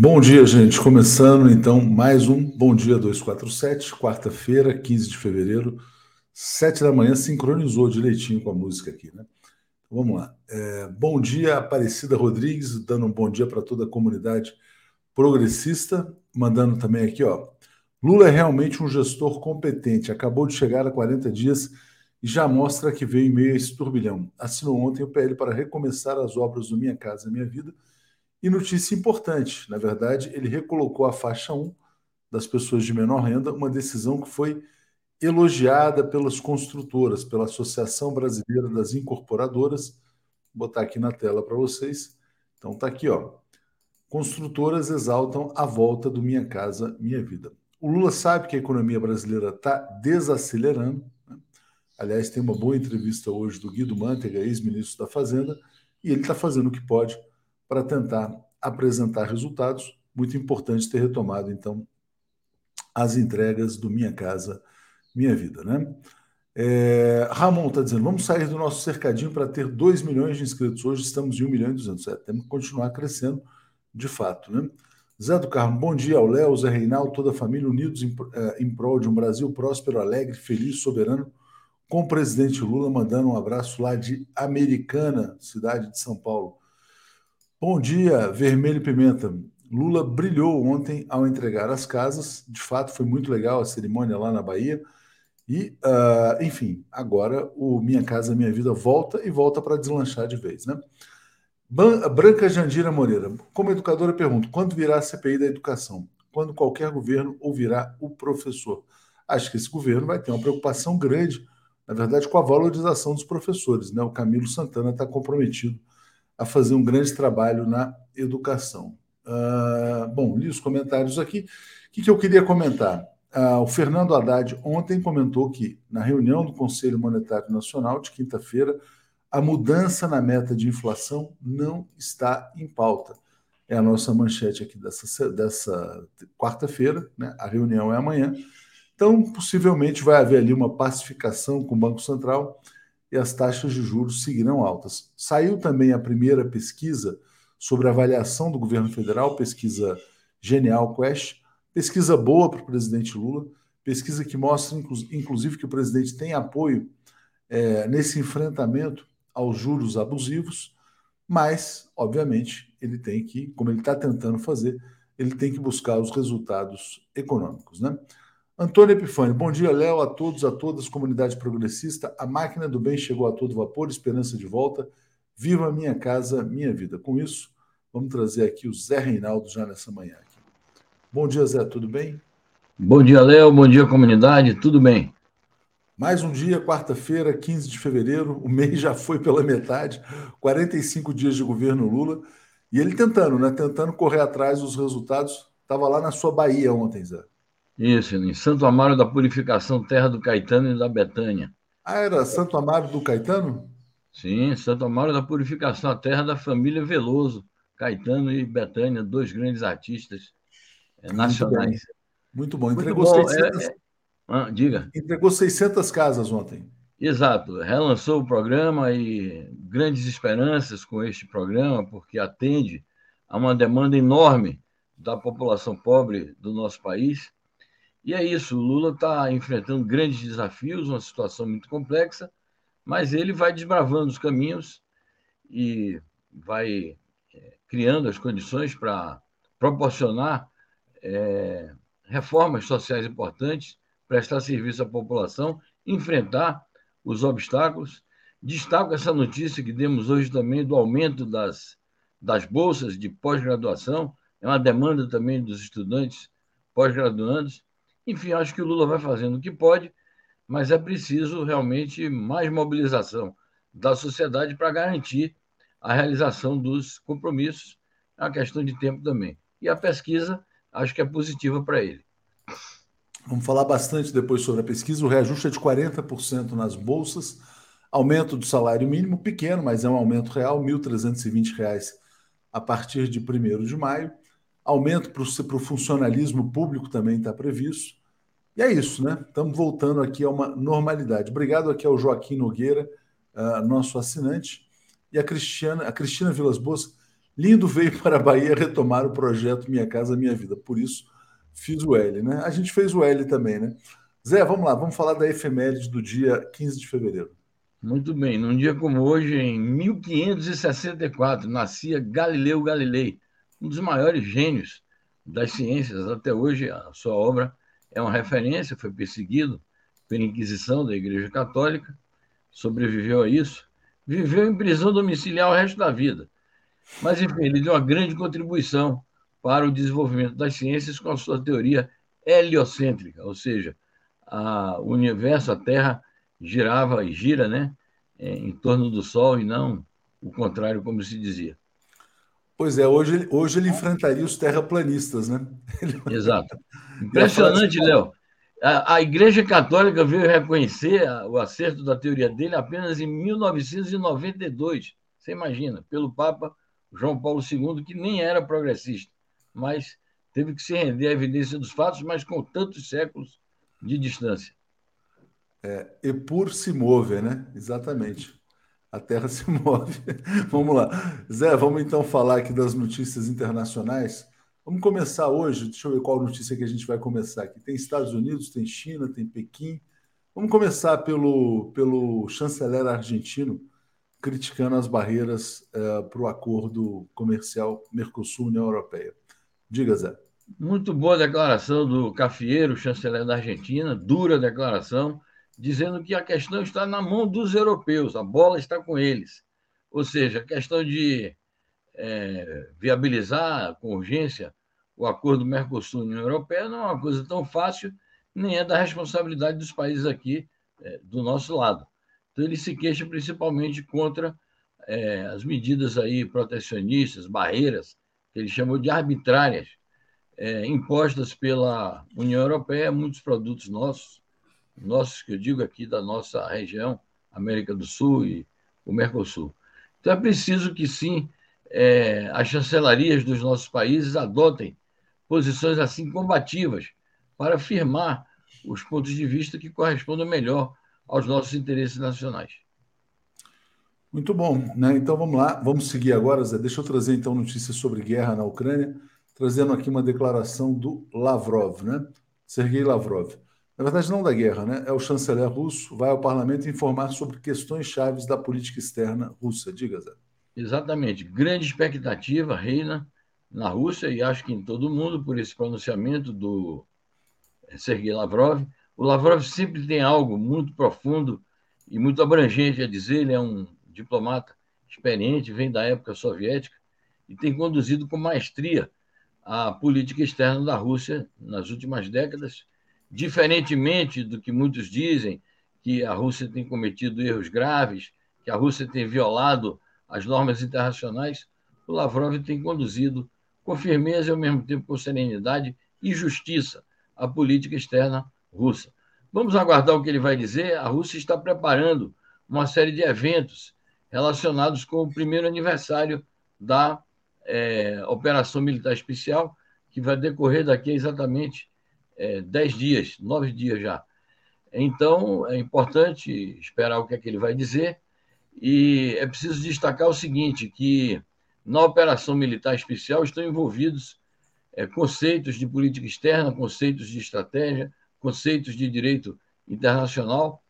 Bom dia, gente. Começando então mais um Bom Dia 247, quarta-feira, 15 de fevereiro, 7 da manhã, sincronizou direitinho com a música aqui, né? Então, vamos lá. É, bom dia, Aparecida Rodrigues, dando um bom dia para toda a comunidade progressista, mandando também aqui, ó. Lula é realmente um gestor competente, acabou de chegar a 40 dias e já mostra que veio em meio a esse turbilhão. Assinou ontem o PL para recomeçar as obras do Minha Casa Minha Vida e notícia importante, na verdade, ele recolocou a faixa 1 das pessoas de menor renda, uma decisão que foi elogiada pelas construtoras, pela Associação Brasileira das Incorporadoras. Vou botar aqui na tela para vocês. Então tá aqui, ó. Construtoras exaltam a volta do Minha Casa Minha Vida. O Lula sabe que a economia brasileira está desacelerando. Né? Aliás, tem uma boa entrevista hoje do Guido Mantega, ex-ministro da Fazenda, e ele está fazendo o que pode para tentar apresentar resultados. Muito importante ter retomado, então, as entregas do Minha Casa Minha Vida. Né? É, Ramon está dizendo: vamos sair do nosso cercadinho para ter 2 milhões de inscritos. Hoje estamos em 1 milhão e 200. É, temos que continuar crescendo de fato. Né? Zé do Carmo, bom dia ao Léo, Zé Reinaldo, toda a família, unidos em, é, em prol de um Brasil próspero, alegre, feliz, soberano, com o presidente Lula mandando um abraço lá de Americana, cidade de São Paulo. Bom dia, Vermelho e Pimenta. Lula brilhou ontem ao entregar as casas. De fato, foi muito legal a cerimônia lá na Bahia. E, uh, enfim, agora o Minha Casa Minha Vida volta e volta para deslanchar de vez, né? Branca Jandira Moreira, como educadora, pergunto: quando virá a CPI da educação? Quando qualquer governo ouvirá o professor? Acho que esse governo vai ter uma preocupação grande, na verdade, com a valorização dos professores. Né? O Camilo Santana está comprometido a fazer um grande trabalho na educação. Uh, bom, li os comentários aqui. O que, que eu queria comentar? Uh, o Fernando Haddad ontem comentou que, na reunião do Conselho Monetário Nacional de quinta-feira, a mudança na meta de inflação não está em pauta. É a nossa manchete aqui dessa, dessa quarta-feira, né? a reunião é amanhã. Então, possivelmente vai haver ali uma pacificação com o Banco Central e as taxas de juros seguirão altas. Saiu também a primeira pesquisa sobre a avaliação do governo federal, pesquisa Genial Quest, pesquisa boa para o presidente Lula, pesquisa que mostra, inclusive, que o presidente tem apoio é, nesse enfrentamento aos juros abusivos, mas, obviamente, ele tem que, como ele está tentando fazer, ele tem que buscar os resultados econômicos. Né? Antônio Epifânio, bom dia, Léo, a todos, a todas, comunidade progressista. A máquina do bem chegou a todo vapor, esperança de volta. Viva a minha casa, minha vida. Com isso, vamos trazer aqui o Zé Reinaldo já nessa manhã. Aqui. Bom dia, Zé, tudo bem? Bom dia, Léo, bom dia, comunidade, tudo bem? Mais um dia, quarta-feira, 15 de fevereiro, o mês já foi pela metade, 45 dias de governo Lula, e ele tentando, né? Tentando correr atrás dos resultados. Estava lá na sua Bahia ontem, Zé. Isso, em Santo Amaro da Purificação, terra do Caetano e da Betânia. Ah, era Santo Amaro do Caetano? Sim, Santo Amaro da Purificação, a terra da família Veloso, Caetano e Betânia, dois grandes artistas é, nacionais. Muito bom. Entregou, Muito bom. 600... É, é... Ah, diga. Entregou 600 casas ontem. Exato, relançou o programa e grandes esperanças com este programa, porque atende a uma demanda enorme da população pobre do nosso país e é isso, o Lula está enfrentando grandes desafios, uma situação muito complexa, mas ele vai desbravando os caminhos e vai é, criando as condições para proporcionar é, reformas sociais importantes, prestar serviço à população, enfrentar os obstáculos. Destaco essa notícia que demos hoje também do aumento das, das bolsas de pós-graduação, é uma demanda também dos estudantes pós-graduandos enfim, acho que o Lula vai fazendo o que pode, mas é preciso realmente mais mobilização da sociedade para garantir a realização dos compromissos. É uma questão de tempo também. E a pesquisa, acho que é positiva para ele. Vamos falar bastante depois sobre a pesquisa. O reajuste é de 40% nas bolsas, aumento do salário mínimo pequeno, mas é um aumento real, R$ 1.320 a partir de 1 de maio. Aumento para o funcionalismo público também está previsto. E é isso, né? Estamos voltando aqui a uma normalidade. Obrigado aqui ao Joaquim Nogueira, uh, nosso assinante, e a Cristiana, a Cristina Vilas Boas. Lindo veio para a Bahia retomar o projeto Minha Casa Minha Vida. Por isso, fiz o L, né? A gente fez o L também, né? Zé, vamos lá, vamos falar da efeméride do dia 15 de fevereiro. Muito bem. Num dia como hoje, em 1564, nascia Galileu Galilei, um dos maiores gênios das ciências. Até hoje, a sua obra é uma referência, foi perseguido pela Inquisição da Igreja Católica, sobreviveu a isso, viveu em prisão domiciliar o resto da vida mas, enfim, ele deu uma grande contribuição para o desenvolvimento das ciências com a sua teoria heliocêntrica, ou seja, a, o universo, a Terra, girava e gira né, em torno do Sol e não o contrário, como se dizia. Pois é, hoje, hoje ele enfrentaria os terraplanistas, né? Exato. Impressionante, Léo. A, a, Igreja Católica veio reconhecer o acerto da teoria dele apenas em 1992. Você imagina, pelo Papa João Paulo II, que nem era progressista, mas teve que se render à evidência dos fatos, mas com tantos séculos de distância. É, e por se move, né? Exatamente. A Terra se move. vamos lá. Zé, vamos então falar aqui das notícias internacionais. Vamos começar hoje. Deixa eu ver qual notícia que a gente vai começar aqui. Tem Estados Unidos, tem China, tem Pequim. Vamos começar pelo, pelo chanceler argentino, criticando as barreiras é, para o acordo comercial Mercosul-União Europeia. Diga, Zé. Muito boa declaração do Cafieiro, chanceler da Argentina, dura declaração, dizendo que a questão está na mão dos europeus, a bola está com eles. Ou seja, a questão de é, viabilizar com urgência o acordo Mercosul-União Europeia não é uma coisa tão fácil, nem é da responsabilidade dos países aqui é, do nosso lado. Então, ele se queixa principalmente contra é, as medidas aí protecionistas, barreiras, que ele chamou de arbitrárias, é, impostas pela União Europeia a muitos produtos nossos, nossos que eu digo aqui da nossa região, América do Sul e o Mercosul. Então, é preciso que, sim, é, as chancelarias dos nossos países adotem posições assim combativas para firmar os pontos de vista que correspondam melhor aos nossos interesses nacionais. Muito bom, né? Então vamos lá, vamos seguir agora, Zé. Deixa eu trazer então notícias sobre guerra na Ucrânia, trazendo aqui uma declaração do Lavrov, né? Sergei Lavrov. Na verdade, não da guerra, né? É o chanceler russo, vai ao parlamento informar sobre questões chaves da política externa russa. Diga, Zé. Exatamente. Grande expectativa reina na Rússia e acho que em todo mundo por esse pronunciamento do Sergei Lavrov o Lavrov sempre tem algo muito profundo e muito abrangente a dizer. Ele é um diplomata experiente, vem da época soviética e tem conduzido com maestria a política externa da Rússia nas últimas décadas, diferentemente do que muitos dizem, que a Rússia tem cometido erros graves, que a Rússia tem violado as normas internacionais, o Lavrov tem conduzido com firmeza e, ao mesmo tempo, com serenidade e justiça a política externa russa. Vamos aguardar o que ele vai dizer. A Rússia está preparando uma série de eventos relacionados com o primeiro aniversário da é, Operação Militar Especial, que vai decorrer daqui a exatamente é, dez dias, nove dias já. Então, é importante esperar o que é que ele vai dizer. E é preciso destacar o seguinte, que na Operação Militar Especial estão envolvidos é, conceitos de política externa, conceitos de estratégia, conceitos de direito internacional.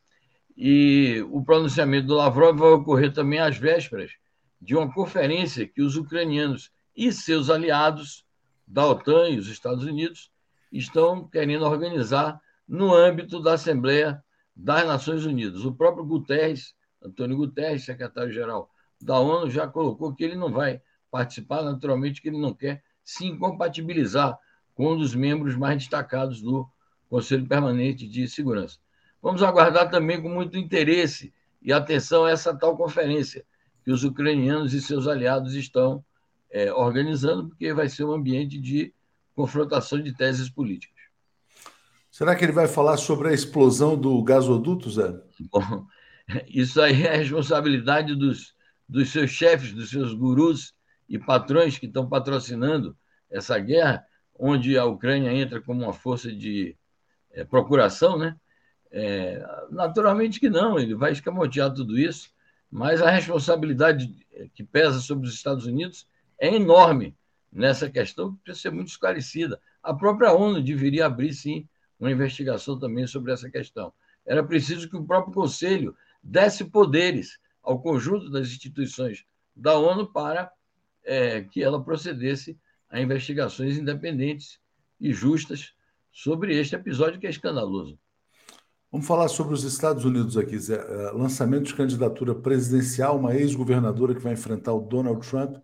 E o pronunciamento do Lavrov vai ocorrer também às vésperas de uma conferência que os ucranianos e seus aliados da OTAN e os Estados Unidos estão querendo organizar no âmbito da Assembleia das Nações Unidas. O próprio Guterres, Antônio Guterres, secretário-geral da ONU, já colocou que ele não vai participar, naturalmente, que ele não quer se incompatibilizar com um dos membros mais destacados do Conselho Permanente de Segurança. Vamos aguardar também com muito interesse e atenção a essa tal conferência que os ucranianos e seus aliados estão é, organizando, porque vai ser um ambiente de confrontação de teses políticas. Será que ele vai falar sobre a explosão do gasoduto, Zé? Bom, isso aí é a responsabilidade dos, dos seus chefes, dos seus gurus e patrões que estão patrocinando essa guerra, onde a Ucrânia entra como uma força de é, procuração, né? É, naturalmente que não, ele vai escamotear tudo isso, mas a responsabilidade que pesa sobre os Estados Unidos é enorme nessa questão que precisa ser muito esclarecida. A própria ONU deveria abrir, sim, uma investigação também sobre essa questão. Era preciso que o próprio Conselho desse poderes ao conjunto das instituições da ONU para é, que ela procedesse a investigações independentes e justas sobre este episódio que é escandaloso. Vamos falar sobre os Estados Unidos aqui, Zé. É, lançamento de candidatura presidencial, uma ex-governadora que vai enfrentar o Donald Trump.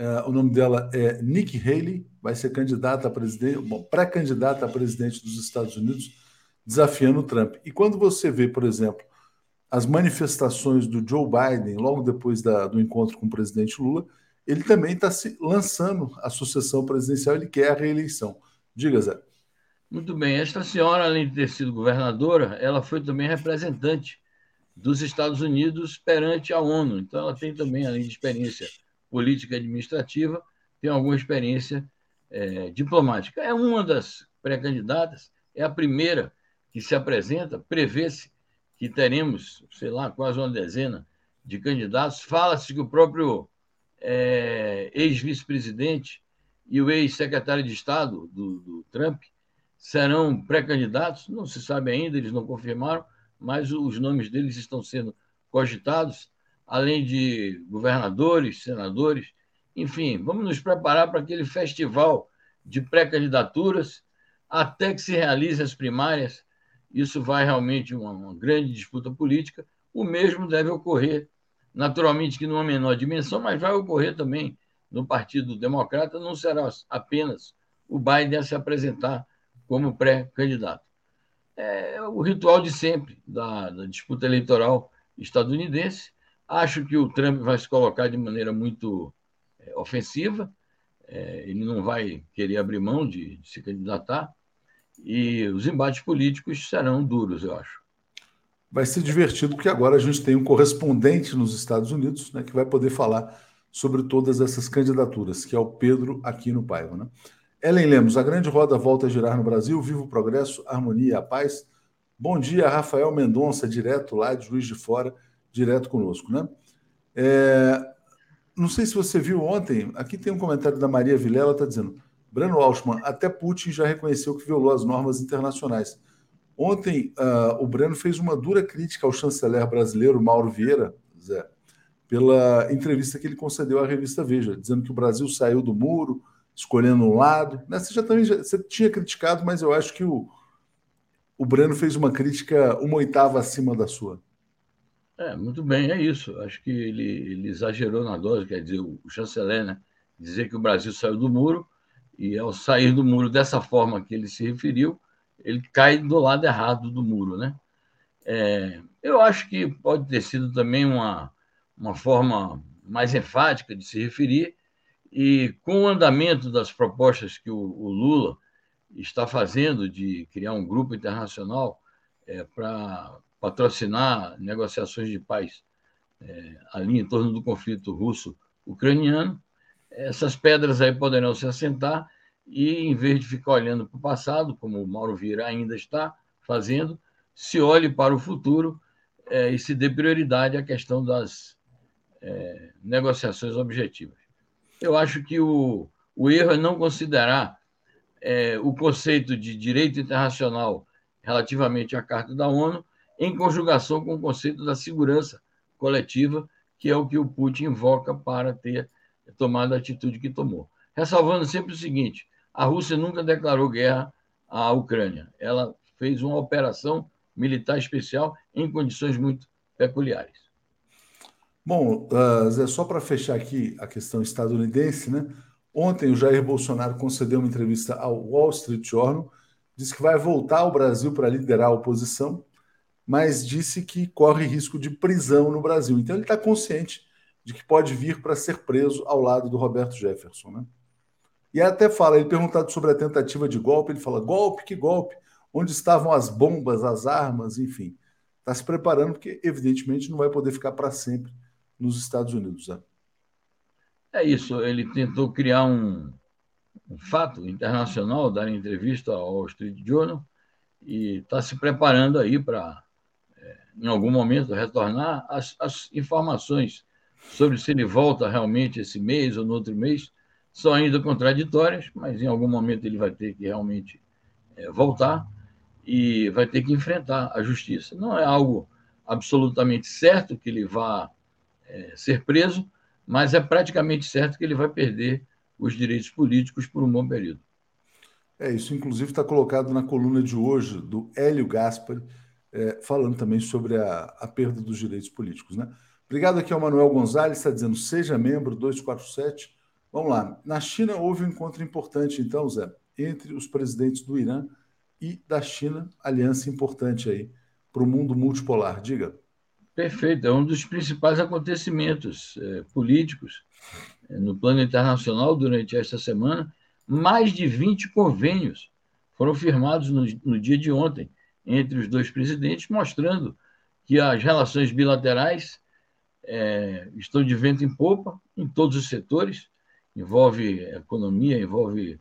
É, o nome dela é Nikki Haley, vai ser candidata a presidente, pré-candidata a presidente dos Estados Unidos, desafiando o Trump. E quando você vê, por exemplo, as manifestações do Joe Biden logo depois da, do encontro com o presidente Lula, ele também está se lançando a sucessão presidencial, ele quer a reeleição. Diga, Zé. Muito bem. Esta senhora, além de ter sido governadora, ela foi também representante dos Estados Unidos perante a ONU. Então, ela tem também, além de experiência política administrativa, tem alguma experiência é, diplomática. É uma das pré-candidatas, é a primeira que se apresenta, prevê-se que teremos, sei lá, quase uma dezena de candidatos. Fala-se que o próprio é, ex-vice-presidente e o ex-secretário de Estado do, do Trump serão pré-candidatos, não se sabe ainda, eles não confirmaram, mas os nomes deles estão sendo cogitados, além de governadores, senadores, enfim, vamos nos preparar para aquele festival de pré-candidaturas até que se realizem as primárias. Isso vai realmente uma, uma grande disputa política. O mesmo deve ocorrer, naturalmente que numa menor dimensão, mas vai ocorrer também no Partido Democrata. Não será apenas o Biden a se apresentar como pré-candidato. É o ritual de sempre da, da, disputa eleitoral estadunidense. Acho que o Trump vai se colocar de maneira muito é, ofensiva, é, ele não vai querer abrir mão de, de se candidatar, e os embates políticos serão duros, eu acho. Vai ser divertido, porque agora a gente tem um correspondente nos Estados Unidos né, que vai poder falar sobre todas essas candidaturas, que é o Pedro Aquino Paiva. Né? Ellen Lemos, a grande roda volta a girar no Brasil, viva o progresso, harmonia e a paz. Bom dia, Rafael Mendonça, direto lá de Juiz de Fora, direto conosco, né? É, não sei se você viu ontem, aqui tem um comentário da Maria Vilela, está dizendo, Breno Altman, até Putin já reconheceu que violou as normas internacionais. Ontem, uh, o Breno fez uma dura crítica ao chanceler brasileiro Mauro Vieira, Zé, pela entrevista que ele concedeu à revista Veja, dizendo que o Brasil saiu do muro, escolhendo um lado. Né? Você já também já, você tinha criticado, mas eu acho que o, o Breno fez uma crítica uma oitava acima da sua. É, muito bem, é isso. Acho que ele, ele exagerou na dose, quer dizer, o, chanceler, né? Dizer que o Brasil saiu do muro, e ao sair do muro dessa forma que ele se referiu, ele cai do lado errado do muro, né? É, eu acho que pode ter sido também uma, uma forma mais enfática de se referir, e com o andamento das propostas que o, o Lula está fazendo de criar um grupo internacional é, para patrocinar negociações de paz é, ali em torno do conflito russo-ucraniano, essas pedras aí poderão se assentar e, em vez de ficar olhando para o passado, como o Mauro Vieira ainda está fazendo, se olhe para o futuro é, e se dê prioridade à questão das é, negociações objetivas. Eu acho que o, o erro é não considerar é, o conceito de direito internacional relativamente à Carta da ONU em conjugação com o conceito da segurança coletiva, que é o que o Putin invoca para ter tomado a atitude que tomou. Ressalvando sempre o seguinte: a Rússia nunca declarou guerra à Ucrânia. Ela fez uma operação militar especial em condições muito peculiares. Bom, uh, Zé, só para fechar aqui a questão estadunidense, né? Ontem o Jair Bolsonaro concedeu uma entrevista ao Wall Street Journal, disse que vai voltar ao Brasil para liderar a oposição, mas disse que corre risco de prisão no Brasil. Então ele está consciente de que pode vir para ser preso ao lado do Roberto Jefferson, né? E até fala, ele perguntado sobre a tentativa de golpe, ele fala: golpe, que golpe? Onde estavam as bombas, as armas, enfim. Está se preparando, porque evidentemente não vai poder ficar para sempre nos Estados Unidos. Né? É isso, ele tentou criar um, um fato internacional, dar entrevista ao Street Journal e está se preparando aí para, em algum momento, retornar as, as informações sobre se ele volta realmente esse mês ou no outro mês, são ainda contraditórias, mas em algum momento ele vai ter que realmente é, voltar e vai ter que enfrentar a justiça. Não é algo absolutamente certo que ele vá é, ser preso, mas é praticamente certo que ele vai perder os direitos políticos por um bom período. É, isso inclusive está colocado na coluna de hoje do Hélio Gaspar, é, falando também sobre a, a, perda dos direitos políticos. Né? Obrigado aqui ao Manuel Gonzalez, está dizendo seja membro 247. Vamos lá. Na China houve um encontro importante, então, Zé, entre os presidentes do Irã e da China, aliança importante aí para o mundo multipolar. Diga. Perfeito, é um dos principais acontecimentos é, políticos é, no plano internacional durante esta semana. Mais de 20 convênios foram firmados no, no dia de ontem entre os dois presidentes, mostrando que as relações bilaterais é, estão de vento em popa em todos os setores, envolve economia, envolve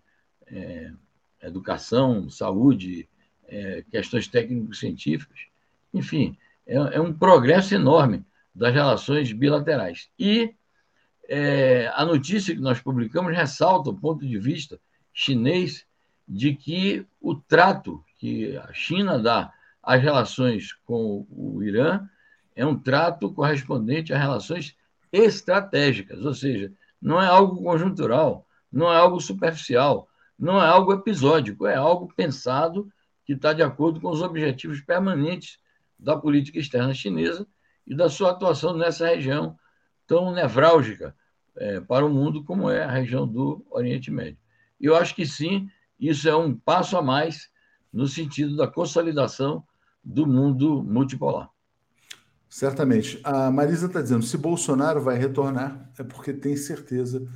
é, educação, saúde, é, questões técnico-científicas, enfim, é, é, um progresso enorme das relações bilaterais. E é, a notícia que nós publicamos ressalta o ponto de vista chinês de que o trato que a China dá às relações com o Irã é um trato correspondente a relações estratégicas, ou seja, não é algo conjuntural, não é algo superficial, não é algo episódico, é algo pensado que está de acordo com os objetivos permanentes da política externa chinesa e da sua atuação nessa região tão nevrálgica é, para o mundo como é a região do Oriente Médio. Eu acho que sim, isso é um passo a mais no sentido da consolidação do mundo multipolar. Certamente. A Marisa está dizendo: se Bolsonaro vai retornar, é porque tem certeza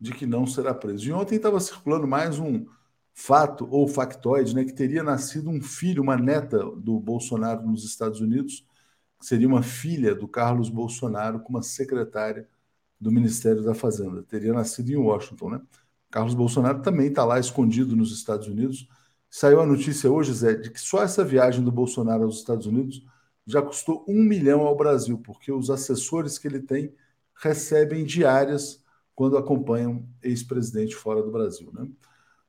de que não será preso. E ontem estava circulando mais um fato ou factoide, né, que teria nascido um filho, uma neta do Bolsonaro nos Estados Unidos, que seria uma filha do Carlos Bolsonaro com uma secretária do Ministério da Fazenda. Teria nascido em Washington, né? Carlos Bolsonaro também está lá escondido nos Estados Unidos. Saiu a notícia hoje, Zé, de que só essa viagem do Bolsonaro aos Estados Unidos já custou um milhão ao Brasil, porque os assessores que ele tem recebem diárias quando acompanham ex-presidente fora do Brasil. Né?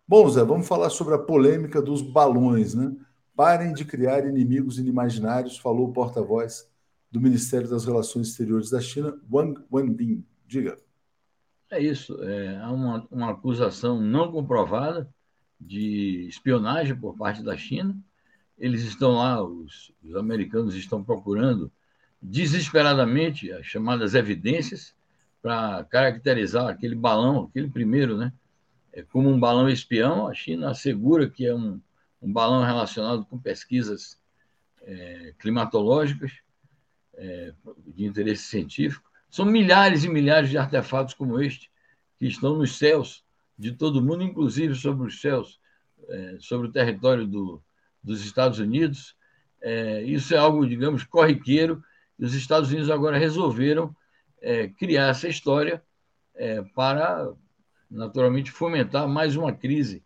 Bom, Zé, vamos falar sobre a polêmica dos balões. Né? Parem de criar inimigos inimaginários, falou o porta-voz do Ministério das Relações Exteriores da China, Wang Wenbin. Diga. É isso. É, uma, uma acusação não comprovada de espionagem por parte da China. Eles estão lá, os, os americanos estão procurando desesperadamente as chamadas evidências para caracterizar aquele balão, aquele primeiro, né, é como um balão espião. A China assegura que é um, um balão relacionado com pesquisas é, climatológicas é, de interesse científico. São milhares e milhares de artefatos como este que estão nos céus de todo mundo, inclusive sobre os céus, é, sobre o território do, dos Estados Unidos. É, isso é algo, digamos, corriqueiro, e os Estados Unidos agora resolveram é, criar essa história é, para, naturalmente, fomentar mais uma crise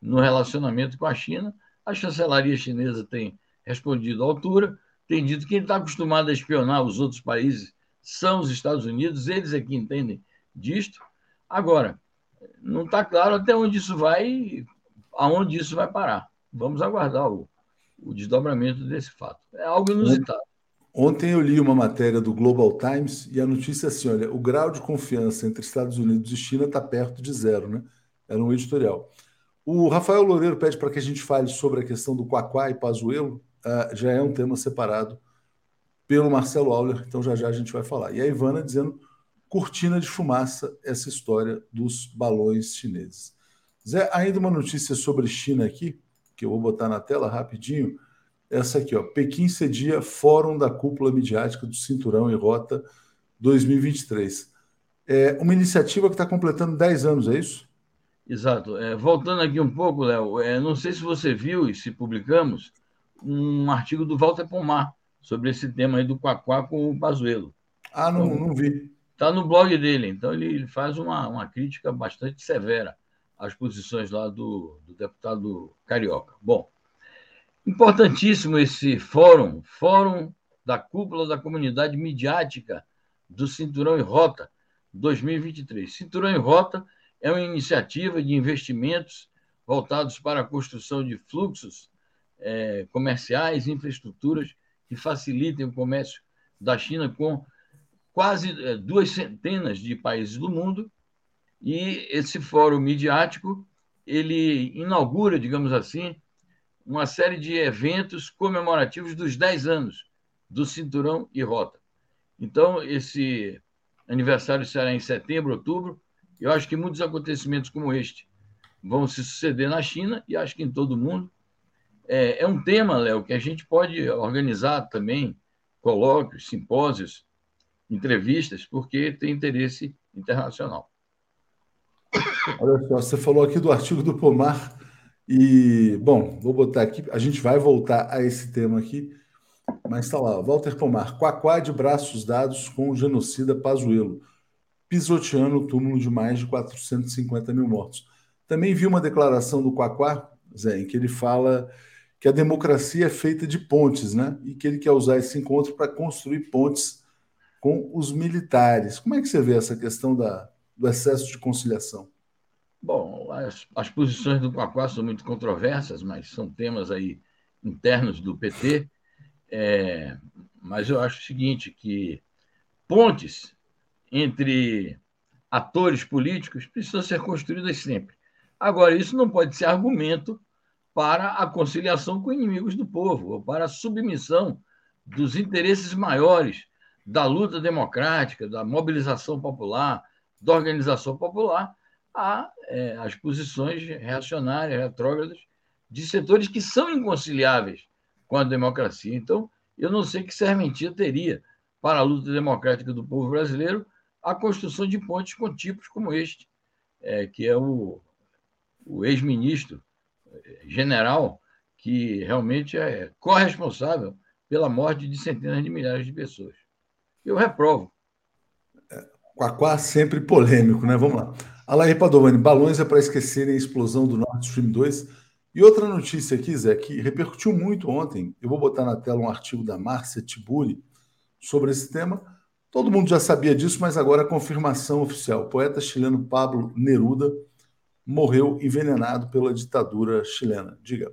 no relacionamento com a China. A chancelaria chinesa tem respondido à altura, tem dito que quem está acostumado a espionar os outros países são os Estados Unidos, eles é que entendem disto. Agora, não está claro até onde isso vai, aonde isso vai parar. Vamos aguardar o, o desdobramento desse fato. É algo inusitado. Ontem eu li uma matéria do Global Times e a notícia é assim: olha, o grau de confiança entre Estados Unidos e China está perto de zero, né? Era um editorial. O Rafael Loureiro pede para que a gente fale sobre a questão do Quaquá e Pazuello, uh, já é um tema separado pelo Marcelo Auler, então já já a gente vai falar. E a Ivana dizendo cortina de fumaça essa história dos balões chineses. Zé, ainda uma notícia sobre China aqui, que eu vou botar na tela rapidinho. Essa aqui, ó. Pequim cedia Fórum da Cúpula Midiática do Cinturão e Rota 2023. É uma iniciativa que está completando 10 anos, é isso? Exato. É, voltando aqui um pouco, Léo, é, não sei se você viu e se publicamos um artigo do Walter Pomar sobre esse tema aí do Quaquá com o Pazuello. Ah, não, então, não vi. Está no blog dele, então ele, ele faz uma, uma crítica bastante severa às posições lá do, do deputado Carioca. Bom, importantíssimo esse fórum, Fórum da Cúpula da Comunidade Midiática do Cinturão e Rota 2023. Cinturão e Rota é uma iniciativa de investimentos voltados para a construção de fluxos é, comerciais, infraestruturas que facilitem o comércio da China com quase é, duas centenas de países do mundo. E esse fórum midiático ele inaugura, digamos assim, uma série de eventos comemorativos dos 10 anos do Cinturão e Rota. Então, esse aniversário será em setembro, outubro. Eu acho que muitos acontecimentos como este vão se suceder na China e acho que em todo o mundo. É, é um tema, Léo, que a gente pode organizar também colóquios, simpósios, entrevistas, porque tem interesse internacional. Olha só, você falou aqui do artigo do Pomar e, bom, vou botar aqui, a gente vai voltar a esse tema aqui, mas está lá, Walter Pomar, Quaquá de braços dados com o genocida Pazuello, pisoteando o túmulo de mais de 450 mil mortos. Também vi uma declaração do Quaquá, Zé, em que ele fala que a democracia é feita de pontes, né? E que ele quer usar esse encontro para construir pontes com os militares. Como é que você vê essa questão da, do excesso de conciliação? Bom, as, as posições do Quaquá são muito controversas, mas são temas aí internos do PT. É, mas eu acho o seguinte, que pontes entre atores políticos precisam ser construídas sempre. Agora, isso não pode ser argumento para a conciliação com inimigos do povo, ou para a submissão dos interesses maiores da luta democrática, da mobilização popular, da organização popular, às é, posições reacionárias, retrógradas, de setores que são inconciliáveis com a democracia. Então, eu não sei que serventia teria para a luta democrática do povo brasileiro a construção de pontes com tipos como este, é, que é o o ex-ministro eh, general, que realmente é corresponsável pela morte de centenas de milhares de pessoas. Eu reprovo. Quaquá sempre polêmico, né? Vamos lá. Alair Padovani, balões é para esquecerem a explosão do Nord Stream 2. E outra notícia aqui, Zé, que repercutiu muito ontem, eu vou botar na tela um artigo da Márcia Tiburi sobre esse tema. Todo mundo já sabia disso, mas agora a confirmação oficial. O poeta chileno Pablo Neruda morreu envenenado pela ditadura chilena. Diga.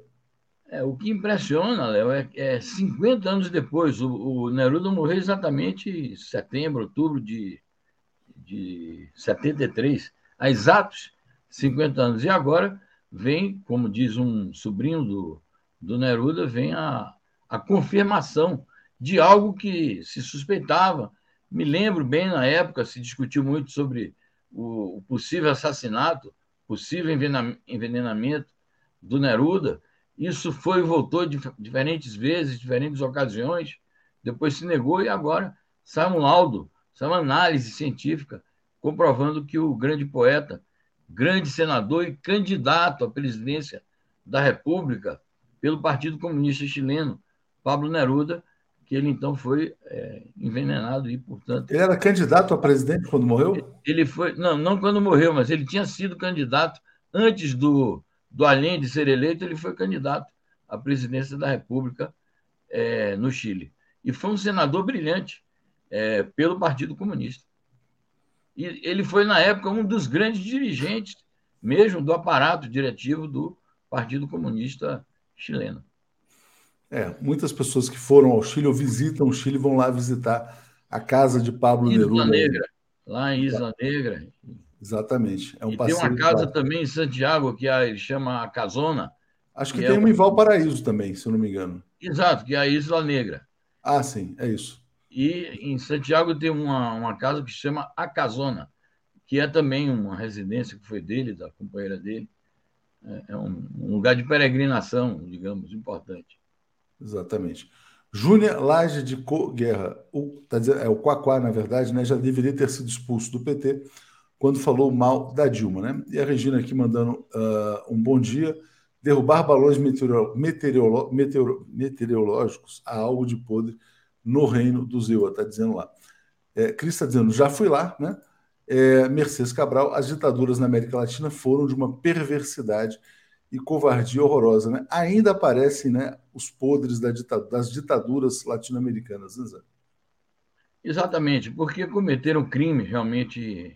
É, o que impressiona, Léo, é, é 50 anos depois. O, o Neruda morreu exatamente em setembro, outubro de, de 73, há exatos 50 anos. E agora vem, como diz um sobrinho do, do Neruda, vem a, a confirmação de algo que se suspeitava. Me lembro bem, na época, se discutiu muito sobre o, o possível assassinato possível envenenamento do Neruda. Isso foi e voltou diferentes vezes, diferentes ocasiões, depois se negou e agora sai um laudo, sai uma análise científica comprovando que o grande poeta, grande senador e candidato à presidência da República pelo Partido Comunista Chileno, Pablo Neruda, que ele então foi é, envenenado e, portanto. Ele era candidato a presidente quando morreu? Ele foi. Não, não quando morreu, mas ele tinha sido candidato antes do, do Allende ser eleito, ele foi candidato à presidência da República é, no Chile. E foi um senador brilhante é, pelo Partido Comunista. E ele foi, na época, um dos grandes dirigentes, mesmo do aparato diretivo do Partido Comunista chileno. É, muitas pessoas que foram ao Chile ou visitam o Chile vão lá visitar a casa de Pablo Isla Neruda. Negra, lá em Isla Negra. Exatamente. É um e tem uma casa também em Santiago que ele chama a Casona. Acho que, que tem é uma em Valparaíso também, se eu não me engano. Exato, que é a Isla Negra. Ah, sim, é isso. E em Santiago tem uma, uma casa que se chama A Casona, que é também uma residência que foi dele, da companheira dele. É, é um, um lugar de peregrinação, digamos, importante. Exatamente. Júnior Laje de Guerra, o, tá dizendo, é o Quaquá, na verdade, né, já deveria ter sido expulso do PT quando falou mal da Dilma. Né? E a Regina aqui mandando uh, um bom dia. Derrubar balões meteoro, meteorolo, meteoro, meteorológicos a algo de podre no reino do Zewa, está dizendo lá. É, Cris está dizendo, já fui lá, né? É, Mercedes Cabral, as ditaduras na América Latina foram de uma perversidade e covardia horrorosa. Né? Ainda aparecem né, os podres da ditadura, das ditaduras latino-americanas. Né, Exatamente, porque cometeram crimes realmente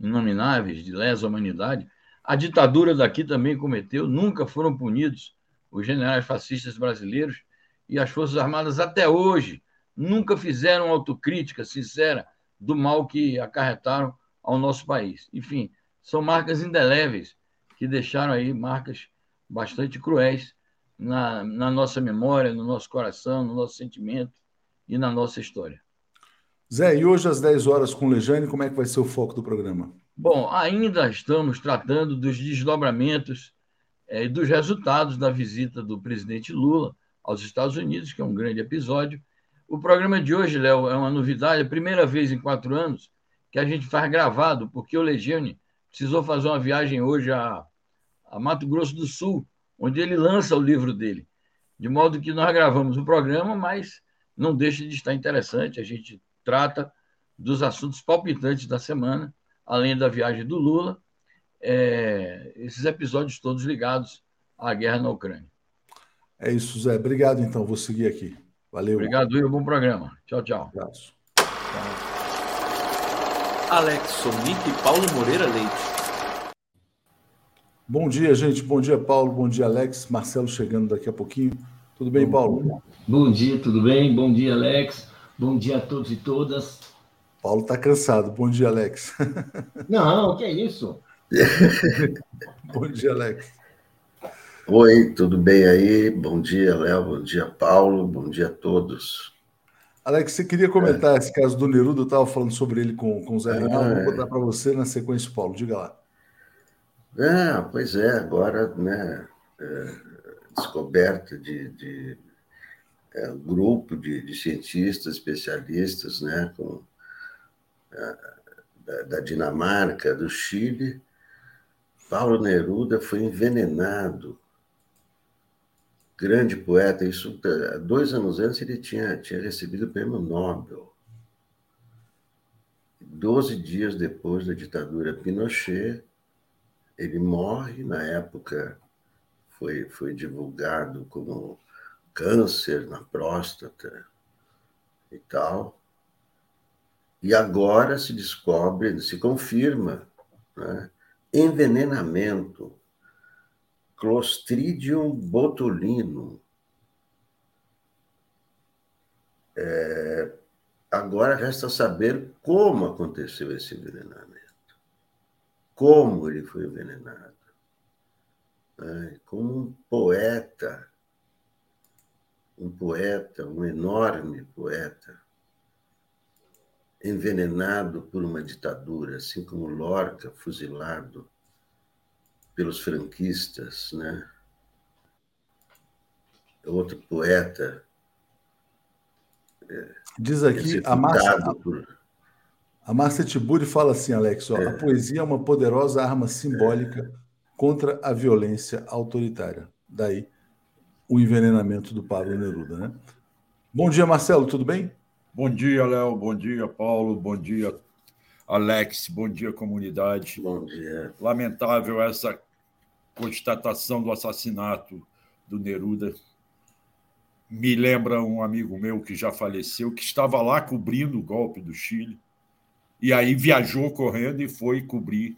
inomináveis de lesa humanidade. A ditadura daqui também cometeu, nunca foram punidos os generais fascistas brasileiros e as Forças Armadas até hoje nunca fizeram autocrítica sincera do mal que acarretaram ao nosso país. Enfim, são marcas indeléveis que deixaram aí marcas bastante cruéis na, na nossa memória, no nosso coração, no nosso sentimento e na nossa história. Zé, e hoje às 10 horas com o Lejane, como é que vai ser o foco do programa? Bom, ainda estamos tratando dos desdobramentos é, e dos resultados da visita do presidente Lula aos Estados Unidos, que é um grande episódio. O programa de hoje, Léo, é uma novidade, a primeira vez em quatro anos que a gente faz gravado, porque o Legione precisou fazer uma viagem hoje a, a Mato Grosso do Sul, onde ele lança o livro dele. De modo que nós gravamos o programa, mas não deixa de estar interessante. A gente trata dos assuntos palpitantes da semana, além da viagem do Lula, é, esses episódios todos ligados à guerra na Ucrânia. É isso, Zé. Obrigado, então. Vou seguir aqui. Valeu. Obrigado, Will. Bom programa. Tchau, tchau. Um abraço. Alex Sonic e Paulo Moreira Leite. Bom dia, gente. Bom dia, Paulo. Bom dia, Alex. Marcelo chegando daqui a pouquinho. Tudo bem, Paulo? Bom dia, tudo bem? Bom dia, Alex. Bom dia a todos e todas. Paulo está cansado. Bom dia, Alex. Não, que é isso? Bom dia, Alex. Oi, tudo bem aí? Bom dia, Léo. Bom dia, Paulo. Bom dia a todos. Alex, você queria comentar é. esse caso do Neruda? Eu estava falando sobre ele com, com o Zé Reinaldo. Vou botar para você na sequência, Paulo. Diga lá. É, pois é, agora, né, é, descoberta de, de é, grupo de, de, cientistas, especialistas, né, com, é, da, da Dinamarca, do Chile, Paulo Neruda foi envenenado grande poeta. Isso, dois anos antes, ele tinha, tinha recebido o prêmio Nobel. Doze dias depois da ditadura Pinochet, ele morre. Na época, foi, foi divulgado como câncer na próstata e tal. E agora se descobre, se confirma, né? envenenamento Clostridium botulinum. É, agora resta saber como aconteceu esse envenenamento. Como ele foi envenenado. É, como um poeta, um poeta, um enorme poeta, envenenado por uma ditadura, assim como Lorca, fuzilado pelos franquistas, né? Outro poeta. É, Diz aqui a Márcia, por... a Márcia Tiburi fala assim, Alex, ó, é. a poesia é uma poderosa arma simbólica é. contra a violência autoritária. Daí o envenenamento do Pablo Neruda, né? Bom dia, Marcelo, tudo bem? Bom dia, Léo. Bom dia, Paulo. Bom dia, Alex. Bom dia, comunidade. Bom dia. Lamentável essa constatação do assassinato do Neruda me lembra um amigo meu que já faleceu, que estava lá cobrindo o golpe do Chile, e aí viajou correndo e foi cobrir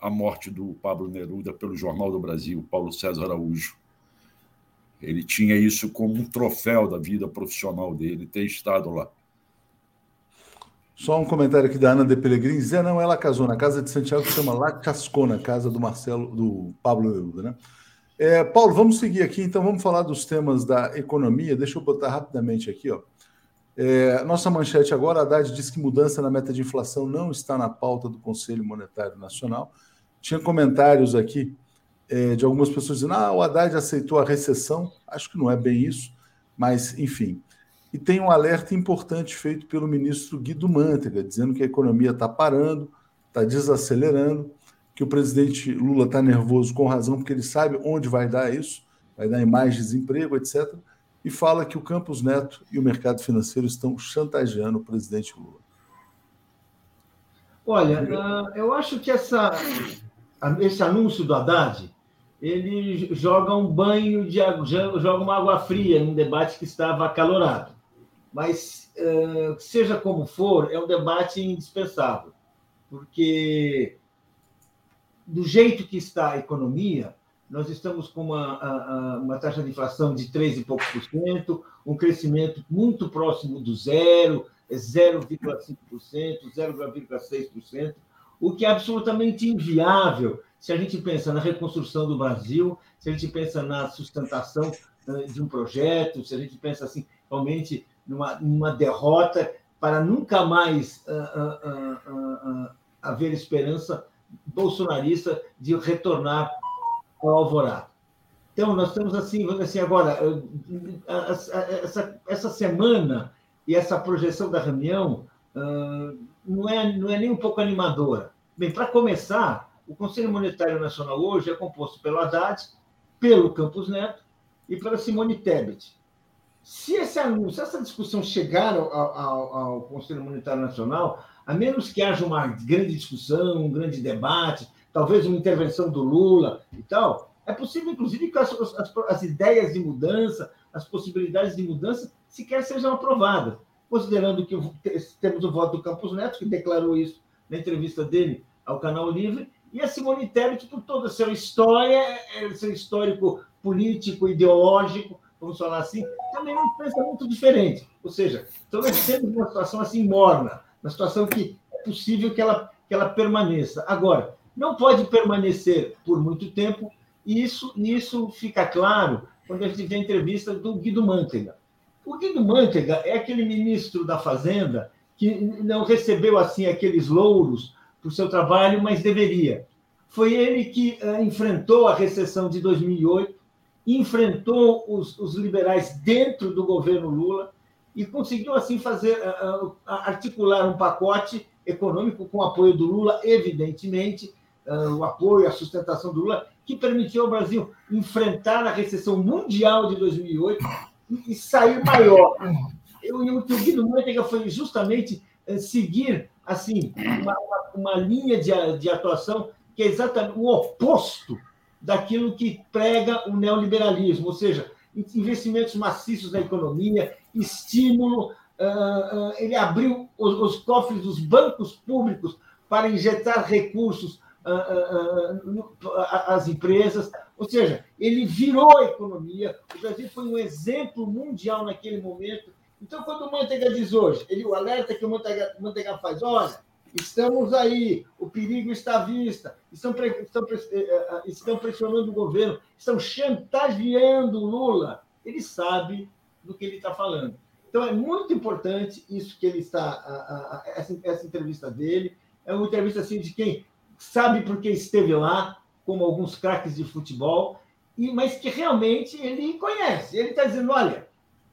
a morte do Pablo Neruda pelo Jornal do Brasil, Paulo César Araújo. Ele tinha isso como um troféu da vida profissional dele, ter estado lá. Só um comentário aqui da Ana de Pelegrini. Zé, não, ela casou na casa de Santiago, que chama La Cascona, casa do Marcelo, do Pablo Neruda, né? É, Paulo, vamos seguir aqui, então vamos falar dos temas da economia. Deixa eu botar rapidamente aqui, ó. É, nossa manchete agora, a Haddad diz que mudança na meta de inflação não está na pauta do Conselho Monetário Nacional. Tinha comentários aqui é, de algumas pessoas dizendo, ah, o Haddad aceitou a recessão. Acho que não é bem isso, mas enfim e tem um alerta importante feito pelo ministro Guido Mantega, dizendo que a economia está parando, está desacelerando, que o presidente Lula está nervoso com razão, porque ele sabe onde vai dar isso, vai dar em mais desemprego, etc. E fala que o Campos Neto e o mercado financeiro estão chantageando o presidente Lula. Olha, ah, eu acho que essa, esse anúncio do Haddad ele joga um banho de joga uma água fria num debate que estava acalorado. mas, seja como for, é um debate indispensável, porque do jeito que está a economia, nós estamos com uma, uma taxa de inflação de 3 e poucos por cento, um crescimento muito próximo do zero, 0,5%, 0,6%, o que é absolutamente inviável se a gente pensa na reconstrução do Brasil, se a gente pensa na sustentação eh, de um projeto, se a gente pensa assim, realmente numa, numa derrota para nunca mais uh, uh, uh, haver esperança bolsonarista de retornar ao alvorada. Então, nós estamos assim, assim agora, essa, essa semana e essa projeção da reunião não é, não é nem um pouco animadora. Bem, para começar, o Conselho Monetário Nacional hoje é composto pelo Haddad, pelo Campos Neto e pela Simone Tebet. Se esse anúncio, essa discussão chegar ao, ao, ao Conselho Monetário Nacional, a menos que haja uma grande discussão, um grande debate, talvez uma intervenção do Lula e tal, é possível, inclusive, que as, as, as ideias de mudança, as possibilidades de mudança, sequer sejam aprovadas, considerando que temos o voto do Campos Neto, que declarou isso na entrevista dele ao Canal Livre, e a Simone Tebet, por toda a sua história, é, seu histórico político, ideológico, vamos falar assim, também não pensa muito diferente. Ou seja, então nós temos uma situação assim morna, uma situação que é possível que ela, que ela permaneça. Agora, não pode permanecer por muito tempo, e isso, isso fica claro quando a gente vê a entrevista do Guido Mantega. O Guido Mantega é aquele ministro da Fazenda que não recebeu assim aqueles louros por seu trabalho, mas deveria. Foi ele que uh, enfrentou a recessão de 2008, enfrentou os, os, liberais dentro do governo Lula e conseguiu assim fazer uh, uh, articular um pacote econômico com o apoio do Lula, evidentemente, o apoio, a sustentação do Lula, que permitiu ao Brasil enfrentar a recessão mundial de 2008 e, e sair maior. Eu, eu, o Guido Mantega foi justamente seguir assim uma, uma linha de, de atuação que é exatamente o oposto daquilo que prega o neoliberalismo, ou seja, investimentos maciços na economia, estímulo. ele abriu os, cofres dos bancos públicos para injetar recursos às empresas, ou seja, ele virou a economia. O Brasil foi um exemplo mundial naquele momento. Então, quando o Manteiga diz hoje, ele o alerta que o Manteiga, Manteiga faz, olha, Estamos aí, o perigo está à vista, estão, estão, eh, eh, estão pressionando o governo, estão chantageando o Lula. Ele sabe do que ele está falando. Então, é muito importante isso que ele está. essa, essa entrevista dele. É uma entrevista assim, de quem sabe porque esteve lá, como alguns craques de futebol, e, mas que realmente ele conhece. Ele está dizendo: olha,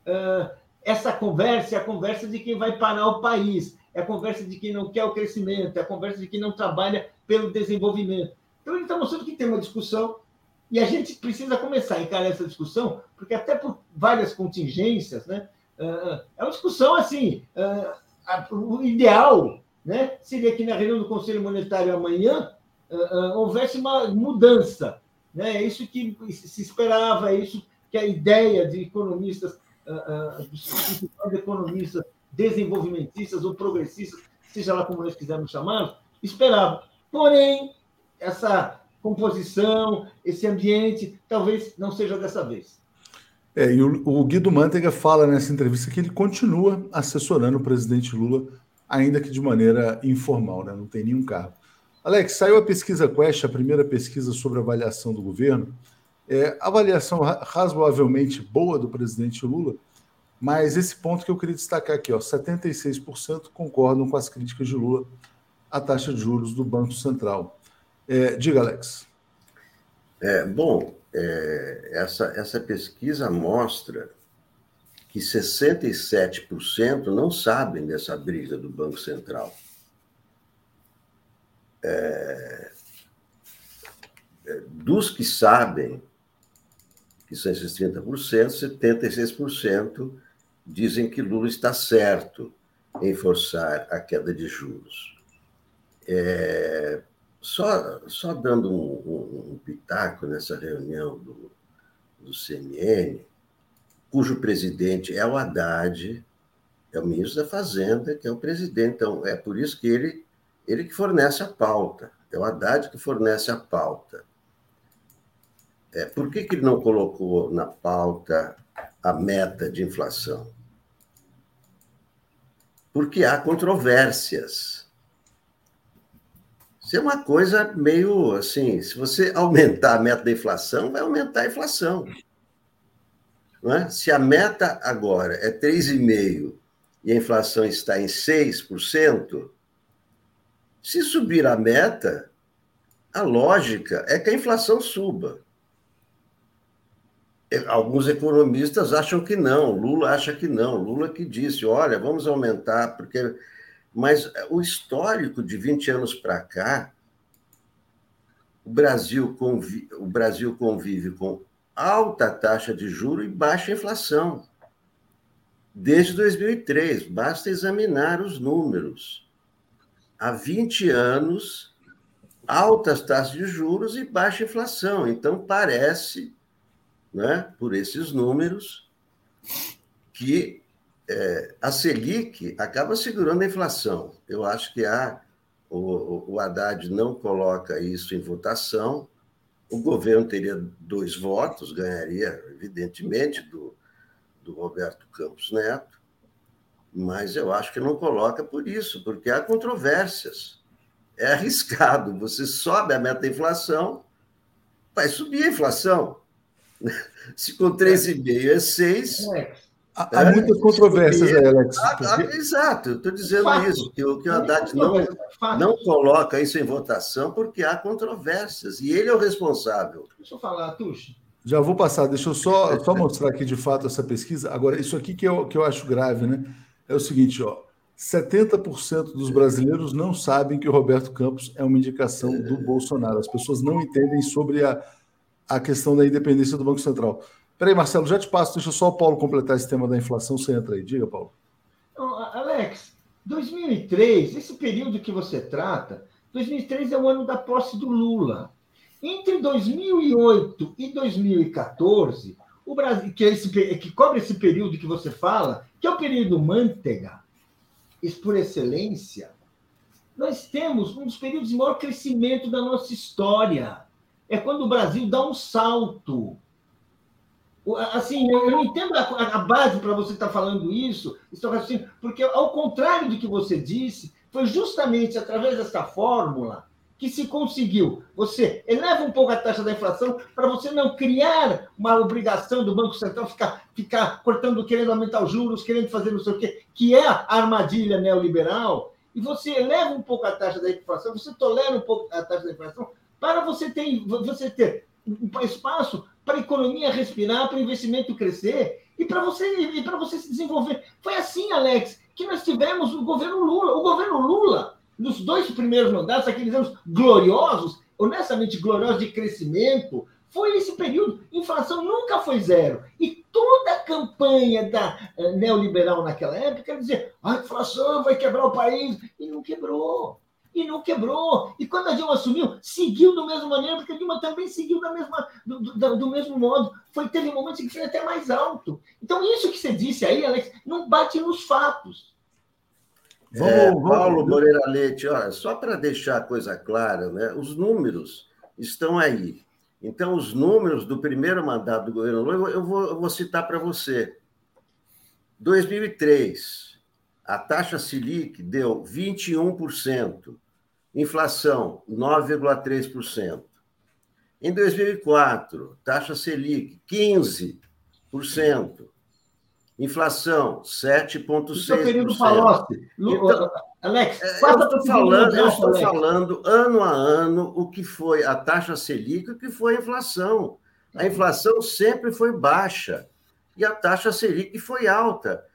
uh, essa conversa é a conversa de quem vai parar o país é a conversa de quem não quer o crescimento, é a conversa de quem não trabalha pelo desenvolvimento. Então, ele está mostrando que tem uma discussão e a gente precisa começar a encarar essa discussão, porque até por várias contingências, né, ah, é uma discussão assim, ah, o ideal né, seria que na reunião do Conselho Monetário amanhã ah, houvesse uma mudança. Né? É isso que se esperava, é isso que a ideia de economistas, dos economistas desenvolvimentistas ou progressistas, seja lá como nós quisermos chamar, esperavam. Porém, essa composição, esse ambiente, talvez não seja dessa vez. É, e o, o Guido Mantega fala nessa entrevista que ele continua assessorando o presidente Lula, ainda que de maneira informal, né? não tem nenhum cargo. Alex, saiu a pesquisa Quest, a primeira pesquisa sobre avaliação do governo. É, avaliação razoavelmente boa do presidente Lula, mas esse ponto que eu queria destacar aqui, ó, 76% concordam com as críticas de Lula à taxa de juros do Banco Central. É, diga, Alex. É, bom, é, essa, essa pesquisa mostra que 67% não sabem dessa briga do Banco Central. É, é dos que sabem, que são esses 30%, 76% dizem que Lula está certo em forçar a queda de juros. É, só, só dando um, um, um, pitaco nessa reunião do, do CNN, cujo presidente é o Haddad, É o ministro da Fazenda, que é o presidente. Então, é por isso que ele, ele que fornece a pauta. É o Haddad que fornece a pauta. É, por que, que ele não colocou na pauta a meta de inflação? Porque há controvérsias. Isso é uma coisa meio assim: se você aumentar a meta da inflação, vai aumentar a inflação. É? Se a meta agora é 3,5% e a inflação está em 6%, se subir a meta, a lógica é que a inflação suba. Alguns economistas acham que não, Lula acha que não, Lula que disse, olha, vamos aumentar, porque. Mas o histórico de 20 anos para cá, o Brasil, convive, o Brasil convive com alta taxa de juro e baixa inflação. Desde 2003, basta examinar os números. Há 20 anos, altas taxas de juros e baixa inflação. Então, parece né, por esses números, que é, a Selic acaba segurando a inflação. Eu acho que há, o, o Haddad não coloca isso em votação, o governo teria dois votos, ganharia, evidentemente, do, do Roberto Campos Neto, mas eu acho que não coloca por isso, porque há controvérsias. É arriscado. Você sobe a meta inflação, vai subir a inflação. Se com 3,5 é 6. Há, é, muitas controvérsias aí, Alex. Porque... exato, eu estou dizendo Fato. isso, que, o, que o Haddad não, não coloca isso em votação porque há controvérsias, e ele é o responsável. Deixa eu falar, Tuxi. Já vou passar, deixa eu só, só mostrar aqui de fato essa pesquisa. Agora, isso aqui que eu, que eu acho grave, né? É o seguinte, ó. 70% dos brasileiros não sabem que o Roberto Campos é uma indicação do Bolsonaro. As pessoas não entendem sobre a, a questão da independência do Banco Central. Peraí, Marcelo, já te passo, deixa só o Paulo completar esse tema da inflação, você entra aí. Diga, Paulo. Alex, 2003, esse período que você trata, 2003 é o ano da posse do Lula. Entre 2008 e 2014, o Brasil, que, é esse, que cobre esse período que você fala, que é o período manteiga, por excelência, nós temos um dos períodos de maior crescimento da nossa história é quando o Brasil dá um salto. Assim, eu não entendo a, base para você estar tá falando isso, porque, ao contrário do que você disse, foi justamente através dessa fórmula que se conseguiu. Você eleva um pouco a taxa da inflação para você não criar uma obrigação do Banco Central ficar, ficar cortando, querendo aumentar os juros, querendo fazer não sei o quê, que é a armadilha neoliberal, e você eleva um pouco a taxa da inflação, você tolera um pouco a taxa da inflação, para você ter, você ter espaço para a economia respirar, para o investimento crescer e para você, e você se desenvolver. Foi assim, Alex, que nós tivemos o governo Lula. O governo Lula, nos dois primeiros mandatos, aqueles anos gloriosos, honestamente gloriosos de crescimento, foi esse período. Inflação nunca foi zero. E toda a campanha da uh, neoliberal naquela época era dizer: a inflação vai quebrar o país. E não quebrou e não quebrou. E quando a Dilma assumiu, seguiu da mesma maneira, porque a Dilma também seguiu da mesma, do, do, do mesmo modo. Foi, teve momentos que foi até mais alto. Então, isso que você disse aí, Alex, não bate nos fatos. É, Paulo Moreira Leite, olha, só para deixar a coisa clara, né, os números estão aí. Então, os números do primeiro mandato do governo Lula, eu vou, eu vou citar para você. 2003, a taxa Selic deu 21%, inflação 9,3%. Em 2004, taxa Selic 15%, inflação 7,6%. Isso é o período Palocci. Então, Alex, é, eu estou falando, eu estou falando ano a ano o que foi a taxa Selic e o que foi a inflação. A inflação sempre foi baixa e a taxa Selic foi alta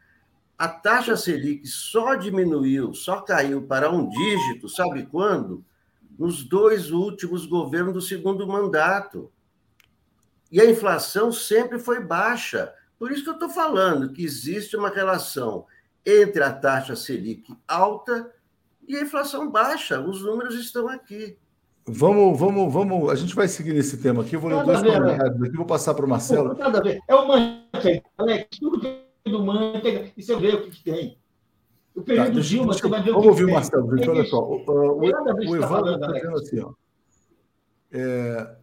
a taxa Selic só diminuiu, só caiu para um dígito, sabe quando? Nos dois últimos governos do segundo mandato. E a inflação sempre foi baixa. Por isso que eu estou falando que existe uma relação entre a taxa Selic alta e a inflação baixa. Os números estão aqui. Vamos, vamos, vamos. A gente vai seguir nesse tema aqui. Eu vou ler dois comentários aqui, vou passar para o Marcelo. Nada a ver. É uma Alex, tudo que do manteiga, e você vê o que, que tem. O período tá, Dilma, você vai ver o Vamos ouvir o Marcelo, gente, olha só. O, o, o, o Evandro está dizendo assim, ó. É,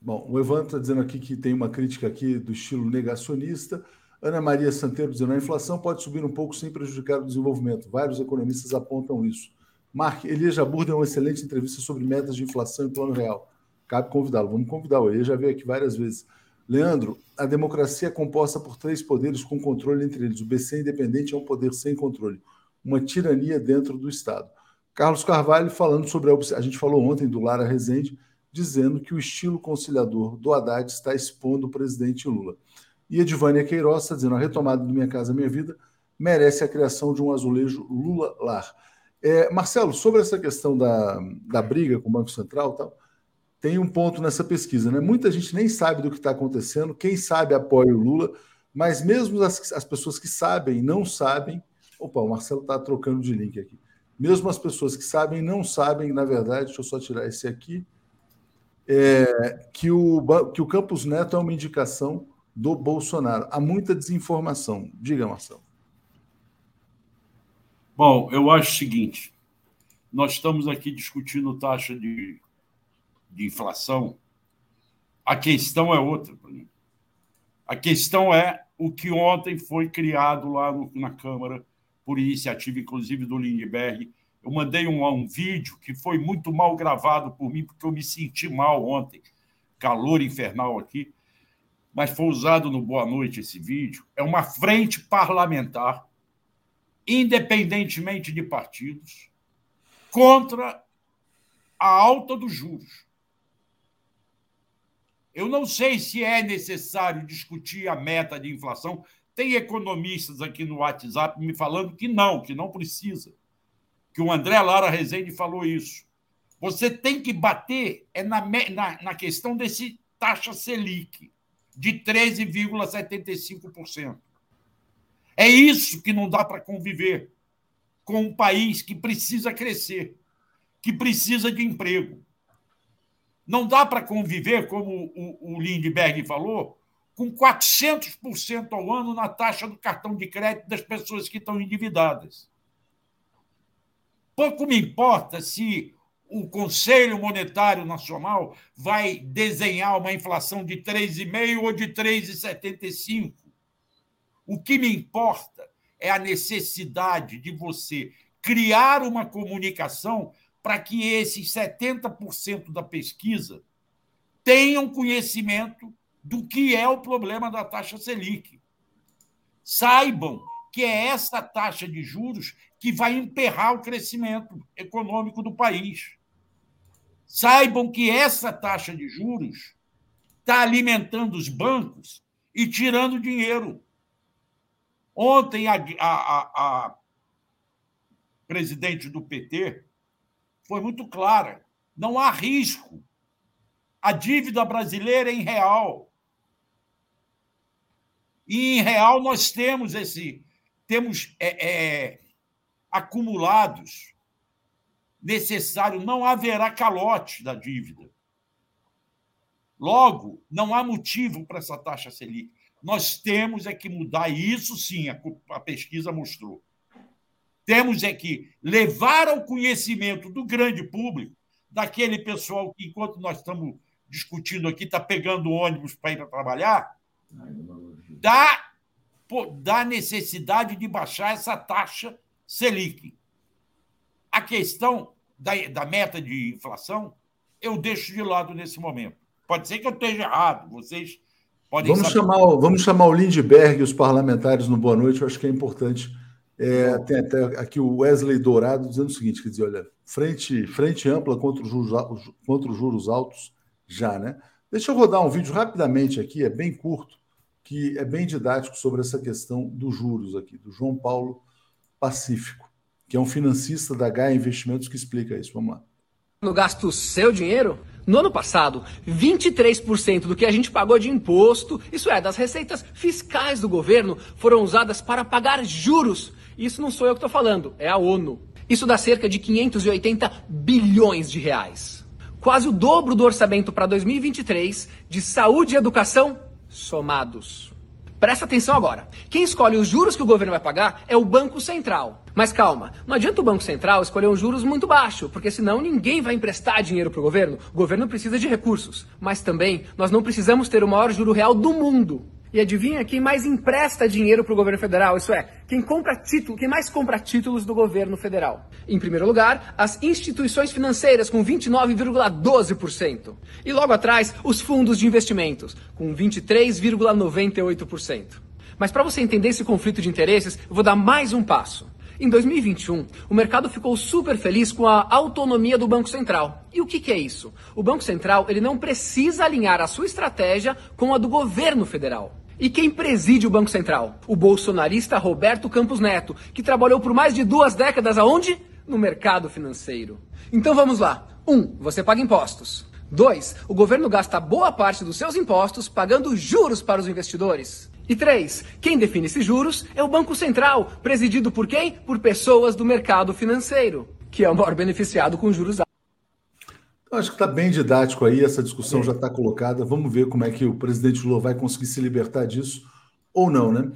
bom, o Evandro está dizendo aqui que tem uma crítica aqui do estilo negacionista. Ana Maria Santeiro dizendo a inflação pode subir um pouco sem prejudicar o desenvolvimento. Vários economistas apontam isso. Mark, Elias Jabur deu uma excelente entrevista sobre metas de inflação e plano real. Cabe convidá-lo. Vamos convidá-lo. Ele já veio aqui várias vezes. Leandro, a democracia é composta por três poderes com controle entre eles. O BC independente é um poder sem controle, uma tirania dentro do Estado. Carlos Carvalho falando sobre a, a gente falou ontem do Lara Rezende, dizendo que o estilo conciliador do Haddad está expondo o presidente Lula. E Edvânia Queiroz está dizendo a retomada do Minha Casa Minha Vida merece a criação de um azulejo Lula-Lar. É, Marcelo, sobre essa questão da, da briga com o Banco Central tal, tem um ponto nessa pesquisa, né? Muita gente nem sabe do que está acontecendo, quem sabe apoia o Lula, mas mesmo as, as pessoas que sabem não sabem. Opa, o Marcelo está trocando de link aqui. Mesmo as pessoas que sabem não sabem, na verdade, deixa eu só tirar esse aqui, é, que, o, que o Campos Neto é uma indicação do Bolsonaro. Há muita desinformação. Diga, Marcelo. Bom, eu acho o seguinte: nós estamos aqui discutindo taxa de de inflação, a questão é outra. A questão é o que ontem foi criado lá no, na Câmara, por iniciativa, inclusive, do Lindbergh. Eu mandei um, um vídeo que foi muito mal gravado por mim, porque eu me senti mal ontem. Calor infernal aqui. Mas foi usado no Boa Noite esse vídeo. É uma frente parlamentar, independentemente de partidos, contra a alta dos juros. Eu não sei se é necessário discutir a meta de inflação. Tem economistas aqui no WhatsApp me falando que não, que não precisa. Que o André Lara Rezende falou isso. Você tem que bater é na, na, na questão desse taxa Selic de 13,75%. É isso que não dá para conviver com um país que precisa crescer, que precisa de emprego. Não dá para conviver, como o, o Lindbergh falou, com 400% ao ano na taxa do cartão de crédito das pessoas que estão endividadas. Pouco me importa se o Conselho Monetário Nacional vai desenhar uma inflação de 3,5% ou de 3,75%. O que me importa é a necessidade de você criar uma comunicação para que esses 70% da pesquisa tenham conhecimento do que é o problema da taxa Selic. Saibam que é essa taxa de juros que vai emperrar o crescimento econômico do país. Saibam que essa taxa de juros está alimentando os bancos e tirando dinheiro. Ontem, a, a, a presidente do PT, foi muito clara. Não há risco. A dívida brasileira é em real. E em real nós temos esse temos é, é, acumulados necessário, não haverá calote da dívida. Logo, não há motivo para essa taxa Selic. Nós temos é que mudar, e isso sim a, a pesquisa mostrou. Temos é que levar ao conhecimento do grande público, daquele pessoal que, enquanto nós estamos discutindo aqui, está pegando ônibus para ir para trabalhar, da, da necessidade de baixar essa taxa Selic. A questão da, da meta de inflação, eu deixo de lado nesse momento. Pode ser que eu esteja errado, vocês podem vamos chamar Vamos chamar o Lindbergh e os parlamentares no Boa Noite, eu acho que é importante é, tem até aqui o Wesley Dourado dizendo o seguinte: quer dizer, olha, frente, frente ampla contra os, juros, contra os juros altos já, né? Deixa eu rodar um vídeo rapidamente aqui, é bem curto, que é bem didático sobre essa questão dos juros aqui, do João Paulo Pacífico, que é um financista da Gaia Investimentos que explica isso. Vamos lá. No gasto seu dinheiro? No ano passado, 23% do que a gente pagou de imposto, isso é, das receitas fiscais do governo, foram usadas para pagar juros isso não sou eu que estou falando, é a ONU. Isso dá cerca de 580 bilhões de reais. Quase o dobro do orçamento para 2023 de saúde e educação somados. Presta atenção agora. Quem escolhe os juros que o governo vai pagar é o Banco Central. Mas calma, não adianta o Banco Central escolher um juros muito baixo, porque senão ninguém vai emprestar dinheiro para o governo. O governo precisa de recursos. Mas também nós não precisamos ter o maior juro real do mundo. E adivinha quem mais empresta dinheiro para o governo federal? Isso é, quem compra título, quem mais compra títulos do governo federal? Em primeiro lugar, as instituições financeiras com 29,12%. E logo atrás, os fundos de investimentos com 23,98%. Mas para você entender esse conflito de interesses, eu vou dar mais um passo. Em 2021, o mercado ficou super feliz com a autonomia do Banco Central. E o que, que, é isso? O Banco Central ele não precisa alinhar a sua estratégia com a do governo federal. E quem preside o Banco Central? O bolsonarista Roberto Campos Neto, que trabalhou por mais de duas décadas aonde? No mercado financeiro. Então vamos lá. 1. Um, você paga impostos. 2. O governo gasta boa parte dos seus impostos pagando juros para os investidores. E 3. Quem define esses juros é o Banco Central, presidido por quem? Por pessoas do mercado financeiro, que é o maior beneficiado com juros altos. Acho que está bem didático aí, essa discussão é. já está colocada. Vamos ver como é que o presidente Lula vai conseguir se libertar disso ou não, né?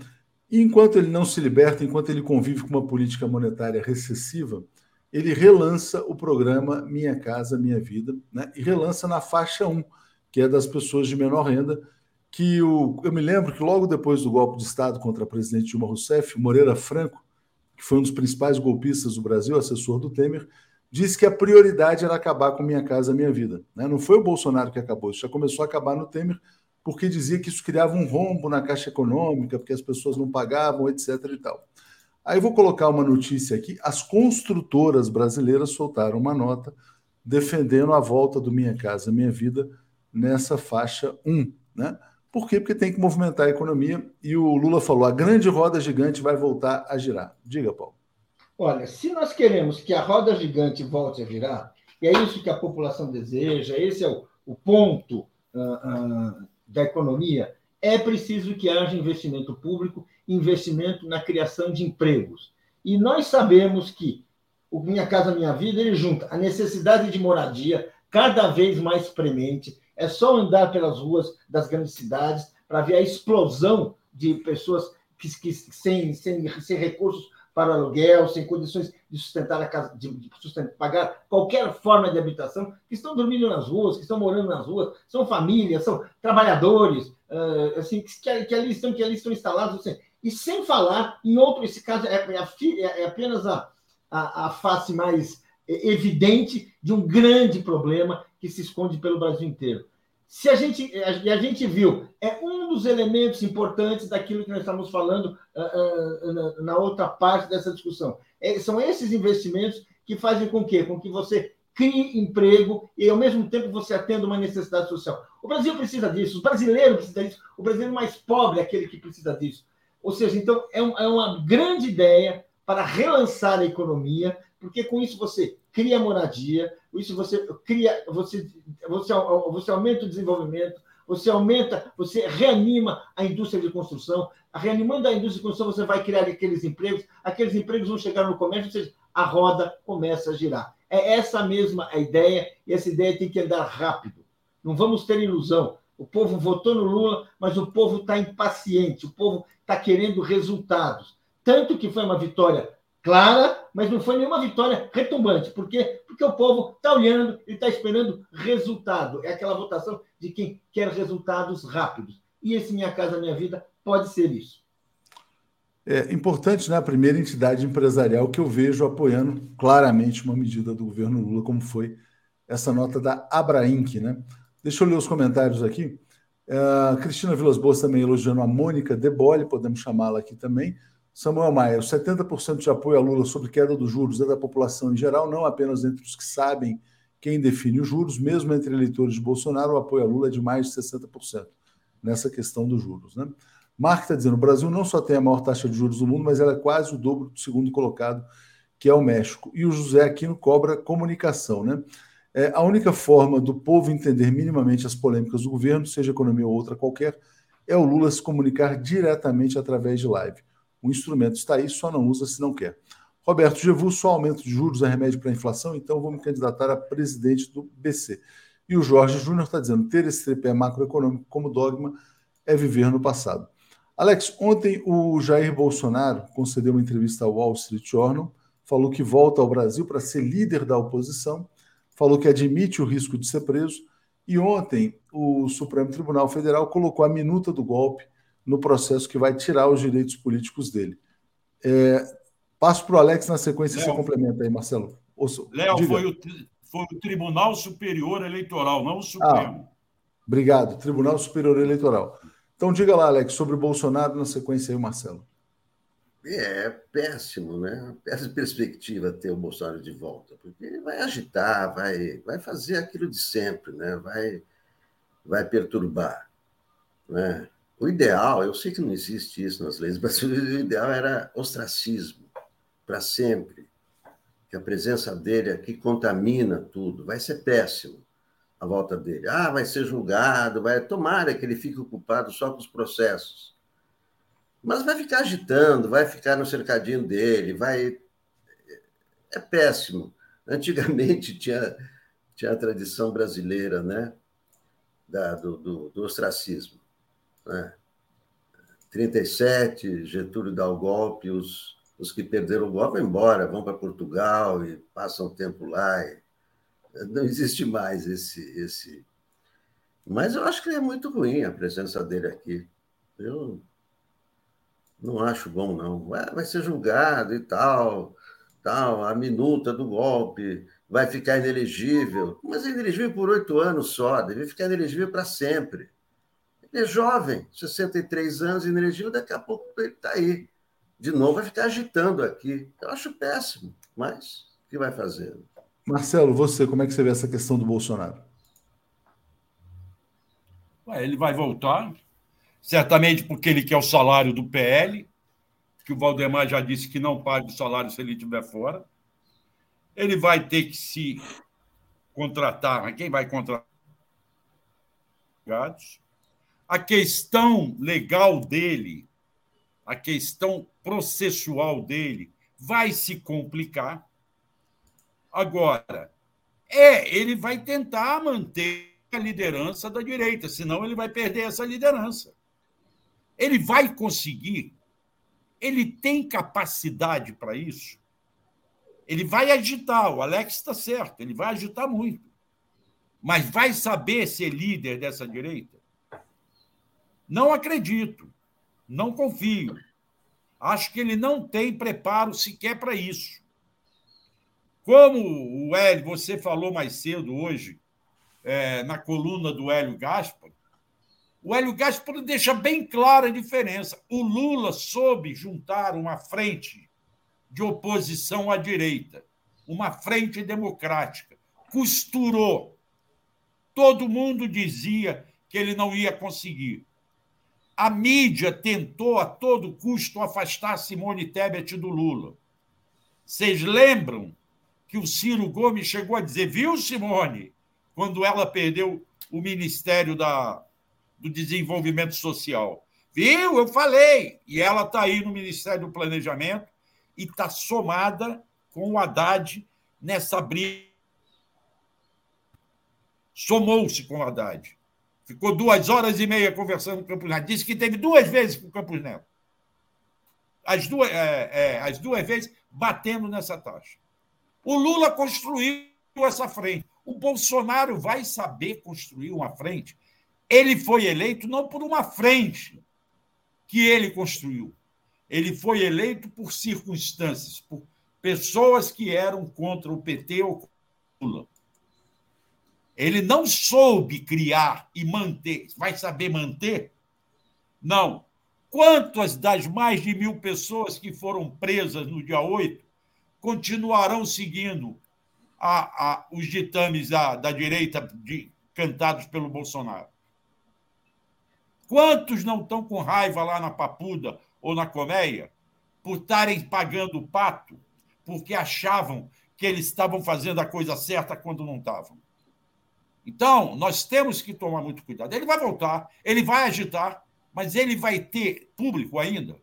E enquanto ele não se liberta, enquanto ele convive com uma política monetária recessiva, ele relança o programa Minha Casa Minha Vida, né? E relança na faixa 1, que é das pessoas de menor renda, que o, eu me lembro que logo depois do golpe de Estado contra a presidente Dilma Rousseff, Moreira Franco, que foi um dos principais golpistas do Brasil, assessor do Temer, disse que a prioridade era acabar com Minha Casa Minha Vida. Né? Não foi o Bolsonaro que acabou, isso já começou a acabar no Temer, porque dizia que isso criava um rombo na Caixa Econômica, porque as pessoas não pagavam, etc. e tal. Aí vou colocar uma notícia aqui: as construtoras brasileiras soltaram uma nota defendendo a volta do Minha Casa Minha Vida nessa faixa 1. Né? Por quê? Porque tem que movimentar a economia e o Lula falou: a grande roda gigante vai voltar a girar. Diga, Paulo. Olha, se nós queremos que a roda gigante volte a virar, e é isso que a população deseja, esse é o, o ponto uh, uh, da economia, é preciso que haja investimento público, investimento na criação de empregos. E nós sabemos que o Minha Casa Minha Vida ele junta a necessidade de moradia cada vez mais premente. É só andar pelas ruas das grandes cidades para ver a explosão de pessoas que, que sem, sem, sem recursos para aluguel, sem condições de sustentar a casa, de, de sustentar, pagar qualquer forma de habitação, que estão dormindo nas ruas, que estão morando nas ruas, são famílias, são trabalhadores, uh, assim, que, que, ali estão, que ali estão instalados, assim, e sem falar em outro, esse caso é, é, é, é apenas a, a, a face mais evidente de um grande problema que se esconde pelo Brasil inteiro se a gente, e a gente viu, é um dos elementos importantes daquilo que nós estamos falando uh, uh, na, na, outra parte dessa discussão. É, são esses investimentos que fazem com que, com que você crie emprego e, ao mesmo tempo, você atenda uma necessidade social. O Brasil precisa disso, o brasileiro precisa disso, o brasileiro mais pobre é aquele que precisa disso. Ou seja, então, é, um, é uma grande ideia para relançar a economia, porque com isso você cria moradia, isso você cria, você, você, você aumenta o desenvolvimento, você aumenta, você reanima a indústria de construção. Reanimando a indústria de construção, você vai criar aqueles empregos, aqueles empregos vão chegar no comércio, ou seja, a roda começa a girar. É essa mesma a ideia, e essa ideia tem que andar rápido. Não vamos ter ilusão. O povo votou no Lula, mas o povo está impaciente, o povo está querendo resultados. Tanto que foi uma vitória clara, mas não foi nenhuma vitória retumbante. Por quê? Porque o povo está olhando e está esperando resultado. É aquela votação de quem quer resultados rápidos. E esse Minha Casa Minha Vida pode ser isso. É importante, né? A primeira entidade empresarial que eu vejo apoiando claramente uma medida do governo Lula, como foi essa nota da Abrainc, né? Deixa eu ler os comentários aqui. Uh, Cristina Vilas Boas também elogiando a Mônica Debole, podemos chamá-la aqui também. Samuel Maia, os 70% de apoio a Lula sobre queda dos juros é da população em geral, não apenas entre os que sabem quem define os juros, mesmo entre eleitores de Bolsonaro, o apoio a Lula é de mais de 60% nessa questão dos juros. Né? Mark está dizendo: o Brasil não só tem a maior taxa de juros do mundo, mas ela é quase o dobro do segundo colocado, que é o México. E o José Aquino cobra comunicação. Né? É, a única forma do povo entender minimamente as polêmicas do governo, seja economia ou outra qualquer, é o Lula se comunicar diretamente através de live. O instrumento está aí, só não usa se não quer. Roberto Gevu, só aumento de juros é remédio para a inflação, então vou me candidatar a presidente do BC. E o Jorge Júnior está dizendo: ter esse tripé macroeconômico como dogma é viver no passado. Alex, ontem o Jair Bolsonaro concedeu uma entrevista ao Wall Street Journal, falou que volta ao Brasil para ser líder da oposição, falou que admite o risco de ser preso, e ontem o Supremo Tribunal Federal colocou a minuta do golpe no processo que vai tirar os direitos políticos dele. É, passo para o Alex na sequência, Léo, você complementa aí, Marcelo. Léo, foi o, foi o Tribunal Superior Eleitoral, não o Supremo. Ah, obrigado, Tribunal Superior Eleitoral. Então diga lá, Alex, sobre o Bolsonaro, na sequência aí, Marcelo. É péssimo, né? Péssima perspectiva ter o Bolsonaro de volta, porque ele vai agitar, vai, vai fazer aquilo de sempre, né? Vai, vai perturbar, né? O ideal, eu sei que não existe isso nas leis, mas o ideal era ostracismo para sempre. Que a presença dele aqui contamina tudo, vai ser péssimo a volta dele. Ah, vai ser julgado, vai tomara que ele fique ocupado só com os processos mas vai ficar agitando, vai ficar no cercadinho dele, vai. É péssimo. Antigamente tinha, tinha a tradição brasileira, né? Da, do, do, do ostracismo. Né? 37, Getúlio dá o golpe, os, os que perderam o golpe vão embora, vão para Portugal e passam tempo lá. E... Não existe mais esse, esse. Mas eu acho que é muito ruim a presença dele aqui. Eu não acho bom, não. Vai ser julgado e tal, tal, a minuta do golpe vai ficar inelegível. Mas é inelegível por oito anos só, deve ficar inelegível para sempre. Ele é jovem, 63 anos, inelegível, daqui a pouco ele está aí. De novo, vai ficar agitando aqui. Eu acho péssimo, mas o que vai fazer? Marcelo, você, como é que você vê essa questão do Bolsonaro? Ele vai voltar, certamente porque ele quer o salário do PL, que o Valdemar já disse que não paga o salário se ele estiver fora. Ele vai ter que se contratar, quem vai contratar? A questão legal dele, a questão processual dele vai se complicar. Agora, é, ele vai tentar manter a liderança da direita, senão ele vai perder essa liderança. Ele vai conseguir? Ele tem capacidade para isso? Ele vai agitar, o Alex está certo, ele vai agitar muito. Mas vai saber ser líder dessa direita? Não acredito, não confio. Acho que ele não tem preparo sequer para isso. Como o Hélio, você falou mais cedo hoje, é, na coluna do Hélio Gaspar, o Hélio Gaspar deixa bem clara a diferença. O Lula soube juntar uma frente de oposição à direita, uma frente democrática. Costurou. Todo mundo dizia que ele não ia conseguir. A mídia tentou a todo custo afastar Simone Tebet do Lula. Vocês lembram que o Ciro Gomes chegou a dizer, viu, Simone, quando ela perdeu o Ministério da, do Desenvolvimento Social. Viu? Eu falei. E ela está aí no Ministério do Planejamento e está somada com o Haddad nessa briga. Somou-se com o Haddad. Ficou duas horas e meia conversando com o Campos Neto. Disse que teve duas vezes com o Campos Neto. As duas, é, é, as duas vezes batendo nessa taxa. O Lula construiu essa frente. O Bolsonaro vai saber construir uma frente ele foi eleito não por uma frente que ele construiu. Ele foi eleito por circunstâncias, por pessoas que eram contra o PT ou Lula. Ele não soube criar e manter. Vai saber manter? Não. Quantas das mais de mil pessoas que foram presas no dia 8 continuarão seguindo a, a, os ditames da, da direita de, cantados pelo Bolsonaro? Quantos não estão com raiva lá na Papuda ou na Colmeia por estarem pagando o pato porque achavam que eles estavam fazendo a coisa certa quando não estavam? Então, nós temos que tomar muito cuidado. Ele vai voltar, ele vai agitar, mas ele vai ter público ainda?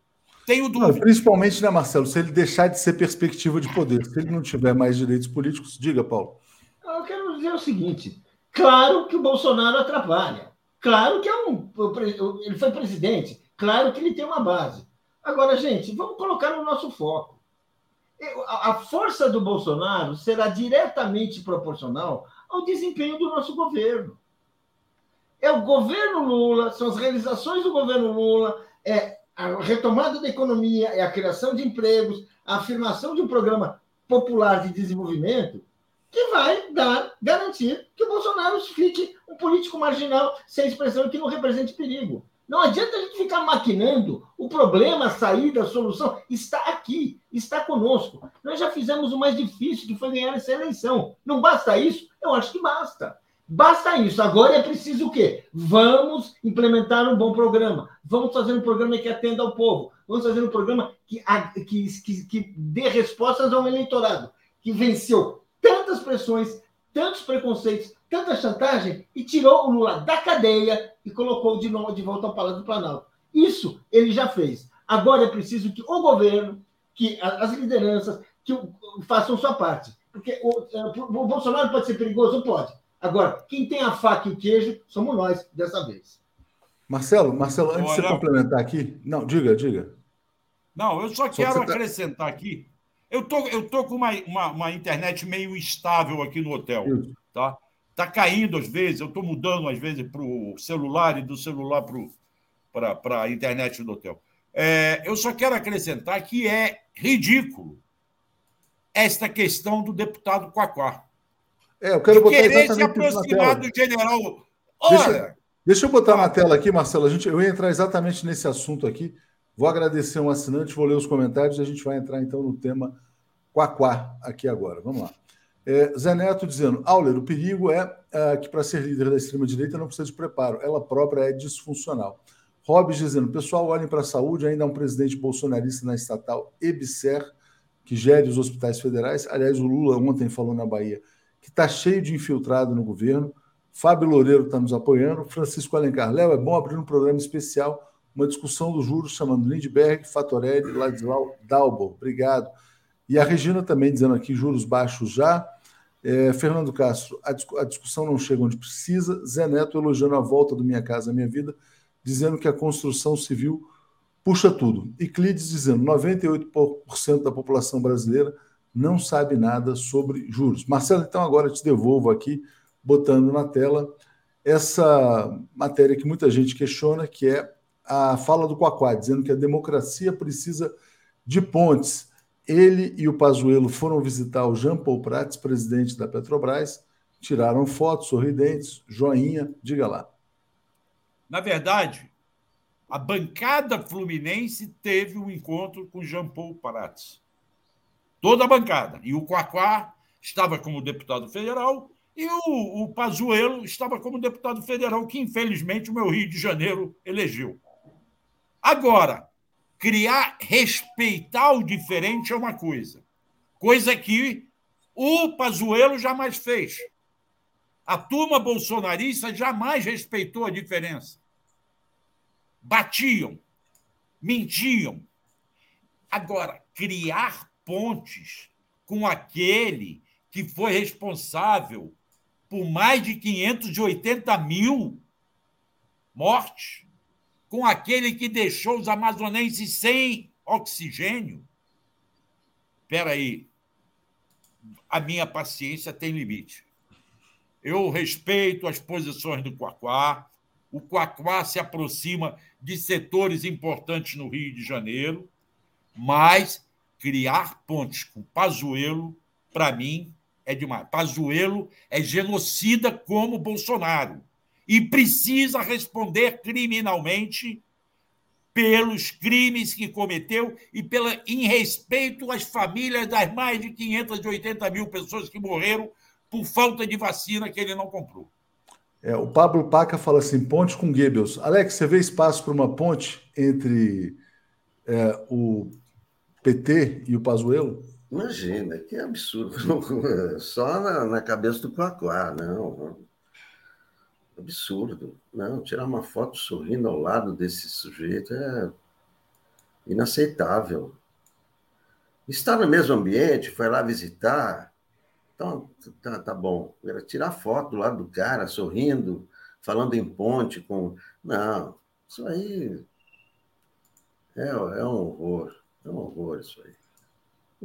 Tenho dúvida. Não, principalmente, né, Marcelo, se ele deixar de ser perspectiva de poder, se ele não tiver mais direitos políticos, diga, Paulo. Eu quero dizer o seguinte: claro que o Bolsonaro atrapalha. Claro que é um, ele foi presidente, Claro que ele tem uma base. Agora, gente, vamos colocar no nosso foco. A força do Bolsonaro será diretamente proporcional ao desempenho do nosso governo. É o governo Lula, são as realizações do governo Lula, é a retomada da economia, é a criação de empregos, a afirmação de um programa popular de desenvolvimento que vai dar, garantir que o Bolsonaro fique um político marginal, sem expressão, que não represente perigo. Não adianta a gente ficar maquinando. O problema, a saída, a solução está aqui, está conosco. Nós já fizemos o mais difícil, que foi ganhar essa eleição. Não basta isso? Eu acho que basta. Basta isso. Agora é preciso o quê? Vamos implementar um bom programa. Vamos fazer um programa que atenda ao povo. Vamos fazer um programa que, que, que, que dê respostas ao eleitorado, que venceu tantas pressões, tantos preconceitos, tanta chantagem e tirou o Lula da cadeia e colocou de novo de volta ao Palácio do Planalto. Isso ele já fez. Agora é preciso que o governo, que as lideranças, que façam sua parte. Porque o, é, o Bolsonaro pode ser perigoso? Pode. Agora, quem tem a faca e o queijo somos nós, dessa vez. Marcelo, Marcelo, antes Olha, de você complementar aqui. Não, diga, diga. Não, eu só, só quero tá acrescentar tá... aqui eu tô, eu tô com uma, uma, uma, internet meio instável aqui no hotel, tá? Tá caindo às vezes, eu estou mudando às vezes para o celular e do celular para a internet do hotel. É, eu só quero acrescentar que é ridículo esta questão do deputado Quaquá. É, eu quero botar querer se aproximar do general. Olha. Deixa, deixa eu botar na tela aqui, Marcelo. A gente, eu ia entrar exatamente nesse assunto aqui. Vou agradecer um assinante, vou ler os comentários e a gente vai entrar então no tema Quaquá aqui agora. Vamos lá. É, Zé Neto dizendo: Auler, o perigo é, é que para ser líder da extrema-direita não precisa de preparo, ela própria é disfuncional. Hobbes dizendo: pessoal, olhem para a saúde, ainda há um presidente bolsonarista na estatal EBSER, que gere os hospitais federais. Aliás, o Lula ontem falou na Bahia que está cheio de infiltrado no governo. Fábio Loureiro está nos apoiando. Francisco Alencar: Léo, é bom abrir um programa especial uma discussão dos juros chamando Lindbergh, Fatorelli, Ladislau, Dalbo. Obrigado. E a Regina também dizendo aqui juros baixos já. É, Fernando Castro, a, a, discussão não chega onde precisa. Zé Neto elogiando a volta do Minha Casa Minha Vida, dizendo que a construção civil puxa tudo. E Clides dizendo 98% da população brasileira não sabe nada sobre juros. Marcelo, então agora te devolvo aqui, botando na tela essa matéria que muita gente questiona, que é a fala do Quaquá, dizendo que a democracia precisa de pontes. Ele e o Pazuello foram visitar o Jean Paul Prats, presidente da Petrobras, tiraram fotos sorridentes, joinha, diga lá. Na verdade, a bancada fluminense teve um encontro com Jean Paul Prats. Toda a bancada. E o Quaquá estava como deputado federal e o, o Pazuello estava como deputado federal, que infelizmente o meu Rio de Janeiro elegeu. Agora, criar, respeitar o diferente é uma coisa, coisa que o Pazuello jamais fez. A turma bolsonarista jamais respeitou a diferença. Batiam, mentiam. Agora, criar pontes com aquele que foi responsável por mais de 580 mil mortes com aquele que deixou os amazonenses sem oxigênio? Espera aí, a minha paciência tem limite. Eu respeito as posições do Quaquá. O Quaquá se aproxima de setores importantes no Rio de Janeiro, mas criar pontes com Pazuello, para mim, é demais. Pazuello é genocida como Bolsonaro e precisa responder criminalmente pelos crimes que cometeu e pela, em respeito às famílias das mais de 580 mil pessoas que morreram por falta de vacina que ele não comprou. É, o Pablo Paca fala assim: ponte com Goebbels. Alex, você vê espaço para uma ponte entre é, o PT e o Pazuello? Imagina, que absurdo. Só na, na cabeça do Quaquá, não. Absurdo. Não, tirar uma foto sorrindo ao lado desse sujeito é inaceitável. Estar no mesmo ambiente, foi lá visitar, então tá, tá bom. Tirar foto do lado do cara, sorrindo, falando em ponte com. Não, isso aí É, é um horror. É um horror isso aí.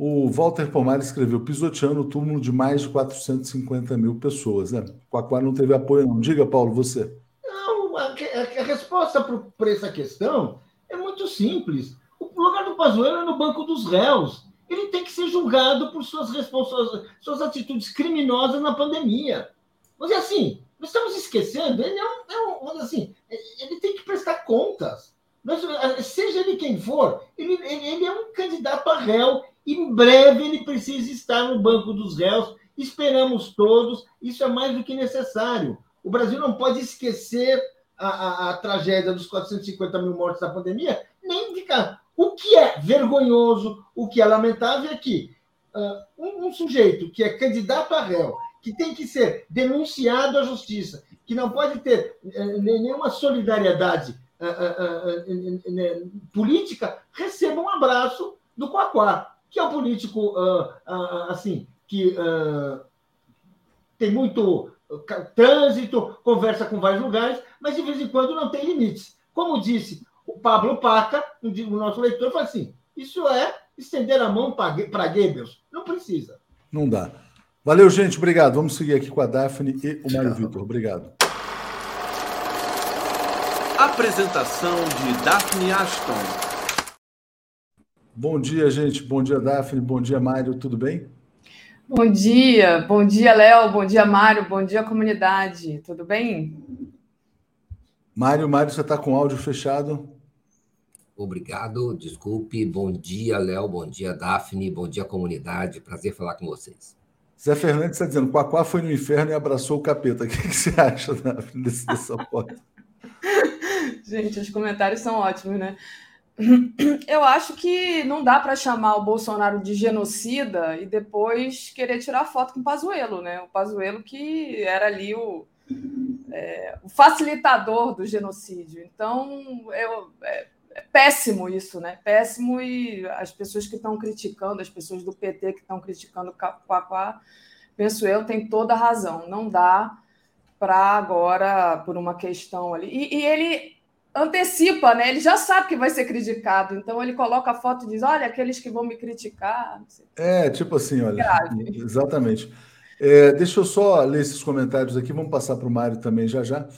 O Walter Pomar escreveu pisoteando o túmulo de mais de 450 mil pessoas. Né? Quaquá não teve apoio, não. Diga, Paulo, você. Não, a, a resposta para essa questão é muito simples. O lugar do Pazuello é no banco dos réus. Ele tem que ser julgado por suas, suas atitudes criminosas na pandemia. Mas é assim, nós estamos esquecendo, ele é um, é um assim, ele tem que prestar contas. Mas, seja ele quem for, ele, ele é um candidato a réu. Em breve ele precisa estar no banco dos réus. Esperamos todos, isso é mais do que necessário. O Brasil não pode esquecer a, a, a tragédia dos 450 mil mortes da pandemia, nem ficar. O que é vergonhoso, o que é lamentável é que uh, um, um sujeito que é candidato a réu, que tem que ser denunciado à justiça, que não pode ter uh, nenhuma solidariedade uh, política, receba um abraço do Quaquá, que é um político assim que tem muito trânsito, conversa com vários lugares, mas de vez em quando não tem limites. Como disse o Pablo Paca, o nosso leitor, fala assim: isso é estender a mão para Goebbels. Não precisa. Não dá. Valeu, gente. Obrigado. Vamos seguir aqui com a Daphne e o Mário Vitor. Obrigado. Apresentação de Daphne Ashton. Bom dia, gente. Bom dia, Daphne. Bom dia, Mário. Tudo bem? Bom dia, bom dia, Léo, bom dia, Mário, bom dia, comunidade. Tudo bem? Mário, Mário, você está com o áudio fechado? Obrigado, desculpe. Bom dia, Léo, bom dia, Daphne, bom dia, comunidade. Prazer falar com vocês. Zé Fernandes está dizendo: Quaquá foi no inferno e abraçou o capeta. O que, que você acha, Daphne, dessa foto? Gente, os comentários são ótimos, né? Eu acho que não dá para chamar o Bolsonaro de genocida e depois querer tirar foto com o Pazuello, né? O Pazuello que era ali o, é, o facilitador do genocídio. Então, eu, é, é, péssimo isso, né? Péssimo e as pessoas que estão criticando, as pessoas do PT que estão criticando o Quaquá, penso eu, tem toda a razão. Não dá para agora, por uma questão ali. E, e ele antecipa, né? Ele já sabe que vai ser criticado, então ele coloca a foto e diz: olha, aqueles que vão me criticar. É, tipo assim, olha. Grave. Exatamente. É, deixa eu só ler esses comentários aqui, vamos passar para o Mário também já já.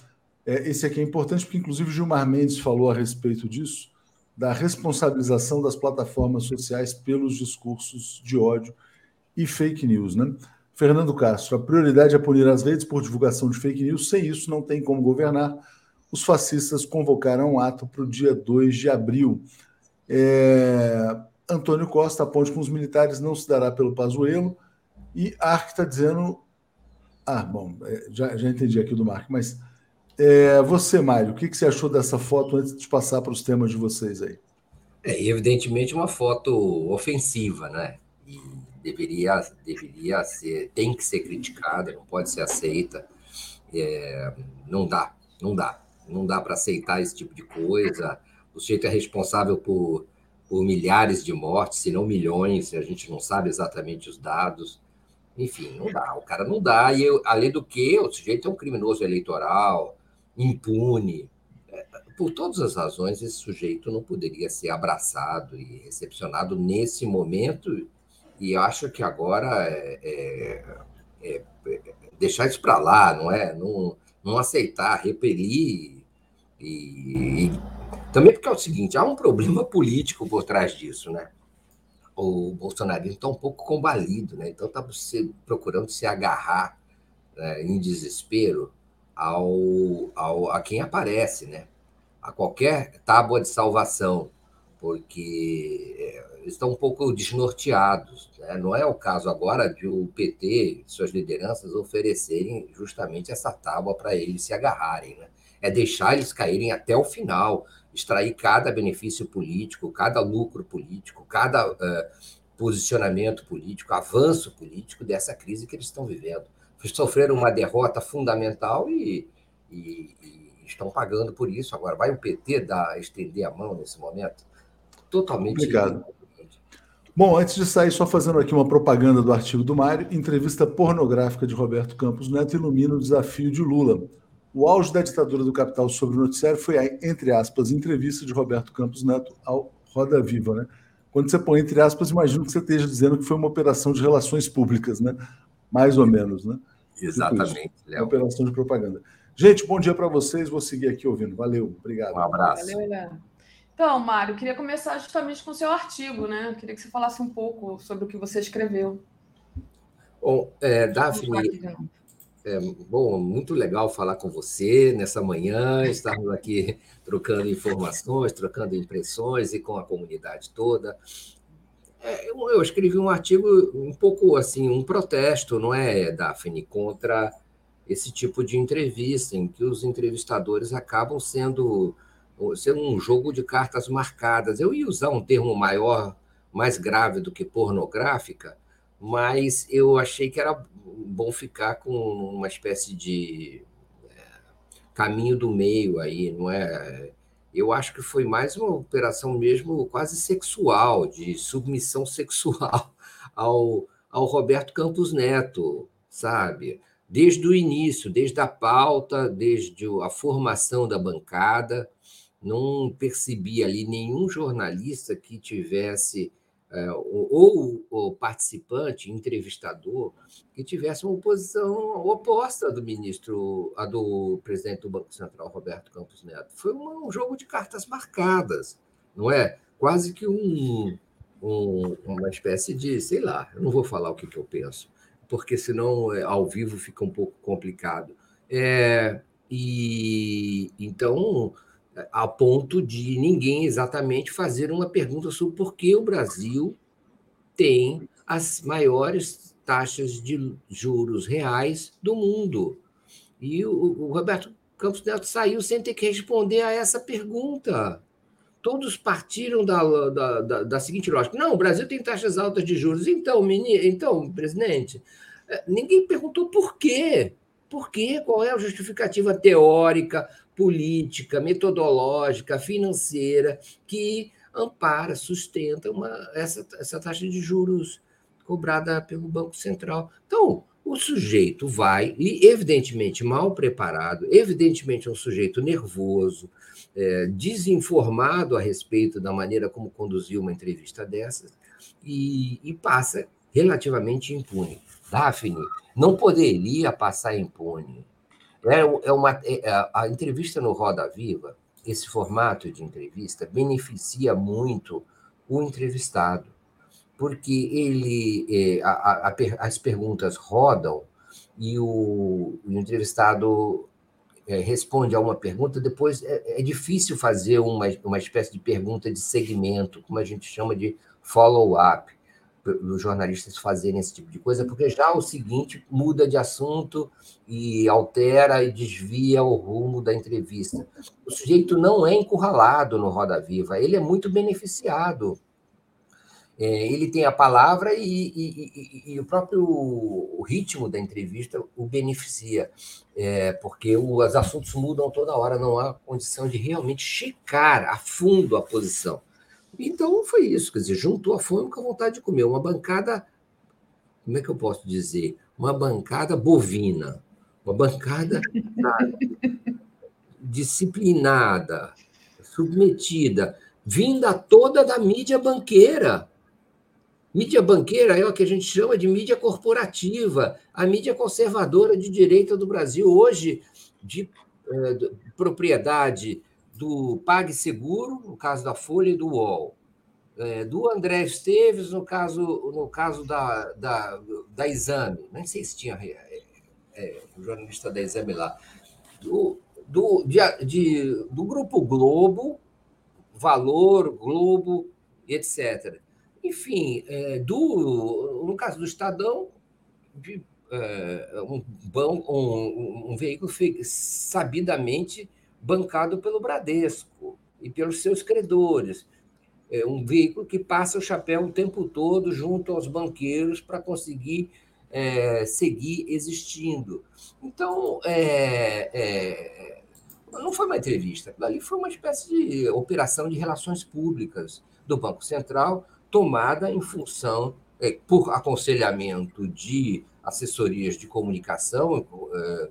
É, esse aqui é importante, porque inclusive o Gilmar Mendes falou a respeito disso, da responsabilização das plataformas sociais pelos discursos de ódio e fake news, né? Fernando Castro, a prioridade é punir as redes por divulgação de fake news, sem isso não tem como governar os fascistas convocaram um ato para o dia 2 de abril. É, Antônio Costa, a ponte com os militares não se dará pelo Pazuello, e Ark está dizendo. Ah, bom, é, já, já entendi aqui do Mark, mas é, você, Mário, o que, que você achou dessa foto antes de passar para os temas de vocês aí? É, evidentemente, uma foto ofensiva, né? E deveria, deveria ser, tem que ser criticada, não pode ser aceita. É, não dá, não dá não dá para aceitar esse tipo de coisa. O sujeito é responsável por, por milhares de mortes, se não milhões, a gente não sabe exatamente os dados. Enfim, não dá, o cara não dá. E eu, além do que, o sujeito é um criminoso eleitoral, impune. É, por todas as razões, esse sujeito não poderia ser abraçado e recepcionado nesse momento. E acho que agora é, é, é, é deixar isso para lá, não é? Não, não aceitar, repelir e, e, também porque é o seguinte, há um problema político por trás disso, né? O bolsonarismo está um pouco combalido, né? Então está procurando se agarrar né, em desespero ao, ao, a quem aparece, né? A qualquer tábua de salvação, porque é, estão um pouco desnorteados. Né? Não é o caso agora de o PT, suas lideranças, oferecerem justamente essa tábua para eles se agarrarem, né? É deixar eles caírem até o final, extrair cada benefício político, cada lucro político, cada uh, posicionamento político, avanço político dessa crise que eles estão vivendo. Sofreram uma derrota fundamental e, e, e estão pagando por isso. Agora, vai o PT dar, estender a mão nesse momento? Totalmente. Obrigado. Bom, antes de sair, só fazendo aqui uma propaganda do artigo do Mário, entrevista pornográfica de Roberto Campos Neto ilumina o desafio de Lula. O auge da ditadura do capital sobre o noticiário foi a, entre aspas, entrevista de Roberto Campos Neto ao Roda Viva, né? Quando você põe entre aspas, imagino que você esteja dizendo que foi uma operação de relações públicas, né? Mais ou menos, né? Exatamente, Léo. Operação de propaganda. Gente, bom dia para vocês. Vou seguir aqui ouvindo. Valeu, obrigado. Um abraço. Valeu. Então, Mário, queria começar justamente com o seu artigo, né? Queria que você falasse um pouco sobre o que você escreveu. Bom, é, Daphne, é, bom, muito legal falar com você nessa manhã, estarmos aqui trocando informações, trocando impressões e com a comunidade toda. É, eu, eu, escrevi um artigo um pouco assim, um protesto, não é, Daphne, contra esse tipo de entrevista em que os entrevistadores acabam sendo ser um jogo de cartas marcadas. Eu ia usar um termo maior, mais grave do que pornográfica, mas eu achei que era bom ficar com uma espécie de é, caminho do meio aí, não é? Eu acho que foi mais uma operação mesmo quase sexual, de submissão sexual ao, ao Roberto Campos Neto, sabe? Desde o início, desde a pauta, desde a formação da bancada, não percebi ali nenhum jornalista que tivesse, é, ou o participante, entrevistador, que tivesse uma posição oposta do ministro, a do presidente do Banco Central, Roberto Campos Neto. Foi um jogo de cartas marcadas, não é? Quase que um, um, uma espécie de, sei lá, eu não vou falar o que, que eu penso, porque senão é, ao vivo fica um pouco complicado. É, e então a ponto de ninguém exatamente fazer uma pergunta sobre por que o Brasil tem as maiores taxas de juros reais do mundo. E o, Roberto Campos Neto saiu sem ter que responder a essa pergunta. Todos partiram da, da, da, da seguinte lógica: não, o Brasil tem taxas altas de juros. Então, menino, então, presidente, eh, ninguém perguntou por quê. Por quê? Qual é a justificativa teórica? Política, metodológica, financeira, que ampara, sustenta uma, essa, essa taxa de juros cobrada pelo Banco Central. Então, o sujeito vai, e evidentemente mal preparado, evidentemente é um sujeito nervoso, é, desinformado a respeito da maneira como conduziu uma entrevista dessas, e, e passa relativamente impune. Daphne não poderia passar impune. É, é uma, é, é, a entrevista no Roda Viva, esse formato de entrevista, beneficia muito o entrevistado, porque ele a, a, as perguntas rodam e o, o entrevistado responde a uma pergunta, depois é, é, difícil fazer uma, uma espécie de pergunta de segmento, como a gente chama de follow-up dos jornalistas fazerem esse tipo de coisa, porque já o seguinte muda de assunto e altera e desvia o rumo da entrevista. O sujeito não é encurralado no Roda Viva, ele é muito beneficiado. É, ele tem a palavra e, e, e, e, o próprio ritmo da entrevista o beneficia, é, porque os assuntos mudam toda hora, não há condição de realmente checar a fundo a posição. Então foi isso, quer dizer, juntou a fome com a vontade de comer. Uma bancada, como é que eu posso dizer? Uma bancada bovina, uma bancada disciplinada, submetida, vinda toda da mídia banqueira. Mídia banqueira é o que a gente chama de mídia corporativa, a mídia conservadora de direita do Brasil, hoje de, eh, de propriedade do PagSeguro, no caso da Folha e do UOL, é, do André Esteves, no caso, no caso da, da, da Exame, nem sei se tinha é, é, o jornalista da Exame lá, do, do, de, de, do Grupo Globo, Valor, Globo, etc. Enfim, é, do, no caso do Estadão, de, é, um, um, um veículo sabidamente bancado pelo Bradesco e pelos seus credores. É um veículo que passa o chapéu o tempo todo junto aos banqueiros para conseguir é, seguir existindo. Então, é, é, não foi uma entrevista, ali foi uma espécie de operação de relações públicas do Banco Central, tomada em função, é, por aconselhamento de assessorias de comunicação, é,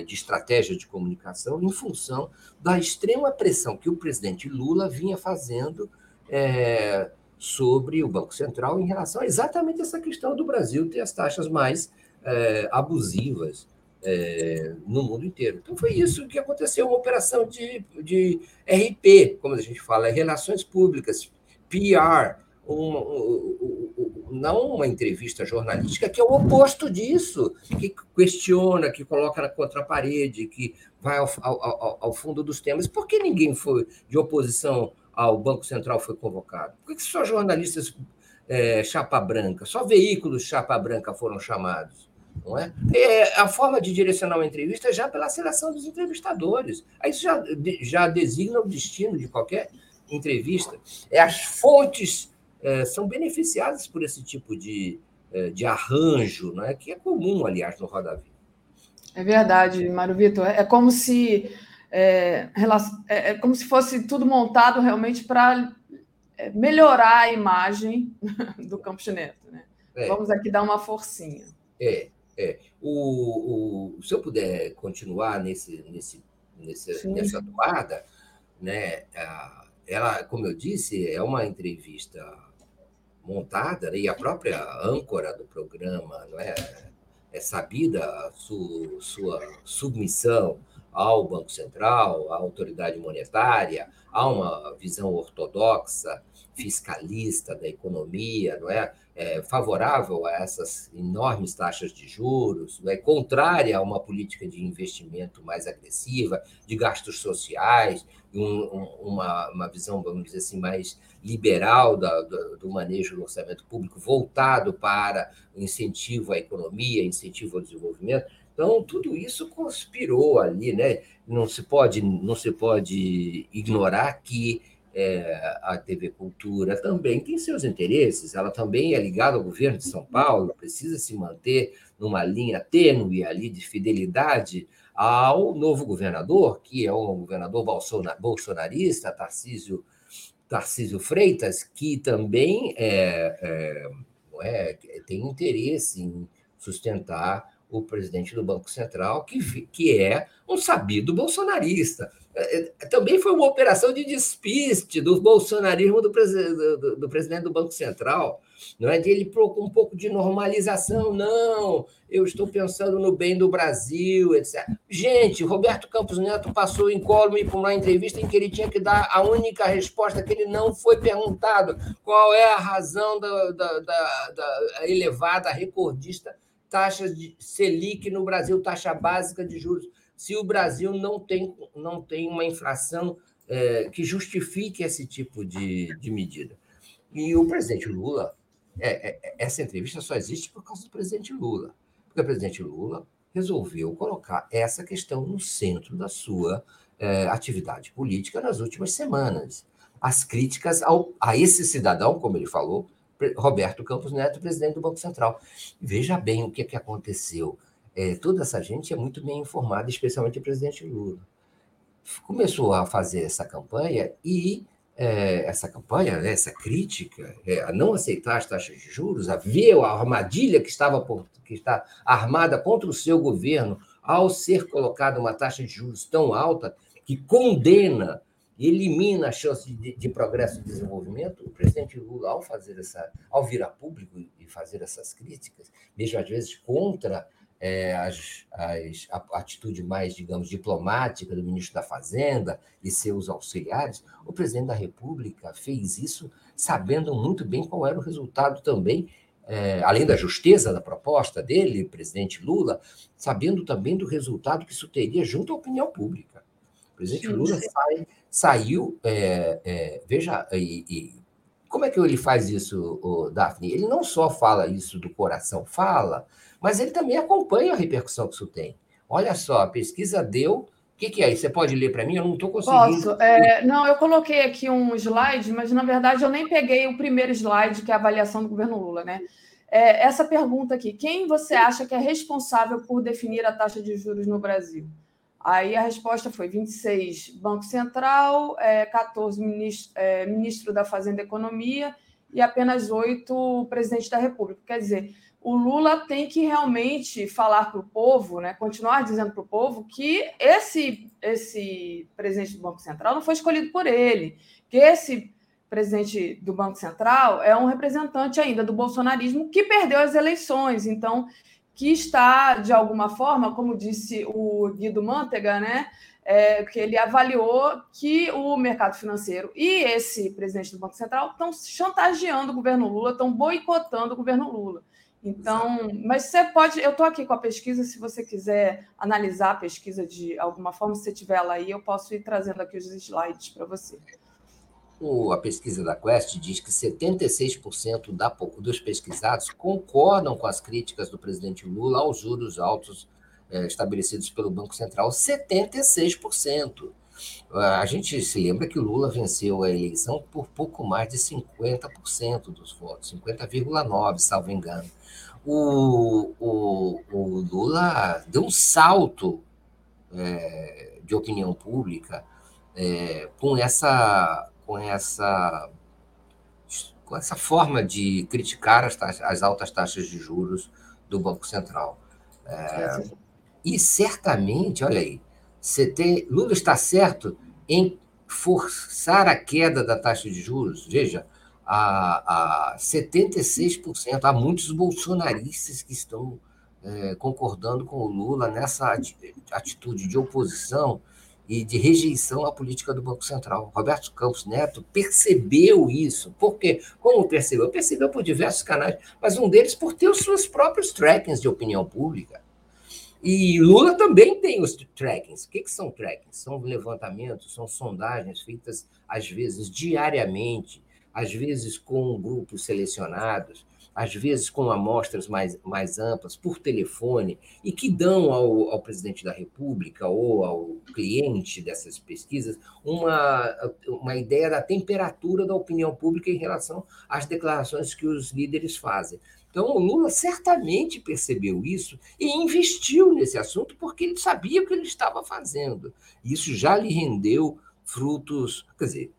de estratégia de comunicação em função da extrema pressão que o presidente Lula vinha fazendo é, sobre o Banco Central em relação a exatamente essa questão do Brasil ter as taxas mais é, abusivas é, no mundo inteiro. Então, foi isso que aconteceu, uma operação de, de RP, como a gente fala, relações públicas, PR, uma, não uma entrevista jornalística, que é o oposto disso, que questiona, que coloca na contraparede, que vai ao, ao, ao, fundo dos temas. Por que ninguém foi de oposição ao Banco Central foi convocado? Por que só jornalistas é, chapa branca, só veículos chapa branca foram chamados? Não é? é? a forma de direcionar uma entrevista é já pela seleção dos entrevistadores. Aí isso já, já designa o destino de qualquer entrevista. É as fontes é, são beneficiadas por esse tipo de, é, de arranjo, não é? que é comum, aliás, no Roda Viva. É verdade, Mário Vitor. É como se é, é, é como se fosse tudo montado realmente para é, melhorar a imagem do Campos Neto. Né? É. Vamos aqui dar uma forcinha. É, é. O, o, se eu puder continuar nesse, nesse, nesse nessa toada, né, ela, como eu disse, é uma entrevista montada, né, e a própria âncora do programa não é, é sabida a su, sua submissão ao Banco Central, à autoridade monetária, a uma visão ortodoxa, fiscalista da economia, não é? é favorável a essas enormes taxas de juros, não é? contrária a uma política de investimento mais agressiva, de gastos sociais, um, um, uma, uma visão, vamos dizer assim, mais liberal da, do, do manejo do orçamento público, voltado para incentivo à economia, incentivo ao desenvolvimento. Então, tudo isso conspirou ali, né? Não se pode, não se pode ignorar que é, a TV Cultura também tem seus interesses, ela também é ligada ao governo de São Paulo, precisa se manter numa linha tênue ali de fidelidade ao novo governador, que é um governador bolsonarista, Tarcísio, Tarcísio Freitas, que também é, é, é, tem interesse em sustentar o presidente do Banco Central, que, que é um sabido bolsonarista. É, é, também foi uma operação de despiste do bolsonarismo do, do, do, presidente do Banco Central, não é de ele com um pouco de normalização, não, eu estou pensando no bem do Brasil, etc. Gente, Roberto Campos Neto passou incólume por uma entrevista em que ele tinha que dar a única resposta que ele não foi perguntado, qual é a razão da, da, da, da elevada, recordista taxa de Selic no Brasil, taxa básica de juros se o Brasil não tem, não tem uma inflação é, que justifique esse tipo de, de medida. E o presidente Lula, é, é, essa entrevista só existe por causa do presidente Lula, porque o presidente Lula resolveu colocar essa questão no centro da sua é, atividade política nas últimas semanas. As críticas ao, a esse cidadão, como ele falou, Roberto Campos Neto, presidente do Banco Central. Veja bem o que, que aconteceu é, toda essa gente é muito bem informada, especialmente o presidente Lula. Começou a fazer essa campanha e é, essa campanha, né, essa crítica, é, a não aceitar as taxas de juros, a ver a armadilha que estava por, que está armada contra o seu governo ao ser colocada uma taxa de juros tão alta que condena elimina a chance de, de, progresso e desenvolvimento, o presidente Lula, ao fazer essa, ao vir a público e fazer essas críticas, mesmo às vezes contra é, as, as, a atitude mais, digamos, diplomática do ministro da Fazenda e seus auxiliares, o presidente da República fez isso sabendo muito bem qual era o resultado também, é, além da justeza da proposta dele, presidente Lula, sabendo também do resultado que isso teria junto à opinião pública. O presidente Lula sai, saiu, é, é, veja, e, e, como é que ele faz isso, Daphne? Ele não só fala isso do coração, fala, mas ele também acompanha a repercussão que isso tem. Olha só, a pesquisa deu. O que, que é? Você pode ler para mim? Eu não estou conseguindo. Posso. É, não, eu coloquei aqui um slide, mas na verdade eu nem peguei o primeiro slide, que é a avaliação do governo Lula, né? É, essa pergunta aqui: quem você acha que é responsável por definir a taxa de juros no Brasil? Aí a resposta foi 26 Banco Central, é, 14 ministro, é, ministro da Fazenda e Economia e apenas oito presidente da República. Quer dizer, o Lula tem que realmente falar para o povo, né, continuar dizendo para o povo que esse, esse presidente do Banco Central não foi escolhido por ele, que esse presidente do Banco Central, é um representante ainda do bolsonarismo que perdeu as eleições. Então, que está, de alguma forma, como disse o Guido Mantega, né, é, que ele avaliou que o mercado financeiro e esse presidente do Banco Central estão chantageando o governo Lula, estão boicotando o governo Lula. Então, mas você pode, eu estou aqui com a pesquisa, se você quiser analisar a pesquisa de alguma forma, se você tiver ela aí, eu posso ir trazendo aqui os slides para você. O, a pesquisa da Quest diz que 76% da, dos pesquisados concordam com as críticas do presidente Lula aos juros altos é, estabelecidos pelo Banco Central. 76%. A gente se lembra que o Lula venceu a eleição por pouco mais de 50% dos votos, 50,9%, salvo engano. O, o, o Lula deu um salto é, de opinião pública é, com essa com essa com essa forma de criticar as, taxas, as altas taxas de juros do Banco Central. É, e certamente, olha aí, tem, Lula está certo em forçar a queda da taxa de juros. Veja, a, a 76%. Há muitos bolsonaristas que estão é, concordando com o Lula nessa atitude de oposição e de rejeição à política do Banco Central. Roberto Campos Neto percebeu isso. Por quê? Como percebeu? Percebeu por diversos canais, mas um deles por ter os seus próprios trackings de opinião pública. E Lula também tem os trackings. O que, que são trackings? São levantamentos, são sondagens feitas, às vezes, diariamente, às vezes com grupos selecionados, às vezes com amostras mais, mais amplas, por telefone, e que dão ao, ao presidente da República ou ao cliente dessas pesquisas uma, uma ideia da temperatura da opinião pública em relação às declarações que os líderes fazem. Então, o Lula certamente percebeu isso e investiu nesse assunto porque ele sabia o que ele estava fazendo. Isso já lhe rendeu frutos, quer dizer,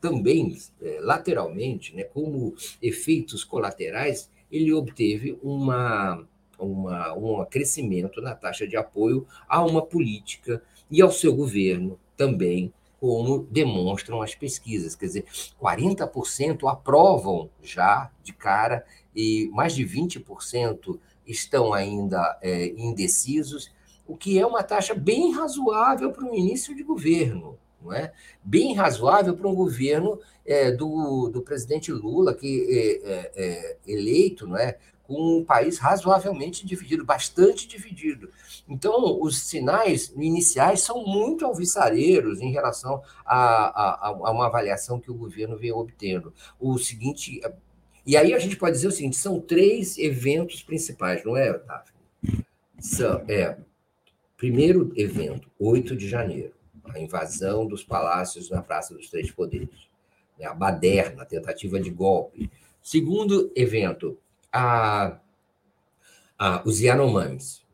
também é, lateralmente, né, como efeitos colaterais, ele obteve uma, uma, um crescimento na taxa de apoio a uma política e ao seu governo também, como demonstram as pesquisas. Quer dizer, 40% aprovam já de cara e mais de 20% estão ainda é, indecisos, o que é uma taxa bem razoável para um início de governo não é? bem razoável para um governo é, do, do presidente Lula, que é, é, é, eleito, não é? com um país razoavelmente dividido, bastante dividido. Então, os sinais iniciais são muito alvissareiros em relação a, a, a uma avaliação que o governo vem obtendo. O seguinte. E aí a gente pode dizer o seguinte: são três eventos principais, não é, Daphne? São, é, primeiro evento, 8 de janeiro a invasão dos palácios na Praça dos Três Poderes, né? a baderna, a tentativa de golpe. Segundo evento, a, a, os Yanomamis.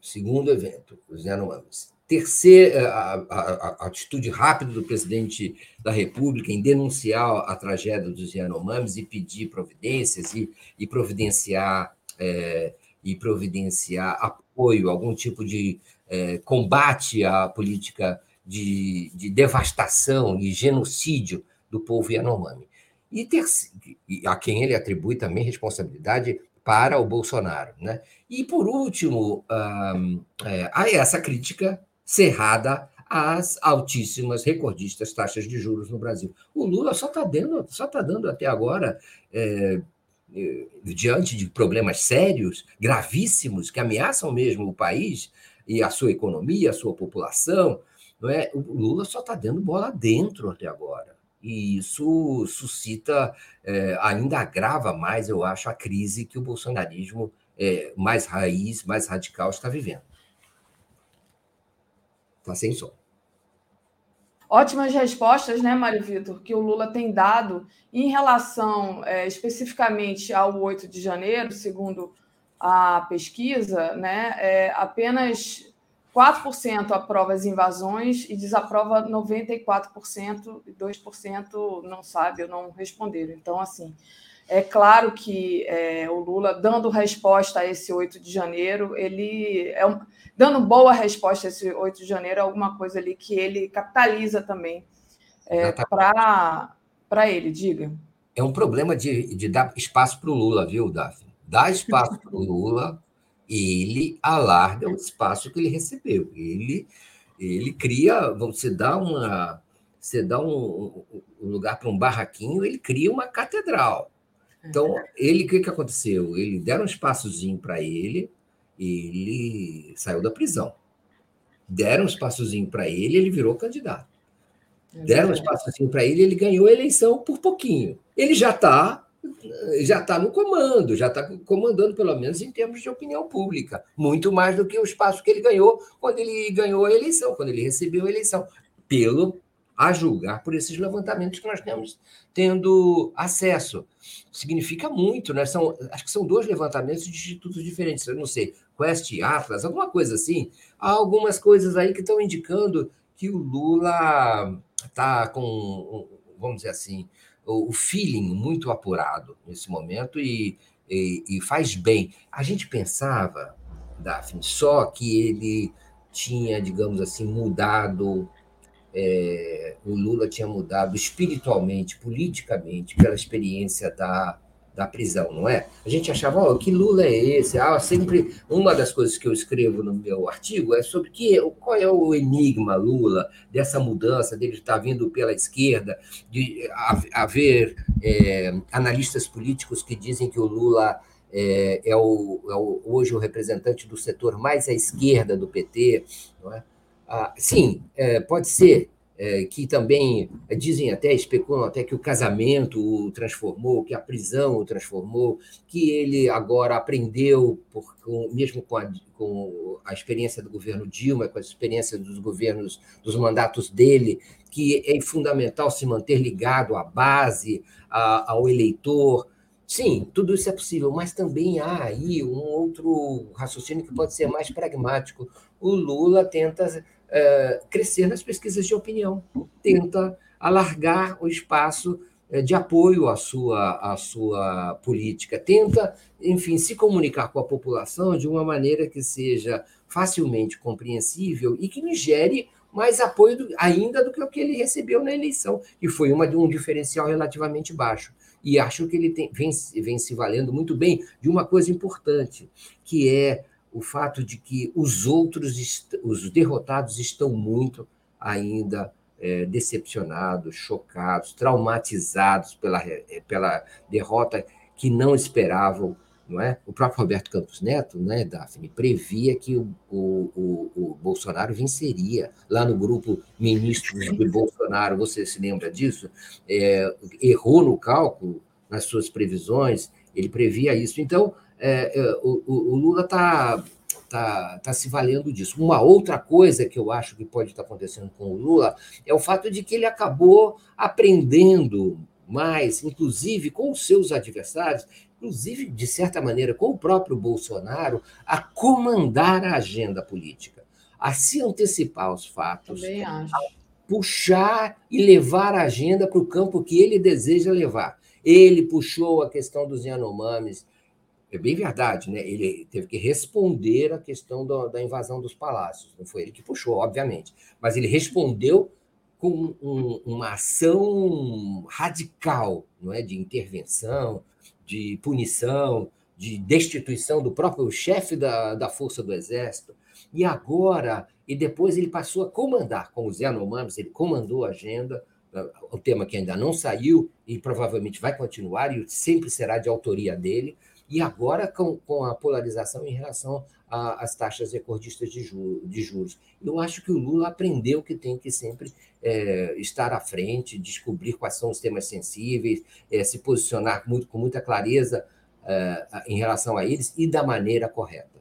Segundo evento, os Yanomamis. Terceira, a, a, a, atitude rápida do presidente da República em denunciar a tragédia dos Yanomamis e pedir providências e, e providenciar é, e providenciar apoio, algum tipo de é, combate à política de, de devastação e genocídio do povo Yanomami. E, ter, a quem ele atribui também responsabilidade para o Bolsonaro. Né? E, por último, é, há essa crítica cerrada às altíssimas, recordistas taxas de juros no Brasil. O Lula só está dando, só tá dando até agora, é, é, diante de problemas sérios, gravíssimos, que ameaçam mesmo o país e a sua economia, a sua população, não é? O Lula só está dando bola dentro até agora. E isso suscita, é, ainda agrava mais, eu acho, a crise que o bolsonarismo é, mais raiz, mais radical está vivendo. Está sem som. Ótimas respostas, né, Mário Vitor, que o Lula tem dado em relação é, especificamente ao 8 de janeiro, segundo a pesquisa, né, é, apenas 4% aprova as invasões e desaprova 94%, e 2% não sabe ou não responderam. Então, assim, é claro que é, o Lula, dando resposta a esse 8 de janeiro, ele é um, dando boa resposta a esse 8 de janeiro, é alguma coisa ali que ele capitaliza também é, para ele, diga. É um problema de, de dar espaço para o Lula, viu, Daphne? Dá espaço para o Lula, ele alarga o espaço que ele recebeu. Ele, ele cria, você dá uma, você dá um, um lugar para um barraquinho, ele cria uma catedral. Então, ele, o que, que aconteceu? Ele deram um espaçozinho para ele, ele saiu da prisão. Deram um espaçozinho para ele, ele virou candidato. Deram um espaçozinho para ele, ele ganhou a eleição por pouquinho. Ele já está já está no comando, já está comandando, pelo menos em termos de opinião pública, muito mais do que o espaço que ele ganhou quando ele ganhou a eleição, quando ele recebeu a eleição, pelo a julgar por esses levantamentos que nós temos tendo acesso. Significa muito, né? São, acho que são dois levantamentos de institutos diferentes, eu não sei, Quest, Atlas, alguma coisa assim. Há algumas coisas aí que estão indicando que o Lula está com, vamos dizer assim, o feeling muito apurado nesse momento e, e, e faz bem. A gente pensava, Daphne, só que ele tinha, digamos assim, mudado é, o Lula tinha mudado espiritualmente, politicamente, pela experiência da, da prisão, não é? A gente achava, oh, que Lula é esse? Ah, sempre uma das coisas que eu escrevo no meu artigo é sobre que, qual é o enigma Lula dessa mudança dele estar vindo pela esquerda, de haver é, analistas políticos que dizem que o Lula é, é, o, é o, hoje o representante do setor mais à esquerda do PT, não é? Ah, sim, é, pode ser é, que também dizem até, especulam até que o casamento o transformou, que a prisão o transformou, que ele agora aprendeu, por, com, mesmo com a, com a experiência do governo Dilma, com a experiência dos governos, dos mandatos dele, que é fundamental se manter ligado à base, a, ao eleitor. Sim, tudo isso é possível, mas também há aí um outro raciocínio que pode ser mais pragmático. O Lula tenta é, crescer nas pesquisas de opinião, tenta alargar o espaço é, de apoio à sua, à sua política, tenta, enfim, se comunicar com a população de uma maneira que seja facilmente compreensível e que lhe gere mais apoio do, ainda do que o que ele recebeu na eleição, que foi uma um diferencial relativamente baixo. E acho que ele tem, vem, vem se valendo muito bem de uma coisa importante, que é o fato de que os outros, os derrotados, estão muito ainda é, decepcionados, chocados, traumatizados pela, é, pela derrota que não esperavam. Não é? O próprio Roberto Campos Neto, né, Daphne, previa que o, o, o, o Bolsonaro venceria. Lá no grupo Ministros de Bolsonaro, você se lembra disso? É, errou no cálculo, nas suas previsões, ele previa isso. Então, é, é, o, o, Lula está tá, tá se valendo disso. Uma outra coisa que eu acho que pode estar acontecendo com o Lula é o fato de que ele acabou aprendendo mais, inclusive com os seus adversários, inclusive, de certa maneira, com o próprio Bolsonaro, a comandar a agenda política, a se antecipar aos fatos, a puxar e levar a agenda para o campo que ele deseja levar. Ele puxou a questão dos Yanomamis, é bem verdade, né? Ele teve que responder à questão da, da, invasão dos palácios. Não foi ele que puxou, obviamente, mas ele respondeu com um, uma ação radical, não é, de intervenção, de punição, de destituição do próprio chefe da, da força do exército. E agora, e depois ele passou a comandar, com os Yanomamis, ele comandou a agenda, o tema que ainda não saiu e provavelmente vai continuar e sempre será de autoria dele, e agora com, com a polarização em relação às taxas recordistas de, de, juros. Eu acho que o Lula aprendeu que tem que sempre é, estar à frente, descobrir quais são os temas sensíveis, é, se posicionar muito, com muita clareza é, em relação a eles e da maneira correta.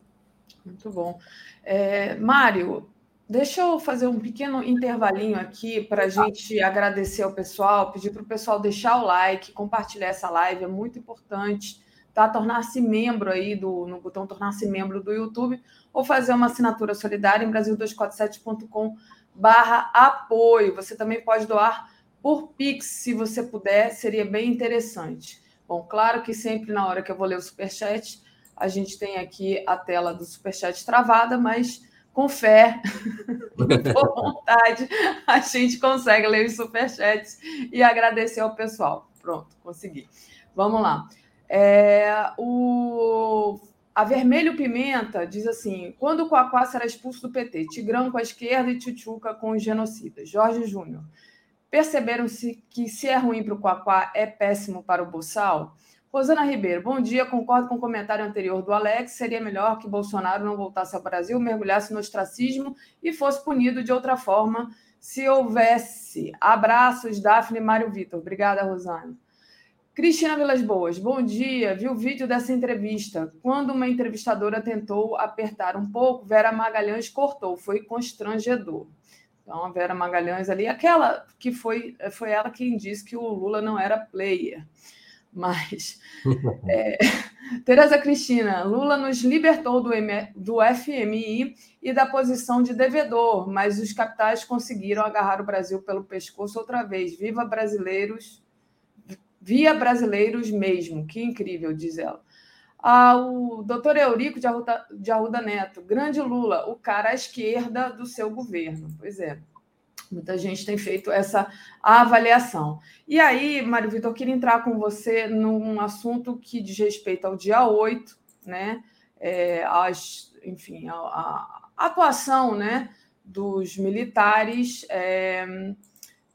Muito bom. É, Mário, deixa eu fazer um pequeno intervalinho aqui para a gente agradecer ao pessoal, pedir para o pessoal deixar o like, compartilhar essa live, é muito importante tá? Tornar-se membro aí do no botão tornar-se membro do YouTube ou fazer uma assinatura solidária em brasil247.com barra apoio. Você também pode doar por Pix, se você puder, seria bem interessante. Bom, claro que sempre na hora que eu vou ler o Superchat, a gente tem aqui a tela do Superchat travada, mas com fé, com vontade, a gente consegue ler os superchats e agradecer ao pessoal. Pronto, consegui. Vamos lá. É, o, a Vermelho Pimenta diz assim: quando o Coaquá será expulso do PT? Tigrão com a esquerda e Tchutchuca com os genocidas. Jorge Júnior. Perceberam-se que se é ruim para o Coaquá, é péssimo para o Boçal? Rosana Ribeiro, bom dia. Concordo com o comentário anterior do Alex. Seria melhor que Bolsonaro não voltasse ao Brasil, mergulhasse no ostracismo e fosse punido de outra forma se houvesse. Abraços, Daphne e Mário Vitor. Obrigada, Rosana. Cristina Vilas Boas, bom dia. Vi o vídeo dessa entrevista. Quando uma entrevistadora tentou apertar um pouco, Vera Magalhães cortou. Foi constrangedor. Então, a Vera Magalhães ali, aquela que foi, foi ela quem disse que o Lula não era player. Mas, é, Tereza Cristina, Lula nos libertou do, M, do FMI e da posição de devedor, mas os capitais conseguiram agarrar o Brasil pelo pescoço outra vez. Viva brasileiros, via brasileiros mesmo. Que incrível, diz ela. Ah, o doutor Eurico de Arruda, de Arruda Neto, grande Lula, o cara à esquerda do seu governo. Pois é. Muita gente tem feito essa avaliação. E aí, Mário Vitor, eu queria entrar com você num assunto que diz respeito ao dia 8, né? É, as, enfim, a, a, atuação né, dos militares. É,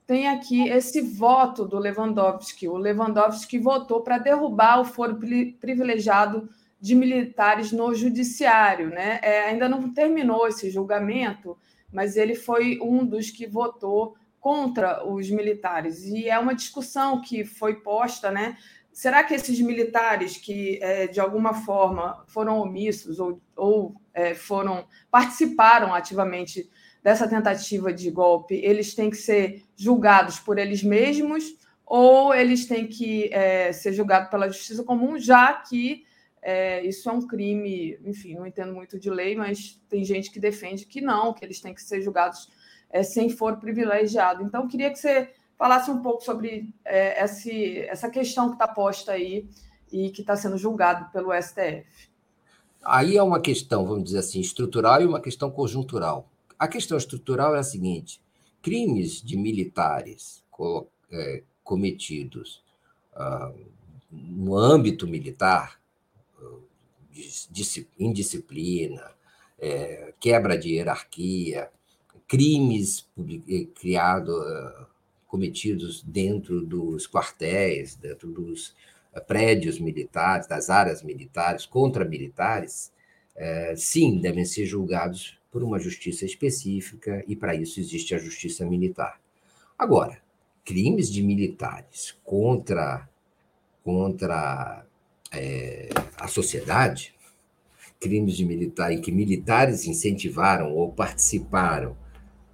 tem aqui esse voto do Lewandowski. O Lewandowski votou para derrubar o foro privilegiado de militares no judiciário. Né? É, ainda não terminou esse julgamento, mas ele foi um dos que votou contra os militares. E é uma discussão que foi posta, né? Será que esses militares que, é, de alguma forma, foram omissos ou, ou é, foram participaram ativamente dessa tentativa de golpe, eles têm que ser julgados por eles mesmos ou eles têm que é, ser julgados pela justiça comum, já que é, isso é um crime, enfim, não entendo muito de lei, mas tem gente que defende que não, que eles têm que ser julgados é, sem for privilegiado. Então, queria que você falasse um pouco sobre é, esse, essa questão que está posta aí e que está sendo julgado pelo STF. Aí é uma questão, vamos dizer assim, estrutural e uma questão conjuntural. A questão estrutural é a seguinte: crimes de militares é, cometidos uh, no âmbito militar indisciplina, é, quebra de hierarquia, crimes eh, criados, eh, cometidos dentro dos quartéis, dentro dos eh, prédios militares, das áreas militares, contra militares, é, sim, devem ser julgados por uma justiça específica e para isso existe a justiça militar. Agora, crimes de militares contra contra é, a sociedade, crimes de militar em que militares incentivaram ou participaram,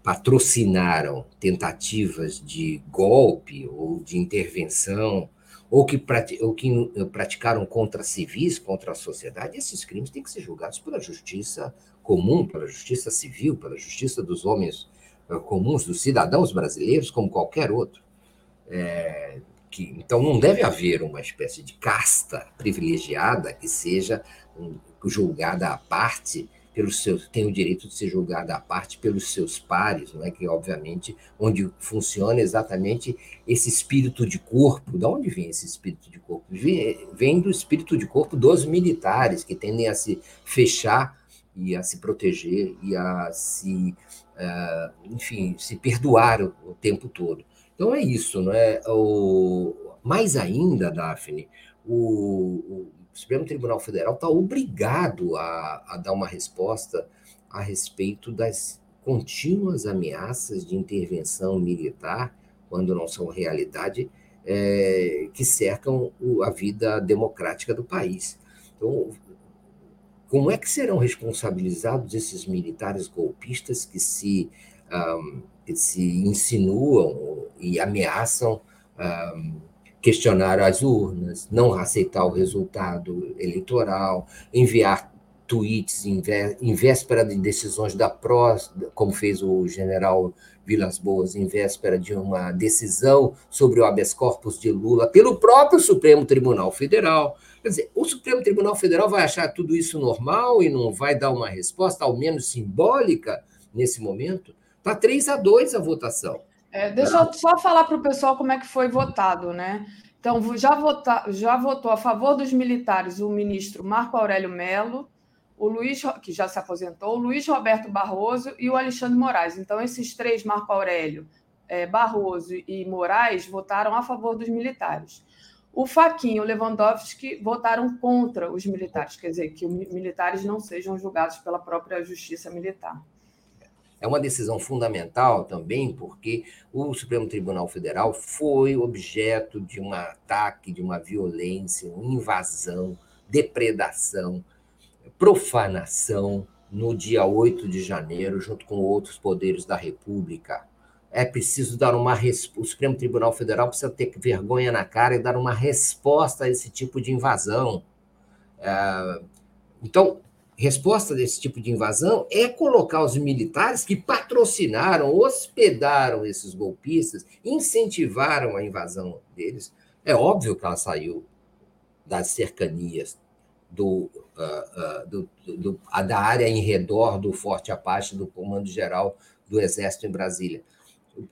patrocinaram tentativas de golpe ou de intervenção, ou que, ou que praticaram contra civis, contra a sociedade, esses crimes têm que ser julgados pela justiça comum, pela justiça civil, pela justiça dos homens eh, comuns, dos cidadãos brasileiros, como qualquer outro. É, que, então, não deve haver uma espécie de casta privilegiada que seja um, julgada à parte pelos seus tem o direito de ser julgada à parte pelos seus pares, não é que obviamente onde funciona exatamente esse espírito de corpo. De onde vem esse espírito de corpo? Vem do espírito de corpo dos militares que tendem a se fechar e a se proteger e a se, uh, enfim, se perdoar o, o tempo todo. Então é isso, não é? O, mais ainda, Daphne, o, o Supremo Tribunal Federal está obrigado a, a dar uma resposta a respeito das contínuas ameaças de intervenção militar, quando não são realidade, é, que cercam a vida democrática do país. Então, como é que serão responsabilizados esses militares golpistas que se um, que se insinuam e ameaçam um, questionar as urnas, não aceitar o resultado eleitoral, enviar tweets em véspera de decisões da PROS, como fez o general Vilas Boas, em véspera de uma decisão sobre o habeas corpus de Lula pelo próprio Supremo Tribunal Federal. Quer dizer, o Supremo Tribunal Federal vai achar tudo isso normal e não vai dar uma resposta, ao menos simbólica, nesse momento? Está 3 a 2 a votação. É, deixa eu só falar para o pessoal como é que foi votado, né? Então, já, vota, já votou a favor dos militares o ministro Marco Aurélio Melo, o Luiz, que já se aposentou, o Luiz Roberto Barroso e o Alexandre Moraes. Então, esses três, Marco Aurélio, é, Barroso e Moraes, votaram a favor dos militares. O Faquinha e o Lewandowski votaram contra os militares, quer dizer, que os militares não sejam julgados pela própria justiça militar. É uma decisão fundamental também, porque o Supremo Tribunal Federal foi objeto de um ataque, de uma violência, uma invasão, depredação profanação no dia 8 de janeiro, junto com outros poderes da República. É preciso dar uma resposta. O Supremo Tribunal Federal precisa ter vergonha na cara e dar uma resposta a esse tipo de invasão. É... Então, resposta desse tipo de invasão é colocar os militares que patrocinaram, hospedaram esses golpistas, incentivaram a invasão deles. É óbvio que ela saiu das cercanias do, uh, uh, do, do, da área em redor do Forte Apache, do Comando Geral do Exército em Brasília.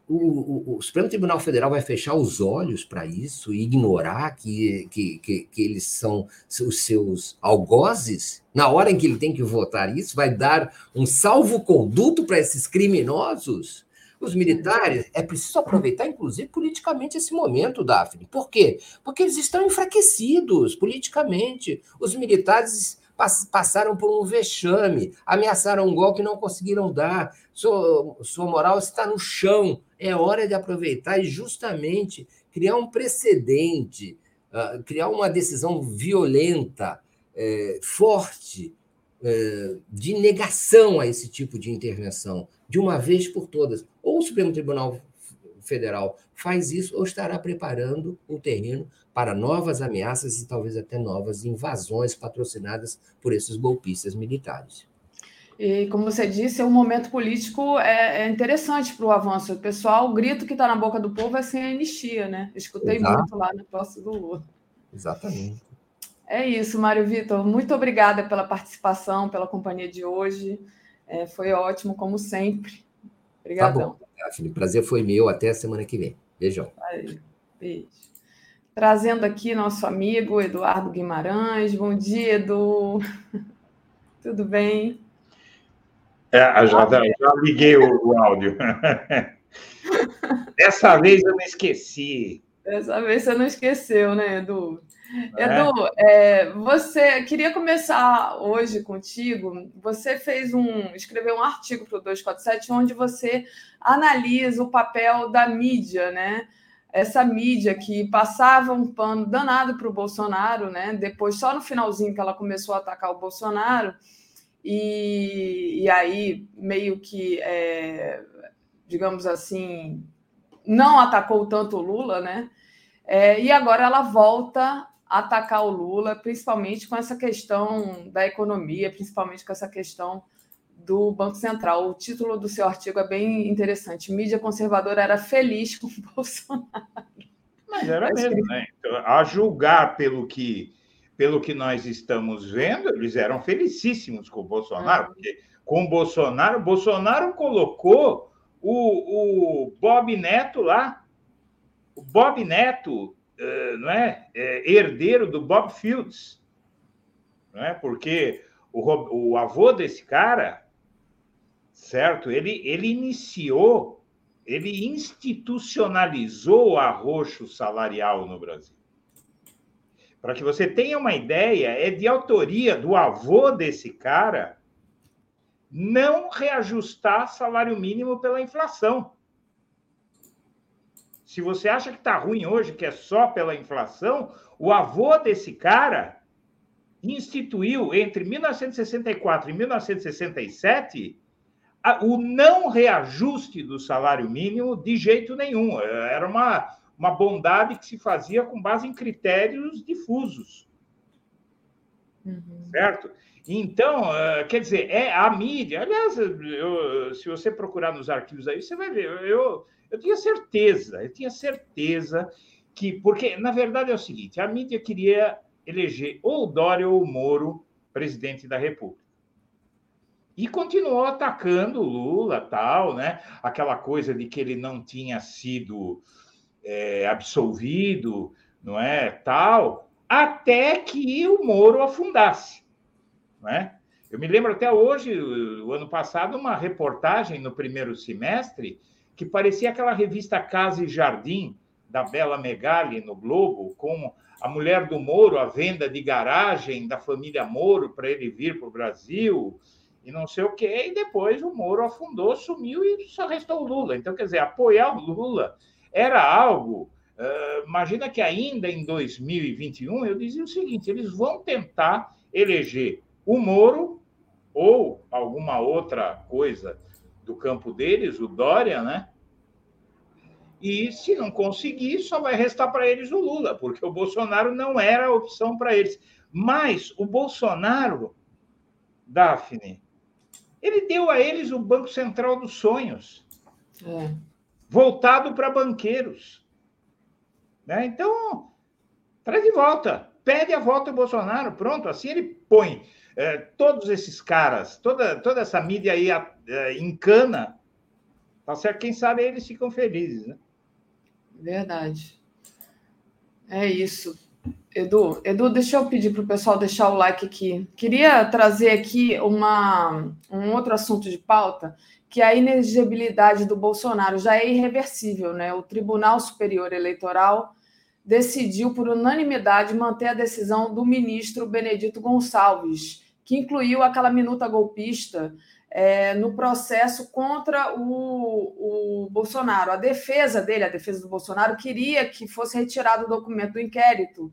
O, o, o, Supremo Tribunal Federal vai fechar os olhos para isso e ignorar que, que, que, que, eles são os seus algozes? Na hora em que ele tem que votar isso, vai dar um salvo-conduto para esses criminosos? Os militares, é preciso aproveitar, inclusive, politicamente esse momento, Daphne. Por quê? Porque eles estão enfraquecidos politicamente. Os militares passaram por um vexame, ameaçaram um golpe e não conseguiram dar. Sua, sua moral está no chão. É hora de aproveitar e justamente criar um precedente, uh, criar uma decisão violenta, eh, forte, eh, de negação a esse tipo de intervenção, de uma vez por todas. Ou o Supremo Tribunal Federal faz isso, ou estará preparando o terreno para novas ameaças e talvez até novas invasões patrocinadas por esses golpistas militares. E, como você disse, o momento político é, é interessante para o avanço. O pessoal, o grito que está na boca do povo é sem anistia, né? Escutei Exato. muito lá no posto do Lula. Exatamente. É isso, Mário Vitor. Muito obrigada pela participação, pela companhia de hoje. É, foi ótimo, como sempre. Obrigadão. Tá bom, Prazer foi meu. Até a semana que vem. Beijão. Aí, beijo. Trazendo aqui nosso amigo Eduardo Guimarães. Bom dia, Edu. Tudo bem? É, já, já liguei o, o áudio. Dessa vez eu me esqueci. Dessa vez você não esqueceu, né, Edu? É. Edu, é, você queria começar hoje contigo. Você fez um, escreveu um artigo para o 247 onde você analisa o papel da mídia, né? Essa mídia que passava um pano danado para o Bolsonaro, né? Depois, só no finalzinho que ela começou a atacar o Bolsonaro, e, e aí meio que, é, digamos assim, não atacou tanto o Lula, né? É, e agora ela volta atacar o Lula, principalmente com essa questão da economia, principalmente com essa questão do Banco Central. O título do seu artigo é bem interessante. Mídia conservadora era feliz com o Bolsonaro. Mas era mesmo, né? Então, a julgar pelo que, pelo que nós estamos vendo, eles eram felicíssimos com o Bolsonaro, é. porque com o Bolsonaro, Bolsonaro colocou o, o Bob Neto lá. O Bob Neto eh, não é, é, herdeiro do Bob Fields, não é? Porque o avô desse cara, certo? Ele, ele iniciou, ele institucionalizou o arroxo salarial no Brasil. Para que você tenha uma ideia, é de autoria do avô desse cara não reajustar salário mínimo pela inflação. Se você acha que está ruim hoje, que é só pela inflação, o avô desse cara instituiu entre 1964 e 1967 o não reajuste do salário mínimo de jeito nenhum. Era uma, uma bondade que se fazia com base em critérios difusos. Uhum. Certo? Então, uh, quer dizer, é a mídia. Aliás, eu, se você procurar nos arquivos aí, você vai ver. Eu, eu tinha certeza, eu tinha certeza que. Porque, na verdade, é o seguinte: a mídia queria eleger ou o Dória ou o Moro presidente da República. E continuou atacando o Lula, tal, né? Aquela coisa de que ele não tinha sido é, absolvido, não é? Tal, até que o Moro afundasse, não é? Eu me lembro até hoje, o ano passado, uma reportagem no primeiro semestre que parecia aquela revista Casa e Jardim da Bela Megali no Globo, com a mulher do Moro, a venda de garagem da família Moro para ele vir para o Brasil e não sei o quê. E depois o Moro afundou, sumiu e só restou o Lula. Então, quer dizer, apoiar o Lula era algo. Uh, imagina que ainda em 2021 eu dizia o seguinte: eles vão tentar eleger o Moro ou alguma outra coisa do campo deles, o Dória, né? E se não conseguir, só vai restar para eles o Lula, porque o Bolsonaro não era a opção para eles. Mas o Bolsonaro, Daphne, ele deu a eles o Banco Central dos Sonhos, é. voltado para banqueiros. Né? Então, traz de volta, pede a volta do Bolsonaro, pronto, assim ele põe é, todos esses caras, toda, toda essa mídia aí é, encana, tá certo? Quem sabe eles ficam felizes, né? Verdade. É isso. Edu, Edu, deixa eu pedir para o pessoal deixar o like aqui. Queria trazer aqui uma, um outro assunto de pauta, que é a inexigibilidade do Bolsonaro já é irreversível, né? O Tribunal Superior Eleitoral decidiu por unanimidade manter a decisão do ministro Benedito Gonçalves, que incluiu aquela minuta golpista é, no processo contra o, o Bolsonaro. A defesa dele, a defesa do Bolsonaro, queria que fosse retirado o documento do inquérito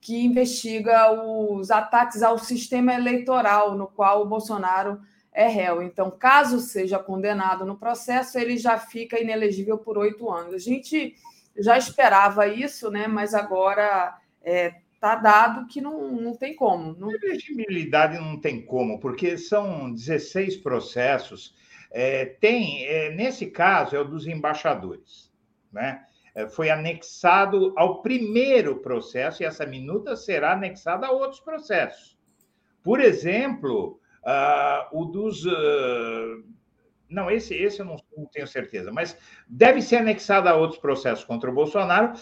que investiga os ataques ao sistema eleitoral, no qual o Bolsonaro é réu. Então, caso seja condenado no processo, ele já fica inelegível por oito anos. A gente já esperava isso, né? mas agora é, está dado que não, não tem como. Não... Elegibilidade não tem como, porque são 16 processos. É, tem, é, nesse caso, é o dos embaixadores. Né? É, foi anexado ao primeiro processo, e essa minuta será anexada a outros processos. Por exemplo, uh, o dos. Uh, não, esse, esse eu não, não tenho certeza, mas deve ser anexado a outros processos contra o Bolsonaro,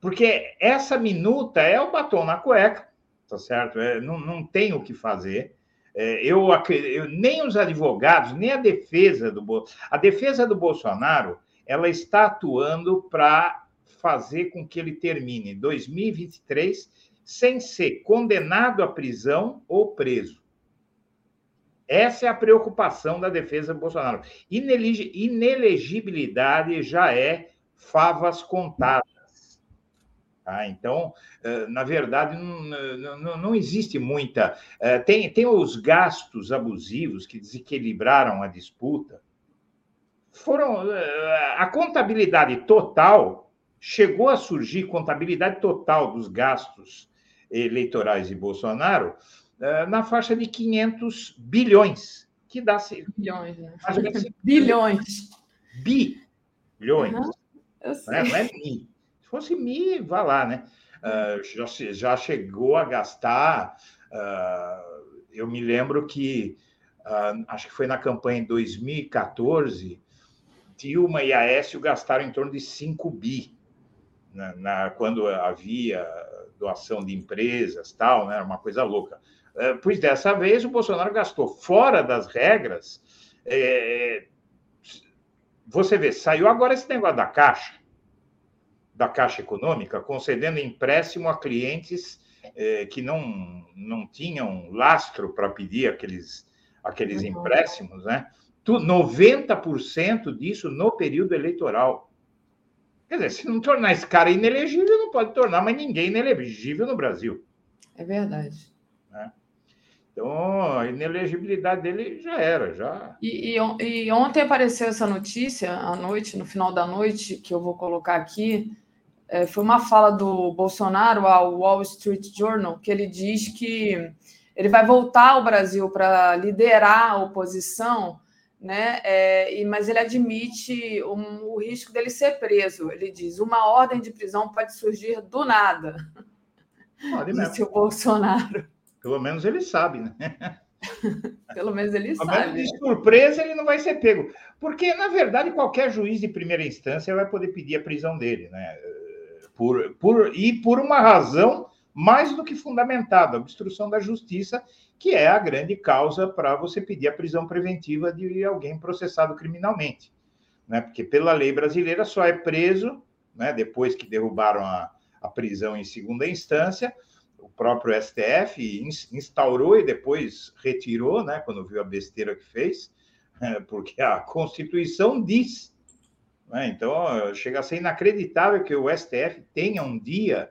porque essa minuta é o batom na cueca, tá certo? É, não, não tem o que fazer. É, eu, eu, nem os advogados, nem a defesa do a defesa do Bolsonaro, ela está atuando para fazer com que ele termine 2023 sem ser condenado à prisão ou preso. Essa é a preocupação da defesa do Bolsonaro. Inelegibilidade já é favas contadas. Tá? Então, na verdade, não, não, não existe muita. Tem, tem os gastos abusivos que desequilibraram a disputa. Foram. Eh, a contabilidade total chegou a surgir contabilidade total dos gastos eleitorais de Bolsonaro na faixa de 500 bilhões, que dá bilhões, né? bilhões. Bilhões. Uhum, não, é, não é mi. Se fosse Mi, vá lá, né? Uh, já, já chegou a gastar. Uh, eu me lembro que, uh, acho que foi na campanha em 2014, Dilma e Aécio gastaram em torno de 5 bi, na, na, quando havia doação de empresas, tal, né? Uma coisa louca. pois dessa vez o Bolsonaro gastou fora das regras. É, você vê, saiu agora esse negócio da Caixa da Caixa Econômica, concedendo empréstimo a clientes eh, que não, não tinham lastro para pedir aqueles, aqueles uhum. empréstimos, né? 90% disso no período eleitoral. Quer dizer, se não tornar esse cara inelegível, não pode tornar mais ninguém inelegível no Brasil. É verdade. Né? Então, a inelegibilidade dele já era, já. E, e, e, ontem apareceu essa notícia à noite, no final da noite, que eu vou colocar aqui, É, foi uma fala do Bolsonaro ao Wall Street Journal, que ele diz que ele vai voltar ao Brasil para liderar a oposição, né? É, mas ele admite um, o risco dele ser preso. Ele diz: uma ordem de prisão pode surgir do nada. Pode mesmo. Disse o Bolsonaro. Pelo menos ele sabe, né? Pelo menos ele sabe. de surpresa, ele não vai ser pego. Porque, na verdade, qualquer juiz de primeira instância vai poder pedir a prisão dele, né? Por, por, e por uma razão mais do que fundamentada, a obstrução da justiça, que é a grande causa para você pedir a prisão preventiva de alguém processado criminalmente. Né? Porque, pela lei brasileira, só é preso, né, depois que derrubaram a, a prisão em segunda instância, o próprio STF instaurou e depois retirou, né, quando viu a besteira que fez, porque a Constituição diz. Né, então, chega a ser inacreditável que o STF tenha um dia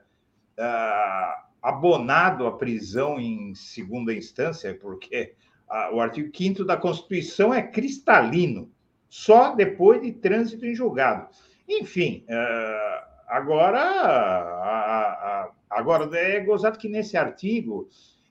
uh, abonado a prisão em segunda instância, porque uh, o artigo 5 da Constituição é cristalino, só depois de trânsito em julgado. Enfim, uh, agora, a, a, agora é gozado que nesse artigo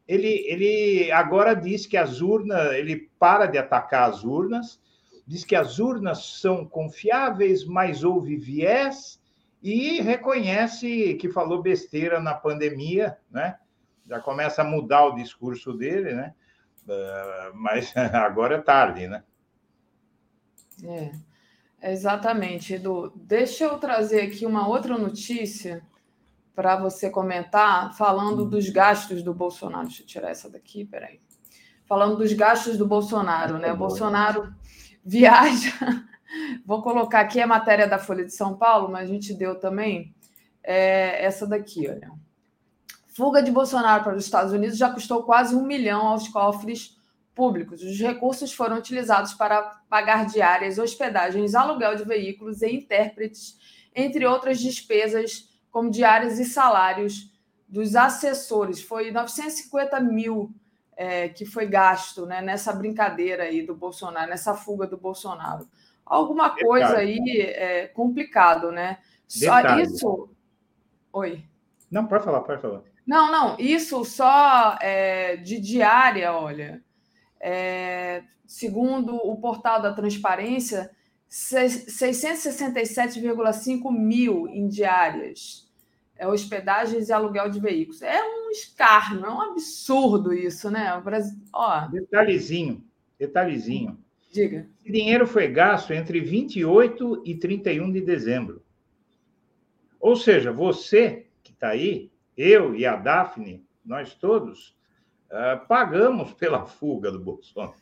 ele, ele agora diz que as urnas, ele para de atacar as urnas, diz que as urnas são confiáveis, mas houve viés e reconhece que falou besteira na pandemia, né? Já começa a mudar o discurso dele, né? Uh, mas agora é tarde, né? É. Exatamente, Edu. Deixa eu trazer aqui uma outra notícia para você comentar, falando hum. dos gastos do Bolsonaro. Deixa eu tirar essa daqui, peraí. Falando dos gastos do Bolsonaro, né? O Bolsonaro viaja. Vou colocar aqui a matéria da Folha de São Paulo, mas a gente deu também é, essa daqui, olha. Fuga de Bolsonaro para os Estados Unidos já custou quase um milhão aos cofres públicos. Os recursos foram utilizados para pagar diárias, hospedagens, aluguel de veículos e intérpretes, entre outras despesas, como diárias e salários dos assessores. Foi 950 mil é, que foi gasto né, nessa brincadeira aí do Bolsonaro, nessa fuga do Bolsonaro. Alguma Detalhe. coisa aí é complicado, né? Só Detalhe. isso. Oi. Não, pode falar, pode falar. Não, não, isso só é, de diária, olha, é, segundo o portal da transparência, 667,5 mil em diárias, é, hospedagens e aluguel de veículos. É um escárnio, é um absurdo isso, né? O Brasil, ó. Detalhezinho, detalhezinho. Diga. Esse dinheiro foi gasto entre 28 e 31 de dezembro. Ou seja, você que está aí, eu e a Daphne, nós todos, Uh, pagamos pela fuga do Bolsonaro.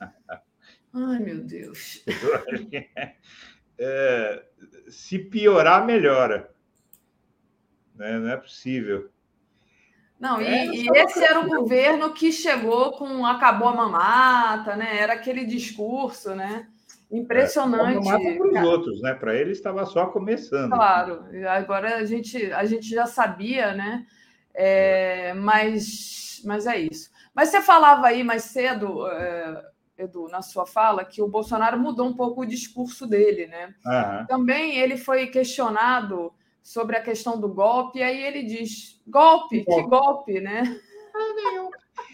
Ai, meu Deus. é, se piorar, melhora. Né? Não é possível. Não, e, é, e esse era o governo que chegou com acabou a mamata, né? Era aquele discurso, né? Impressionante. É, para os outros, né? Para ele estava só começando. Claro, agora a gente, a gente já sabia, né? É, mas, mas é isso. Mas você falava aí mais cedo, é, Edu, na sua fala, que o Bolsonaro mudou um pouco o discurso dele, né? Uhum. Também ele foi questionado sobre a questão do golpe, e aí ele diz: golpe, que golpe, né?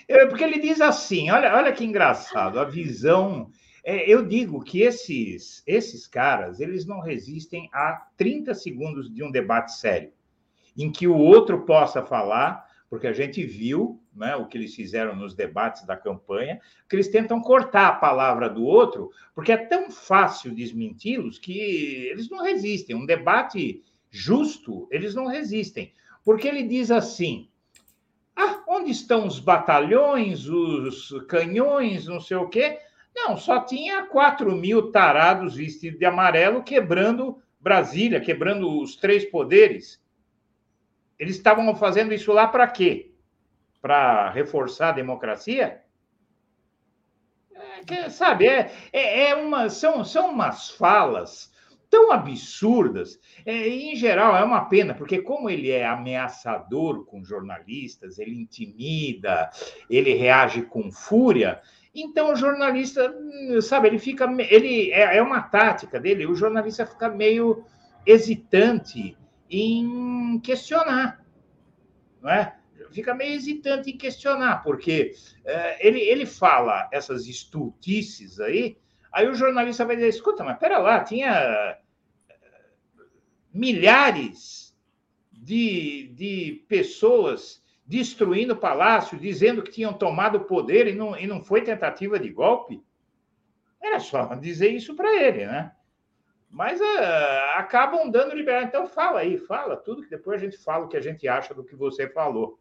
É, porque ele diz assim: olha, olha que engraçado, a visão. É, eu digo que esses, esses caras eles não resistem a 30 segundos de um debate sério, em que o outro possa falar porque a gente viu né, o que eles fizeram nos debates da campanha, que eles tentam cortar a palavra do outro, porque é tão fácil desmenti-los que eles não resistem. Um debate justo, eles não resistem. Porque ele diz assim: ah, onde estão os batalhões, os canhões, não sei o quê? Não, só tinha 4 mil tarados vestidos de amarelo quebrando Brasília, quebrando os três poderes. Eles estavam fazendo isso lá para quê? Para reforçar a democracia? É, sabe, é, é, é, uma, são, são umas falas tão absurdas. É, em geral, é uma pena, porque como ele é ameaçador com jornalistas, ele intimida, ele reage com fúria, então o jornalista, sabe, ele fica. Ele, é, é uma tática dele, o jornalista fica meio hesitante em questionar, não é? Fica meio hesitante em questionar, porque é, ele, ele fala essas estultices aí, aí o jornalista vai dizer, escuta, mas pera lá, tinha é, milhares de, de pessoas destruindo o palácio, dizendo que tinham tomado o poder e não, e não foi tentativa de golpe. Era só dizer isso para ele, né? Mas uh, acabam dando liberdade. Então fala aí, fala tudo que depois a gente fala o que a gente acha do que você falou.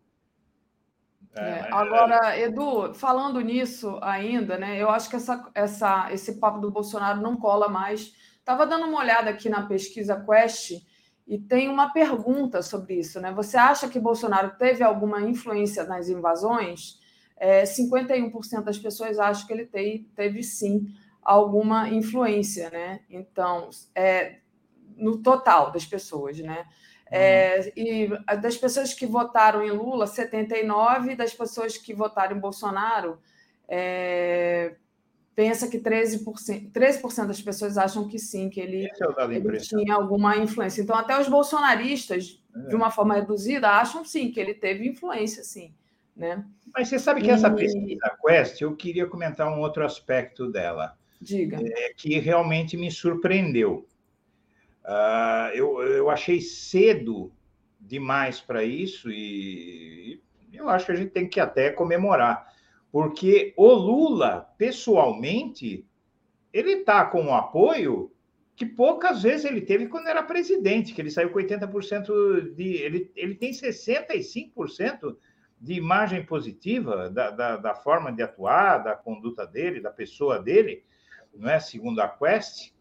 É, é, agora, Edu, falando nisso ainda, né? Eu acho que essa, essa, esse papo do Bolsonaro não cola mais. Estava dando uma olhada aqui na pesquisa Quest e tem uma pergunta sobre isso, né? Você acha que Bolsonaro teve alguma influência nas invasões? É, 51% das pessoas acham que ele teve, teve sim alguma influência, né? Então, é, no total das pessoas, né? É, e das pessoas que votaram em Lula, 79, das pessoas que votaram em Bolsonaro, é, pensa que 13%, 13% das pessoas acham que sim, que ele, é ele tinha alguma influência. Então, até os bolsonaristas, é. de uma forma reduzida, acham sim que ele teve influência, sim. Né? Mas você sabe que essa pesquisa Quest, eu queria comentar um outro aspecto dela. Diga. É, que realmente me surpreendeu. Uh, eu, eu achei cedo demais para isso e eu acho que a gente tem que até comemorar porque o Lula, pessoalmente, ele está com um apoio que poucas vezes ele teve quando era presidente, que ele saiu com 80% de. Ele, ele tem 65% de imagem positiva da, da, da, forma de atuar, da conduta dele, da pessoa dele, não é? segundo a Quest.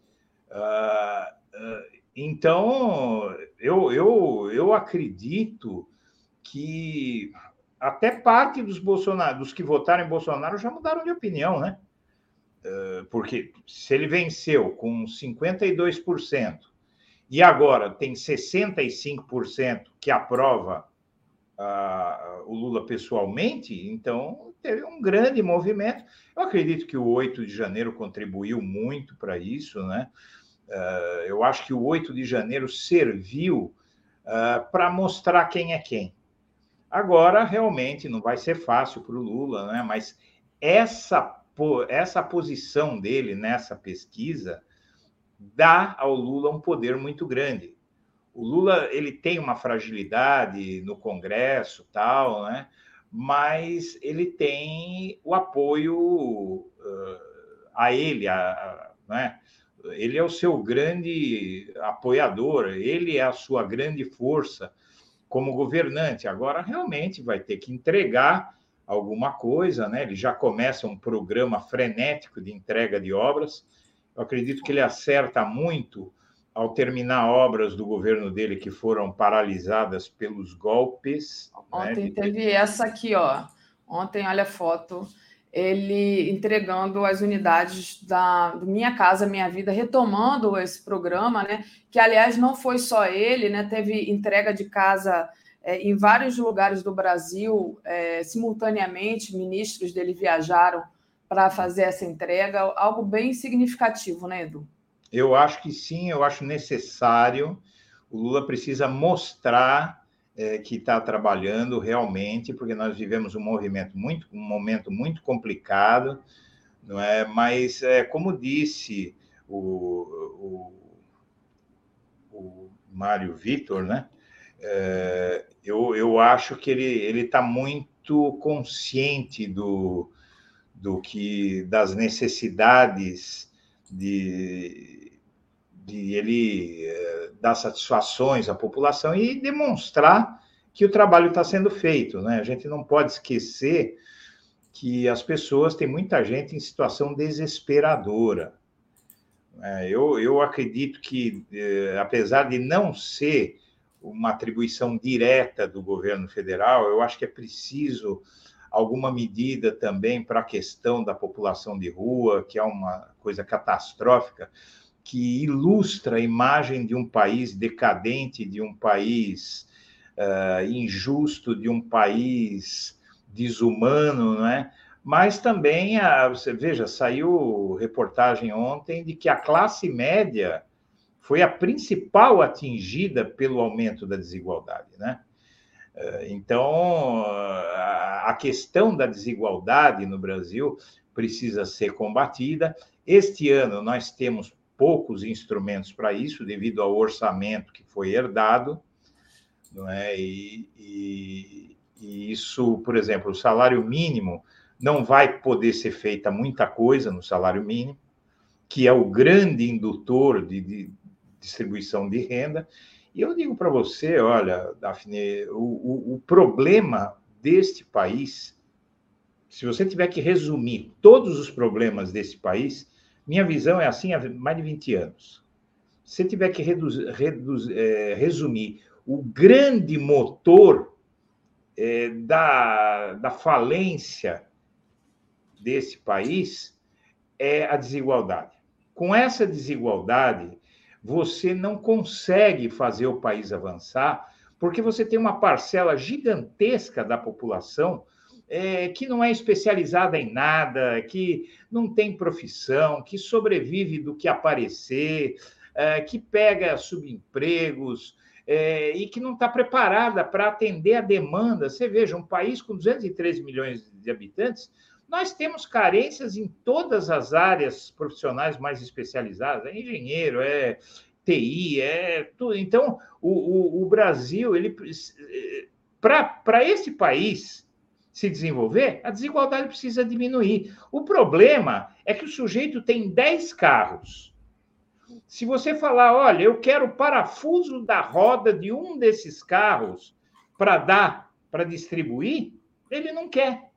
Uh, uh, então, eu, eu, eu acredito que até parte dos Bolsonaro, dos que votaram em Bolsonaro já mudaram de opinião, né? Eh, porque se ele venceu com 52% e agora tem 65% que aprova uh, o Lula pessoalmente, então teve um grande movimento. Eu acredito que o 8 de janeiro contribuiu muito para isso, né? Uh, eu acho que o 8 de janeiro serviu uh, para mostrar quem é quem. Agora, realmente, não vai ser fácil para o Lula, né? mas essa, essa posição dele nessa pesquisa dá ao Lula um poder muito grande. O Lula ele tem uma fragilidade no Congresso, tal, né? mas ele tem o apoio uh, a ele, a, a, né? Ele é o seu grande apoiador, ele é a sua grande força como governante. Agora, realmente vai ter que entregar alguma coisa, né? Ele já começa um programa frenético de entrega de obras. Eu acredito que ele acerta muito ao terminar obras do governo dele que foram paralisadas pelos golpes. Ontem né? teve essa aqui, ó. Ontem, olha a foto ele entregando as unidades da do Minha Casa Minha Vida, retomando esse programa, né? Que aliás não foi só ele, né? Teve entrega de casa é, em vários lugares do Brasil é, simultaneamente. Ministros dele viajaram para fazer essa entrega, algo bem significativo, né, Edu? Eu acho que sim, eu acho necessário. O Lula precisa mostrar é, que está trabalhando realmente, porque nós vivemos um movimento muito, um momento muito complicado, não é? Mas é, como disse o, o, o Mário Vitor, né? É, eu, eu acho que ele ele está muito consciente do, do que das necessidades de de ele eh, dar satisfações à população e demonstrar que o trabalho está sendo feito. Né? A gente não pode esquecer que as pessoas, tem muita gente em situação desesperadora. É, eu, eu acredito que, eh, apesar de não ser uma atribuição direta do governo federal, eu acho que é preciso alguma medida também para a questão da população de rua, que é uma coisa catastrófica, que ilustra a imagem de um país decadente, de um país uh, injusto, de um país desumano, não é? Mas também, a, você veja, saiu reportagem ontem de que a classe média foi a principal atingida pelo aumento da desigualdade, né? Eh, então, a questão da desigualdade no Brasil precisa ser combatida. Este ano nós temos poucos instrumentos para isso, devido ao orçamento que foi herdado, não é? E, e, e, isso, por exemplo, o salário mínimo não vai poder ser feita muita coisa no salário mínimo, que é o grande indutor de, de distribuição de renda. E eu digo para você, olha, Daphne, o, o, o problema deste país, se você tiver que resumir todos os problemas desse país, minha visão é assim há mais de 20 anos. Se tiver que reduz, reduz, é, resumir o grande motor é, da, da falência desse país é a desigualdade. Com essa desigualdade, você não consegue fazer o país avançar, porque você tem uma parcela gigantesca da população é, que não é especializada em nada, que não tem profissão, que sobrevive do que aparecer, é, que pega subempregos é, e que não está preparada para atender a demanda. Você veja, um país com 213 milhões de habitantes, nós temos carências em todas as áreas profissionais mais especializadas, é engenheiro, é TI, é tudo. Então, o, o, o Brasil, ele para esse país se desenvolver, a desigualdade precisa diminuir. O problema é que o sujeito tem 10 carros. Se você falar, olha, eu quero o parafuso da roda de um desses carros para dar, para distribuir, ele não quer.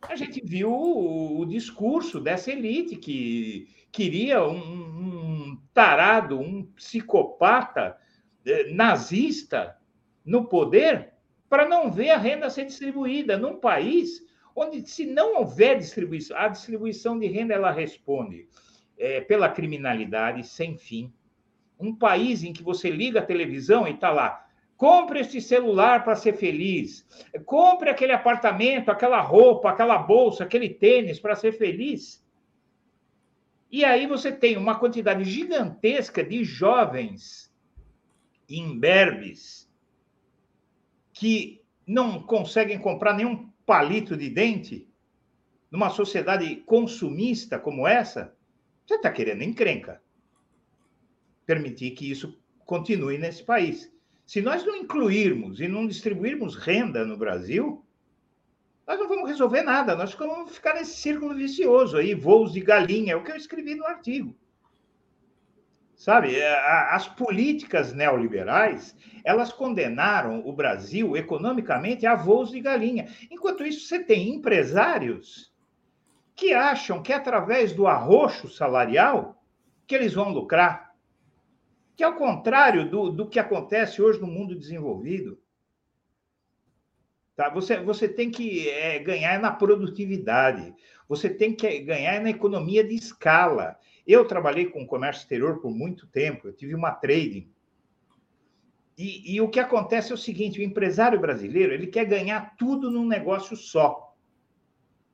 A gente viu o, o discurso dessa elite que queria um, um tarado, um psicopata eh, nazista no poder para não ver a renda ser distribuída num país onde, se não houver distribuição, a distribuição de renda ela responde é, pela criminalidade sem fim. Um país em que você liga a televisão e está lá, compre este celular para ser feliz, compre aquele apartamento, aquela roupa, aquela bolsa, aquele tênis para ser feliz. E aí você tem uma quantidade gigantesca de jovens imberbes que não conseguem comprar nenhum palito de dente numa sociedade consumista como essa, você está querendo encrenca. Permitir que isso continue nesse país. Se nós não incluirmos e não distribuirmos renda no Brasil, nós não vamos resolver nada. Nós vamos ficar nesse círculo vicioso aí, voos de galinha, é o que eu escrevi no artigo. Sabe, é, as políticas neoliberais, elas condenaram o Brasil economicamente a voos de galinha. Enquanto isso, você tem empresários que acham que através do arroxo salarial que eles vão lucrar. Que é o contrário do, do que acontece hoje no mundo desenvolvido. Tá? Você, você tem que é, ganhar na produtividade, você tem que ganhar na economia de escala. Eu trabalhei com comércio exterior por muito tempo, eu tive uma trading. E, e, o que acontece é o seguinte: o empresário brasileiro ele quer ganhar tudo num negócio só.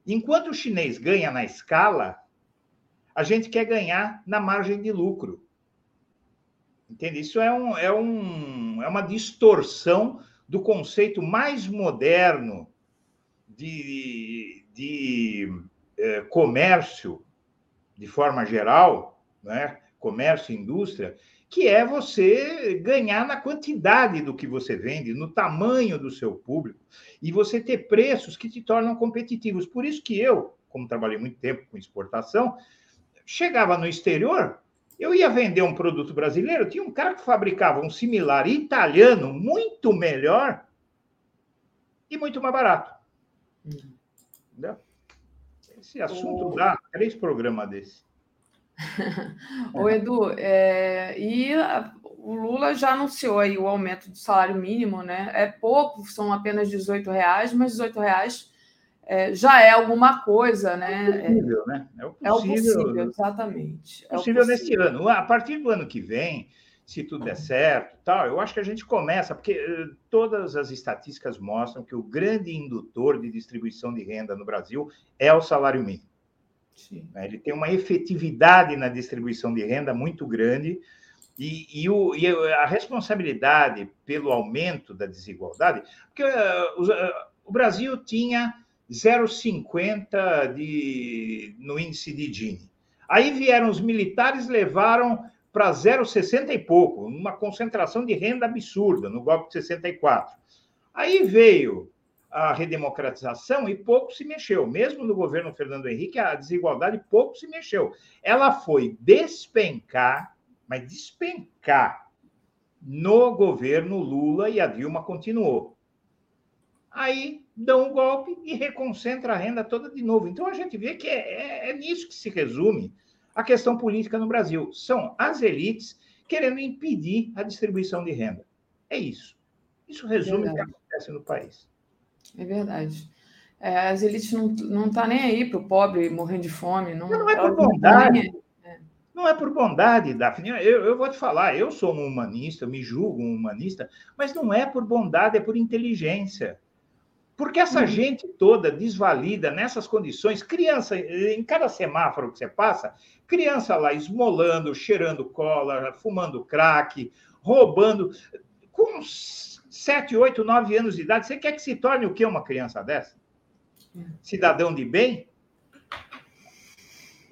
Enquanto o chinês ganha na escala, a gente quer ganhar na margem de lucro. Entende? Isso é, um, é, um, é uma distorção do conceito mais moderno de, de é, comércio de forma geral, né? comércio e indústria, que é você ganhar na quantidade do que você vende, no tamanho do seu público, e você ter preços que te tornam competitivos. Por isso que eu, como trabalhei muito tempo com exportação, chegava no exterior, eu ia vender um produto brasileiro, tinha um cara que fabricava um similar italiano muito melhor e muito mais barato. Uhum. Entendeu? Esse assunto o... dá três programas desse. o Edu, é, e a, o Lula já anunciou aí o aumento do salário mínimo, né? É pouco, são apenas 18 reais, mas 18 reais é, já é alguma coisa, né? É o possível, né? É o possível, é o possível exatamente. É possível, possível nesse ano. A partir do ano que vem, se tudo der certo, tal, eu acho que a gente começa, porque eh, todas as estatísticas mostram que o grande indutor de distribuição de renda no Brasil é o salário mínimo. Sim. Né, ele tem uma efetividade na distribuição de renda muito grande, E, e, o, e, a responsabilidade pelo aumento da desigualdade, porque uh, uh, o Brasil tinha 0,50 de, no índice de Gini. Aí vieram os militares, levaram para 0,60 e pouco, uma concentração de renda absurda no golpe de 64. Aí veio a redemocratização e pouco se mexeu. Mesmo no governo Fernando Henrique, a desigualdade pouco se mexeu. Ela foi despencar, mas despencar no governo Lula e a Dilma continuou. Aí dão um golpe e reconcentra a renda toda de novo. Então a gente vê que é, é, é nisso que se resume a questão política no Brasil. São as elites querendo impedir a distribuição de renda. É isso. Isso resume é o que acontece no país. É verdade. É, as elites não estão tá nem aí para o pobre morrendo de fome. Não, não é por bondade. É. Não é por bondade, Daphne. Eu, eu vou te falar, eu sou um humanista, me julgo um humanista, mas não é por bondade, é por inteligência. Porque essa uhum. gente toda desvalida nessas condições, criança, em cada semáforo que você passa, criança lá esmolando, cheirando cola, fumando crack, roubando, com 7, 8, 9 anos de idade, você quer que se torne o quê uma criança dessa? Cidadão de bem?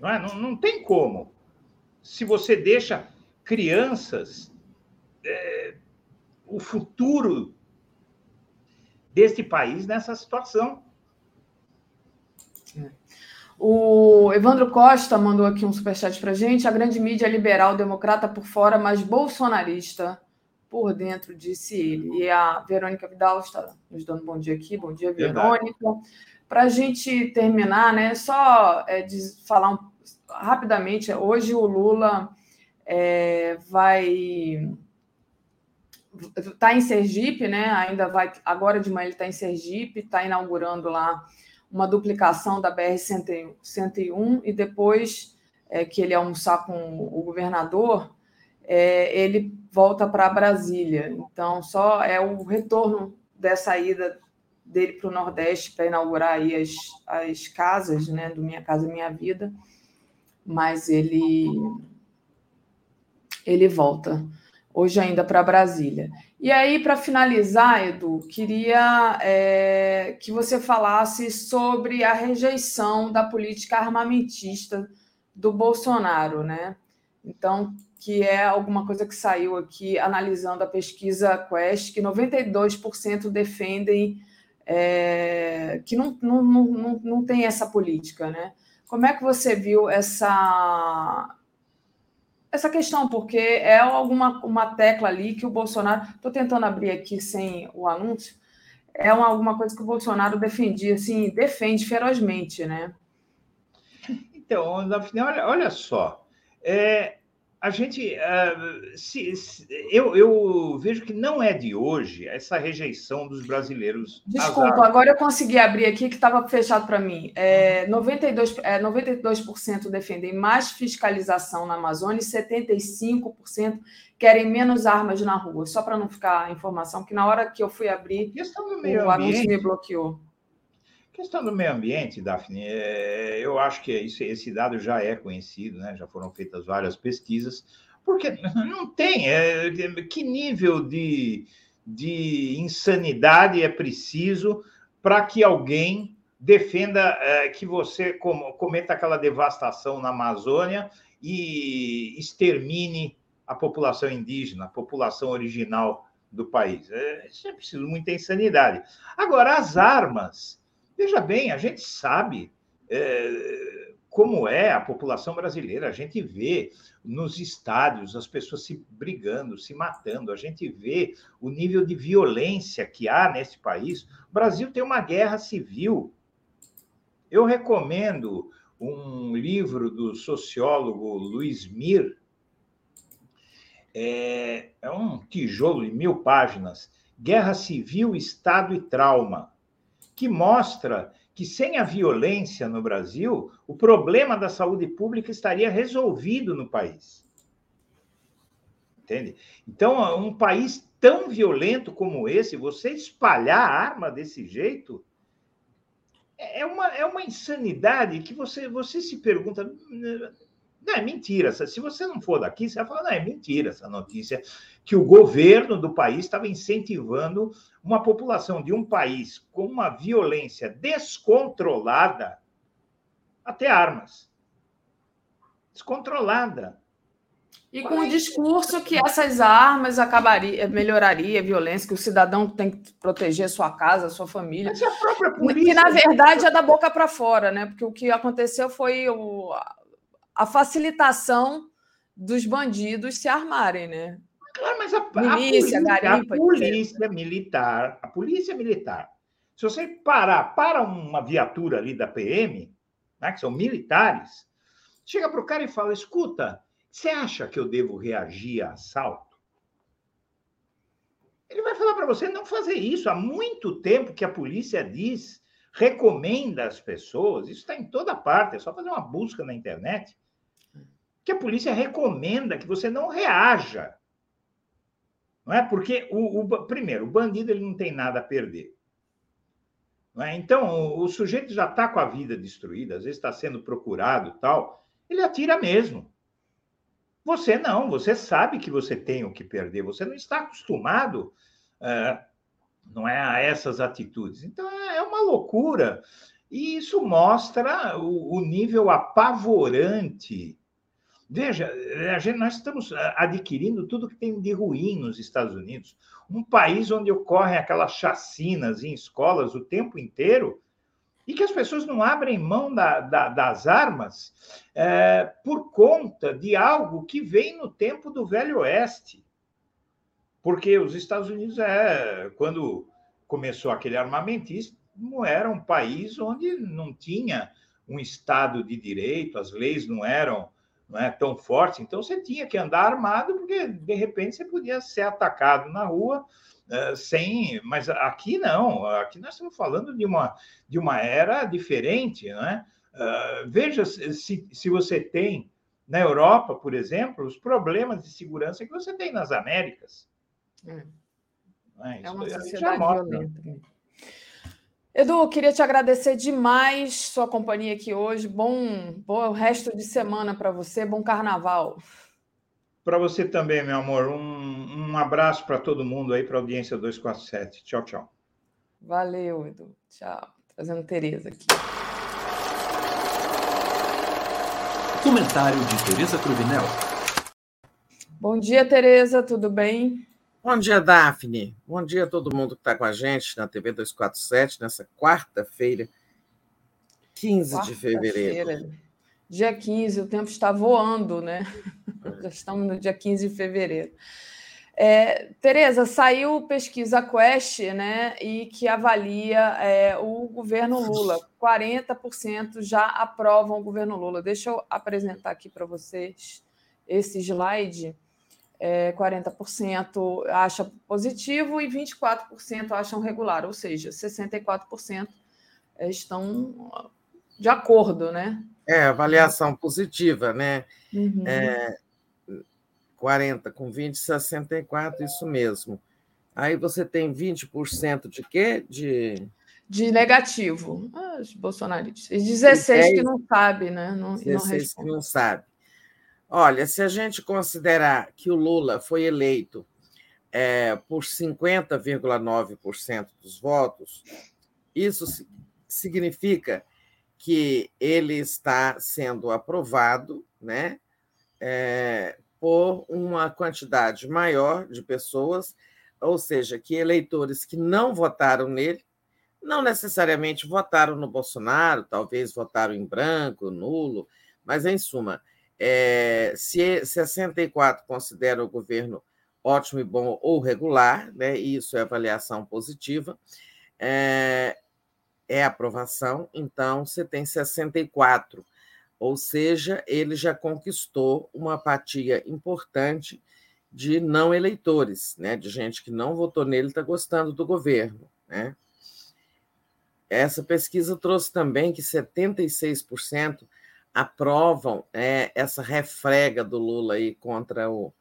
Não, é? não, não tem como. Se você deixa crianças, é, o futuro deste país nessa situação. É. O Evandro Costa mandou aqui um superchat para gente. A grande mídia é liberal, democrata por fora, mas bolsonarista por dentro, disse ele. E a Verônica Vidal está nos dando um bom dia aqui. Bom dia, Verônica. Para a gente terminar, né, só é, de falar um, rapidamente, hoje o Lula é, vai está em Sergipe, né? Ainda vai agora de manhã ele está em Sergipe, está inaugurando lá uma duplicação da BR 101 e depois é, que ele almoçar com o governador, é, ele volta para Brasília. Então, só é o retorno dessa ida dele para o Nordeste para inaugurar aí as, as casas, né, do Minha Casa Minha Vida, mas ele ele volta hoje ainda para Brasília. E aí, para finalizar, Edu, queria é, que você falasse sobre a rejeição da política armamentista do Bolsonaro, né? Então, que é alguma coisa que saiu aqui analisando a pesquisa Quest, que 92% defendem é, que não, não, não, não tem essa política, né? Como é que você viu essa, essa questão? Porque é alguma uma tecla ali que o Bolsonaro. Estou tentando abrir aqui sem o anúncio. É uma, alguma coisa que o Bolsonaro defendia, assim, defende ferozmente, né? Então, olha, olha só. É, a gente. Uh, se, se, eu, eu, vejo que não é de hoje essa rejeição dos brasileiros. Desculpa, agora eu consegui abrir aqui que estava fechado para mim. É, 92%, é, 92 defendem mais fiscalização na Amazônia e 75% querem menos armas na rua. Só para não ficar a informação, que na hora que eu fui abrir, o anúncio me bloqueou questão do meio ambiente, Daphne, é, eu acho que isso, esse dado já é conhecido, né? já foram feitas várias pesquisas, porque não tem. É, que nível de, de insanidade é preciso para que alguém defenda é, que você cometa aquela devastação na Amazônia e extermine a população indígena, a população original do país. É, isso é preciso muita insanidade. Agora, as armas Veja bem, a gente sabe é, como é a população brasileira, a gente vê nos estádios as pessoas se brigando, se matando, a gente vê o nível de violência que há nesse país. O Brasil tem uma guerra civil. Eu recomendo um livro do sociólogo Luiz Mir, é, é um tijolo de mil páginas, Guerra Civil, Estado e Trauma que mostra que sem a violência no Brasil, o problema da saúde pública estaria resolvido no país. Entende? Então, um país tão violento como esse, você espalhar arma desse jeito, é uma, é uma insanidade que você, você se pergunta. Não, é mentira. Se você não for daqui, você vai falar, não, é mentira essa notícia, que o governo do país estava incentivando uma população de um país com uma violência descontrolada até armas. Descontrolada. E com o discurso que essas armas acabaria, melhoraria a violência, que o cidadão tem que proteger sua casa, sua família. Mas a própria polícia... Que, na verdade, é da boca para fora, né? Porque o que aconteceu foi o, a facilitação dos bandidos se armarem, né? Claro, mas a, a Milícia, polícia, garimpa, a polícia militar, a polícia militar, se você parar para uma viatura ali da PM, né, que são militares, chega para o cara e fala: escuta, você acha que eu devo reagir a assalto? Ele vai falar para você não fazer isso. Há muito tempo que a polícia diz, recomenda às pessoas, isso está em toda parte, é só fazer uma busca na internet, que a polícia recomenda que você não reaja. Não é? Porque, o, o primeiro, o bandido ele não tem nada a perder. É? Então, o, o sujeito já está com a vida destruída, às vezes está sendo procurado tal, ele atira mesmo. Você não, você sabe que você tem o que perder, você não está acostumado uh, não é, a essas atitudes. Então é, é uma loucura. E isso mostra o, o nível apavorante. Veja, gente, nós estamos adquirindo tudo que tem de ruim nos Estados Unidos. Um país onde ocorrem aquelas chacinas em escolas o tempo inteiro, e que as pessoas não abrem mão da, da, das armas é, por conta de algo que vem no tempo do Velho Oeste. Porque os Estados Unidos, é, quando começou aquele armamentismo, era um país onde não tinha um Estado de direito, as leis não eram não é, tão fortes, então você tinha que andar armado, porque de repente você podia ser atacado na rua uh, sem. Mas aqui não, aqui nós estamos falando de uma, de uma era diferente, né? Uh, veja se, se você tem na Europa, por exemplo, os problemas de segurança que você tem nas Américas. É, é, é uma sociedade violenta. Edu, queria te agradecer demais sua companhia aqui hoje. Bom, bom resto de semana para você, bom carnaval. Para você também, meu amor. Um, um abraço para todo mundo aí, para a audiência 247. Tchau, tchau. Valeu, Edu. Tchau. Trazendo Tereza aqui. Comentário de Tereza Cruvinel. Bom dia, Tereza. Tudo bem? Bom dia, Daphne. Bom dia a todo mundo que está com a gente na TV 247, nessa quarta-feira, 15 quarta de fevereiro. Dia 15, o tempo está voando, né? Já estamos no dia 15 de fevereiro. É, Tereza, saiu pesquisa Quest, né, e que avalia é, o governo Lula. 40% já aprovam o governo Lula. Deixa eu apresentar aqui para vocês esse slide. É, 40% acha positivo e 24% acham regular, ou seja, 64% estão de acordo, né? É, avaliação positiva, né? Uhum. É, 40 com 20, 64, isso mesmo. Aí você tem 20% de quê? De, de negativo. Ah, os bolsonaristas. E 16 e que não sabe, né? Não, 16 não que não sabe. Olha, se a gente considerar que o Lula foi eleito é, por 50,9% dos votos, isso significa que ele está sendo aprovado né, é, por uma quantidade maior de pessoas, ou seja, que eleitores que não votaram nele, não necessariamente votaram no Bolsonaro, talvez votaram em branco, nulo, mas, em suma, é, se 64 considera o governo ótimo e bom ou regular, né, isso é avaliação positiva, é, é aprovação, então você tem 64, ou seja, ele já conquistou uma apatia importante de não eleitores, né, de gente que não votou nele está gostando do governo. Né? Essa pesquisa trouxe também que 76% aprovam é, essa refrega do Lula aí contra o,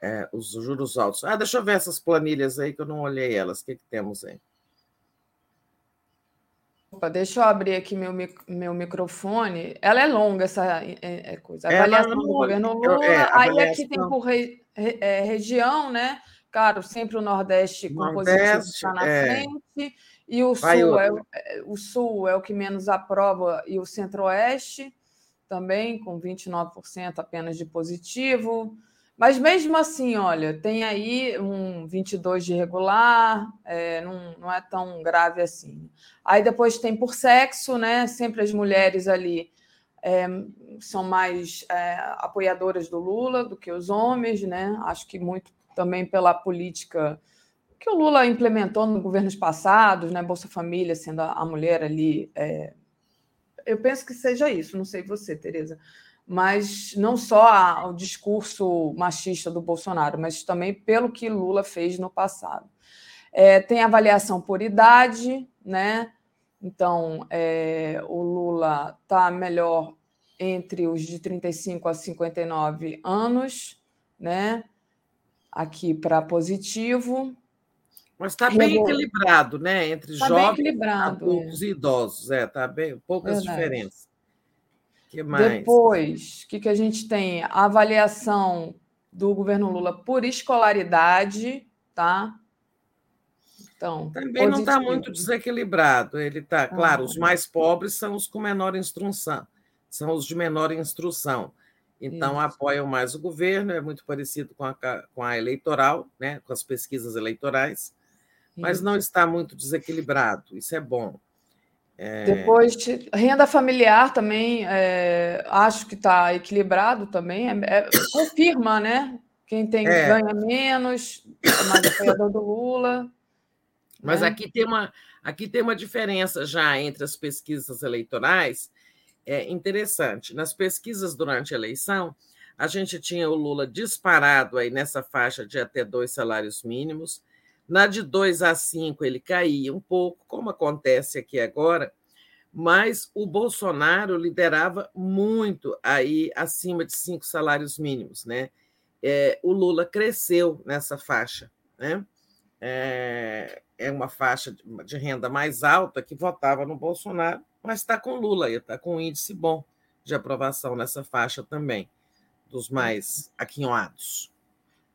é, os juros altos. Ah, deixa eu ver essas planilhas aí que eu não olhei elas. O que, que temos aí? Opa, deixa eu abrir aqui meu, meu microfone. Ela é longa, essa é, é coisa. Avaliação do governo Lula. É, Aí aqui tem por re, é, região, né? Claro, sempre o Nordeste com positivo está na é. frente. E o Sul, é, é, o Sul é o que menos aprova, e o Centro-Oeste também, com 29% apenas de positivo. Mas mesmo assim, olha, tem aí um 22 de regular, é, não, não é tão grave assim. Aí depois tem por sexo, né? Sempre as mulheres ali é, são mais é, apoiadoras do Lula do que os homens, né? Acho que muito também pela política que o Lula implementou nos governos passados, né? Bolsa Família sendo a, mulher ali. É, eu penso que seja isso, não sei você, Tereza mas não só o discurso machista do Bolsonaro, mas também pelo que Lula fez no passado. É, tem avaliação por idade, né? Então, é, o Lula está melhor entre os de 35 a 59 anos, né? Aqui para positivo. Mas está bem equilibrado, né? Entre tá jovens, adultos é. e idosos, é, tá bem poucas Verdade. diferenças que mais? Depois, o que, que a gente tem? A avaliação do governo Lula por escolaridade, tá? Então, também tá positivo. não está muito desequilibrado. Ele está, ah, claro, os mais pobres são os com menor instrução, são os de menor instrução. Então, isso. apoiam mais o governo, é muito parecido com a, com a eleitoral, né, com as pesquisas eleitorais, mas não está muito desequilibrado, isso é bom. É... Depois, renda familiar também, é, acho que está equilibrado também, é, é, confirma, né? Quem tem é. ganha menos, mais apoiador do Lula. Mas né? aqui, tem uma, aqui tem uma diferença já entre as pesquisas eleitorais, é interessante. Nas pesquisas durante a eleição, a gente tinha o Lula disparado aí nessa faixa de até dois salários mínimos, na de 2 a 5 ele caía um pouco, como acontece aqui agora, mas o Bolsonaro liderava muito aí acima de cinco salários mínimos, né? É, o Lula cresceu nessa faixa, né? É, é uma faixa de renda mais alta que votava no Bolsonaro, mas está com Lula, está com um índice bom de aprovação nessa faixa também, dos mais aquinhoados.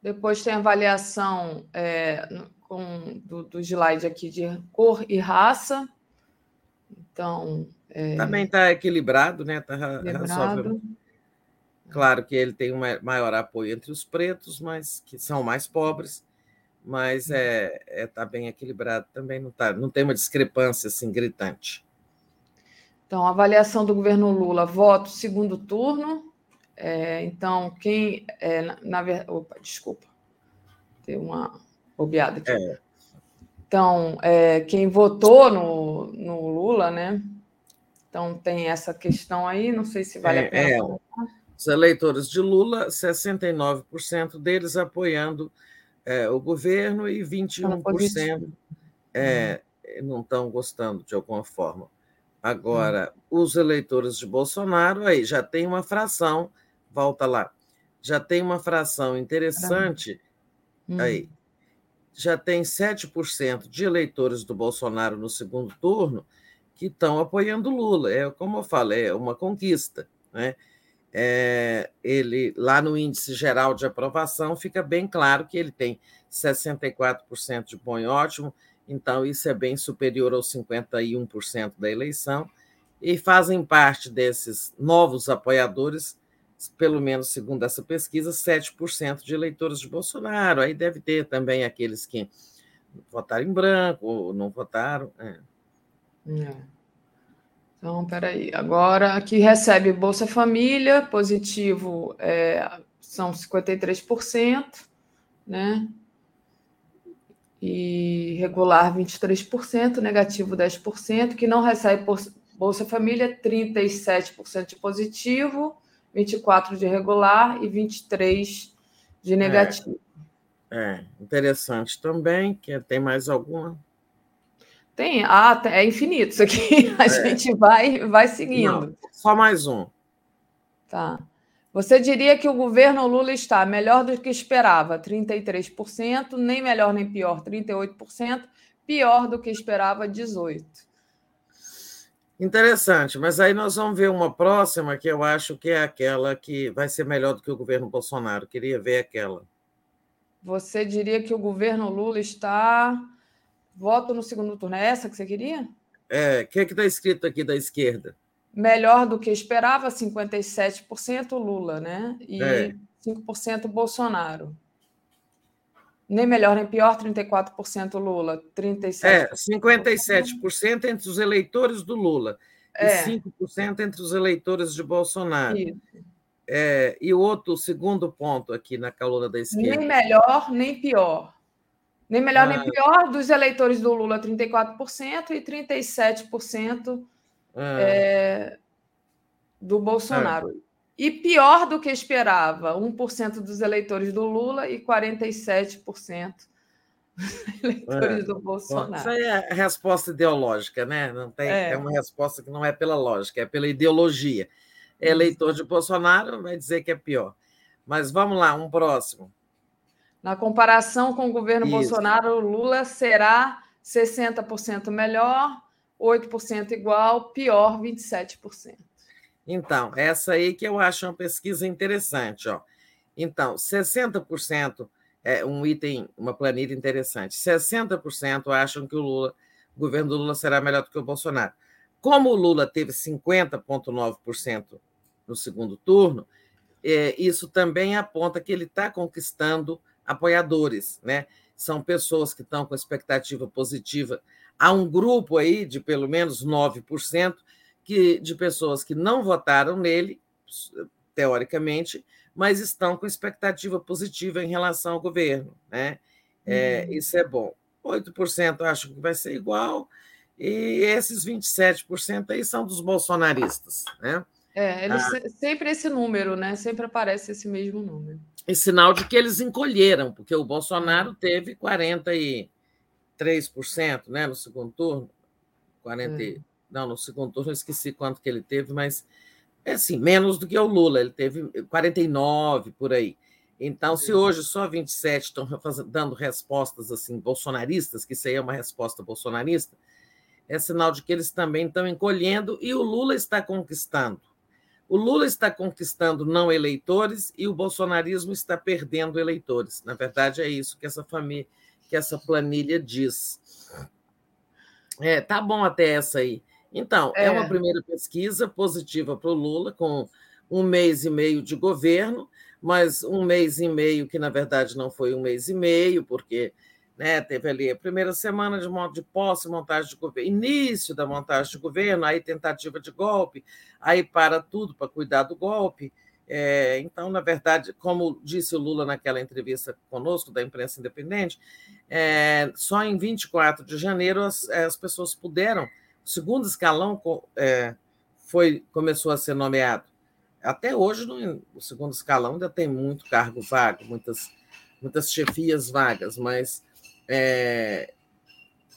Depois tem avaliação é, com, do, do slide aqui de cor e raça. Então. É... Também está equilibrado, né? Está razoável. Claro que ele tem um maior apoio entre os pretos, mas que são mais pobres, mas é está é, tá bem equilibrado também, não, tá, não tem uma discrepância assim gritante. Então, avaliação do governo Lula, voto segundo turno. É, então, quem. É, na, na, opa, desculpa, tem uma bobeada aqui. É. Então, é, quem votou no, no Lula, né? Então, tem essa questão aí, não sei se vale é, a pena. É, os eleitores de Lula, 69% deles apoiando é, o governo e 21% é, não estão gostando de alguma forma. Agora, hum. os eleitores de Bolsonaro, aí já tem uma fração, volta lá, já tem uma fração interessante hum. aí já tem 7% de eleitores do Bolsonaro no segundo turno que estão apoiando Lula. É como eu falei, é uma conquista. Né? É, ele lá no índice geral de aprovação fica bem claro que ele tem 64% de bom e ótimo, então isso é bem superior aos 51% da eleição, e fazem parte desses novos apoiadores pelo menos segundo essa pesquisa, 7% de eleitores de Bolsonaro. Aí deve ter também aqueles que votaram em branco ou não votaram. É. É. Então, peraí. Agora, aqui recebe Bolsa Família, positivo é, são 53%, né? E regular 23%, negativo 10%, que não recebe Bolsa Família, 37% de positivo 24 de regular e 23 de negativo. É, é interessante também, que tem mais alguma? Tem, ah, é infinito isso aqui. A é. gente vai, vai seguindo. Não, só mais um. Tá. Você diria que o governo Lula está melhor do que esperava, 33%, nem melhor nem pior, 38%, pior do que esperava, 18%. Interessante, mas aí nós vamos ver uma próxima que eu acho que é aquela que vai ser melhor do que o governo Bolsonaro. Queria ver aquela. Você diria que o governo Lula está. Voto no segundo turno. É essa que você queria? É, o que é está escrito aqui da esquerda? Melhor do que esperava, 57% Lula, né? E é. 5% Bolsonaro. Nem melhor nem pior, 34% Lula, 37%. É, 57% entre os eleitores do Lula é. e 5% entre os eleitores de Bolsonaro. É, e o outro, segundo ponto aqui na coluna da esquerda. Nem melhor nem pior. Nem melhor ah. nem pior dos eleitores do Lula, 34% e 37% ah. é, do Bolsonaro. E pior do que esperava, 1% dos eleitores do Lula e 47% dos eleitores é. do Bolsonaro. Isso aí é a resposta ideológica, né? Não tem, é. é uma resposta que não é pela lógica, é pela ideologia. Eleitor de Bolsonaro vai dizer que é pior. Mas vamos lá, um próximo. Na comparação com o governo Isso. Bolsonaro, o Lula será 60% melhor, 8% igual, pior 27%. Então, essa aí que eu acho uma pesquisa interessante. Ó. Então, 60% é um item, uma planilha interessante. 60% acham que o Lula, o governo do Lula será melhor do que o Bolsonaro. Como o Lula teve 50,9% no segundo turno, é, isso também aponta que ele está conquistando apoiadores, né? São pessoas que estão com expectativa positiva. Há um grupo aí de pelo menos 9% que, de pessoas que não votaram nele, teoricamente, mas estão com expectativa positiva em relação ao governo. Né? É, hum. Isso é bom. 8% acho que vai ser igual, e esses 27% aí são dos bolsonaristas. Né? É, eles, ah, sempre esse número, né? Sempre aparece esse mesmo número. E sinal de que eles encolheram, porque o Bolsonaro hum. teve 43% né, no segundo turno. 40, é. Não, no segundo turno eu esqueci quanto que ele teve, mas é assim, menos do que o Lula, ele teve 49 por aí. Então, se hoje só 27 estão dando respostas assim bolsonaristas, que isso aí é uma resposta bolsonarista, é sinal de que eles também estão encolhendo e o Lula está conquistando. O Lula está conquistando não eleitores e o bolsonarismo está perdendo eleitores. Na verdade, é isso que essa família, que essa planilha diz. É, tá bom até essa aí. Então, é, é uma primeira pesquisa positiva para o Lula, com um mês e meio de governo, mas um mês e meio que, na verdade, não foi um mês e meio, porque né, teve ali a primeira semana de, de posse, montagem de governo, início da montagem de governo, aí tentativa de golpe, aí para tudo para cuidar do golpe. É, então, na verdade, como disse o Lula naquela entrevista conosco, da imprensa independente, é, só em 24 de janeiro as, as pessoas puderam segundo escalão é, foi, começou a ser nomeado. Até hoje, no, o segundo escalão ainda tem muito cargo vago, muitas, muitas chefias vagas, mas, é,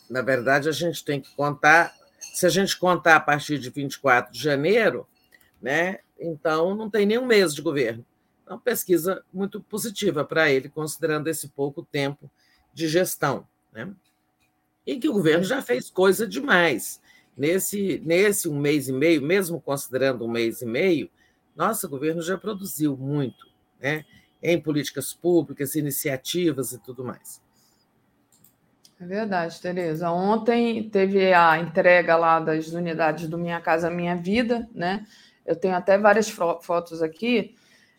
na verdade, a gente tem que contar. Se a gente contar a partir de 24 de janeiro, né, então não tem nenhum mês de governo. Então, pesquisa muito positiva para ele, considerando esse pouco tempo de gestão. Né? E que o governo já fez coisa demais. Nesse, nesse um mês e meio, mesmo considerando um mês e meio, nosso governo já produziu muito, né? em políticas públicas, iniciativas e tudo mais. É verdade, Tereza. Ontem teve a entrega lá das unidades do Minha Casa Minha Vida, né? Eu tenho até várias fotos aqui.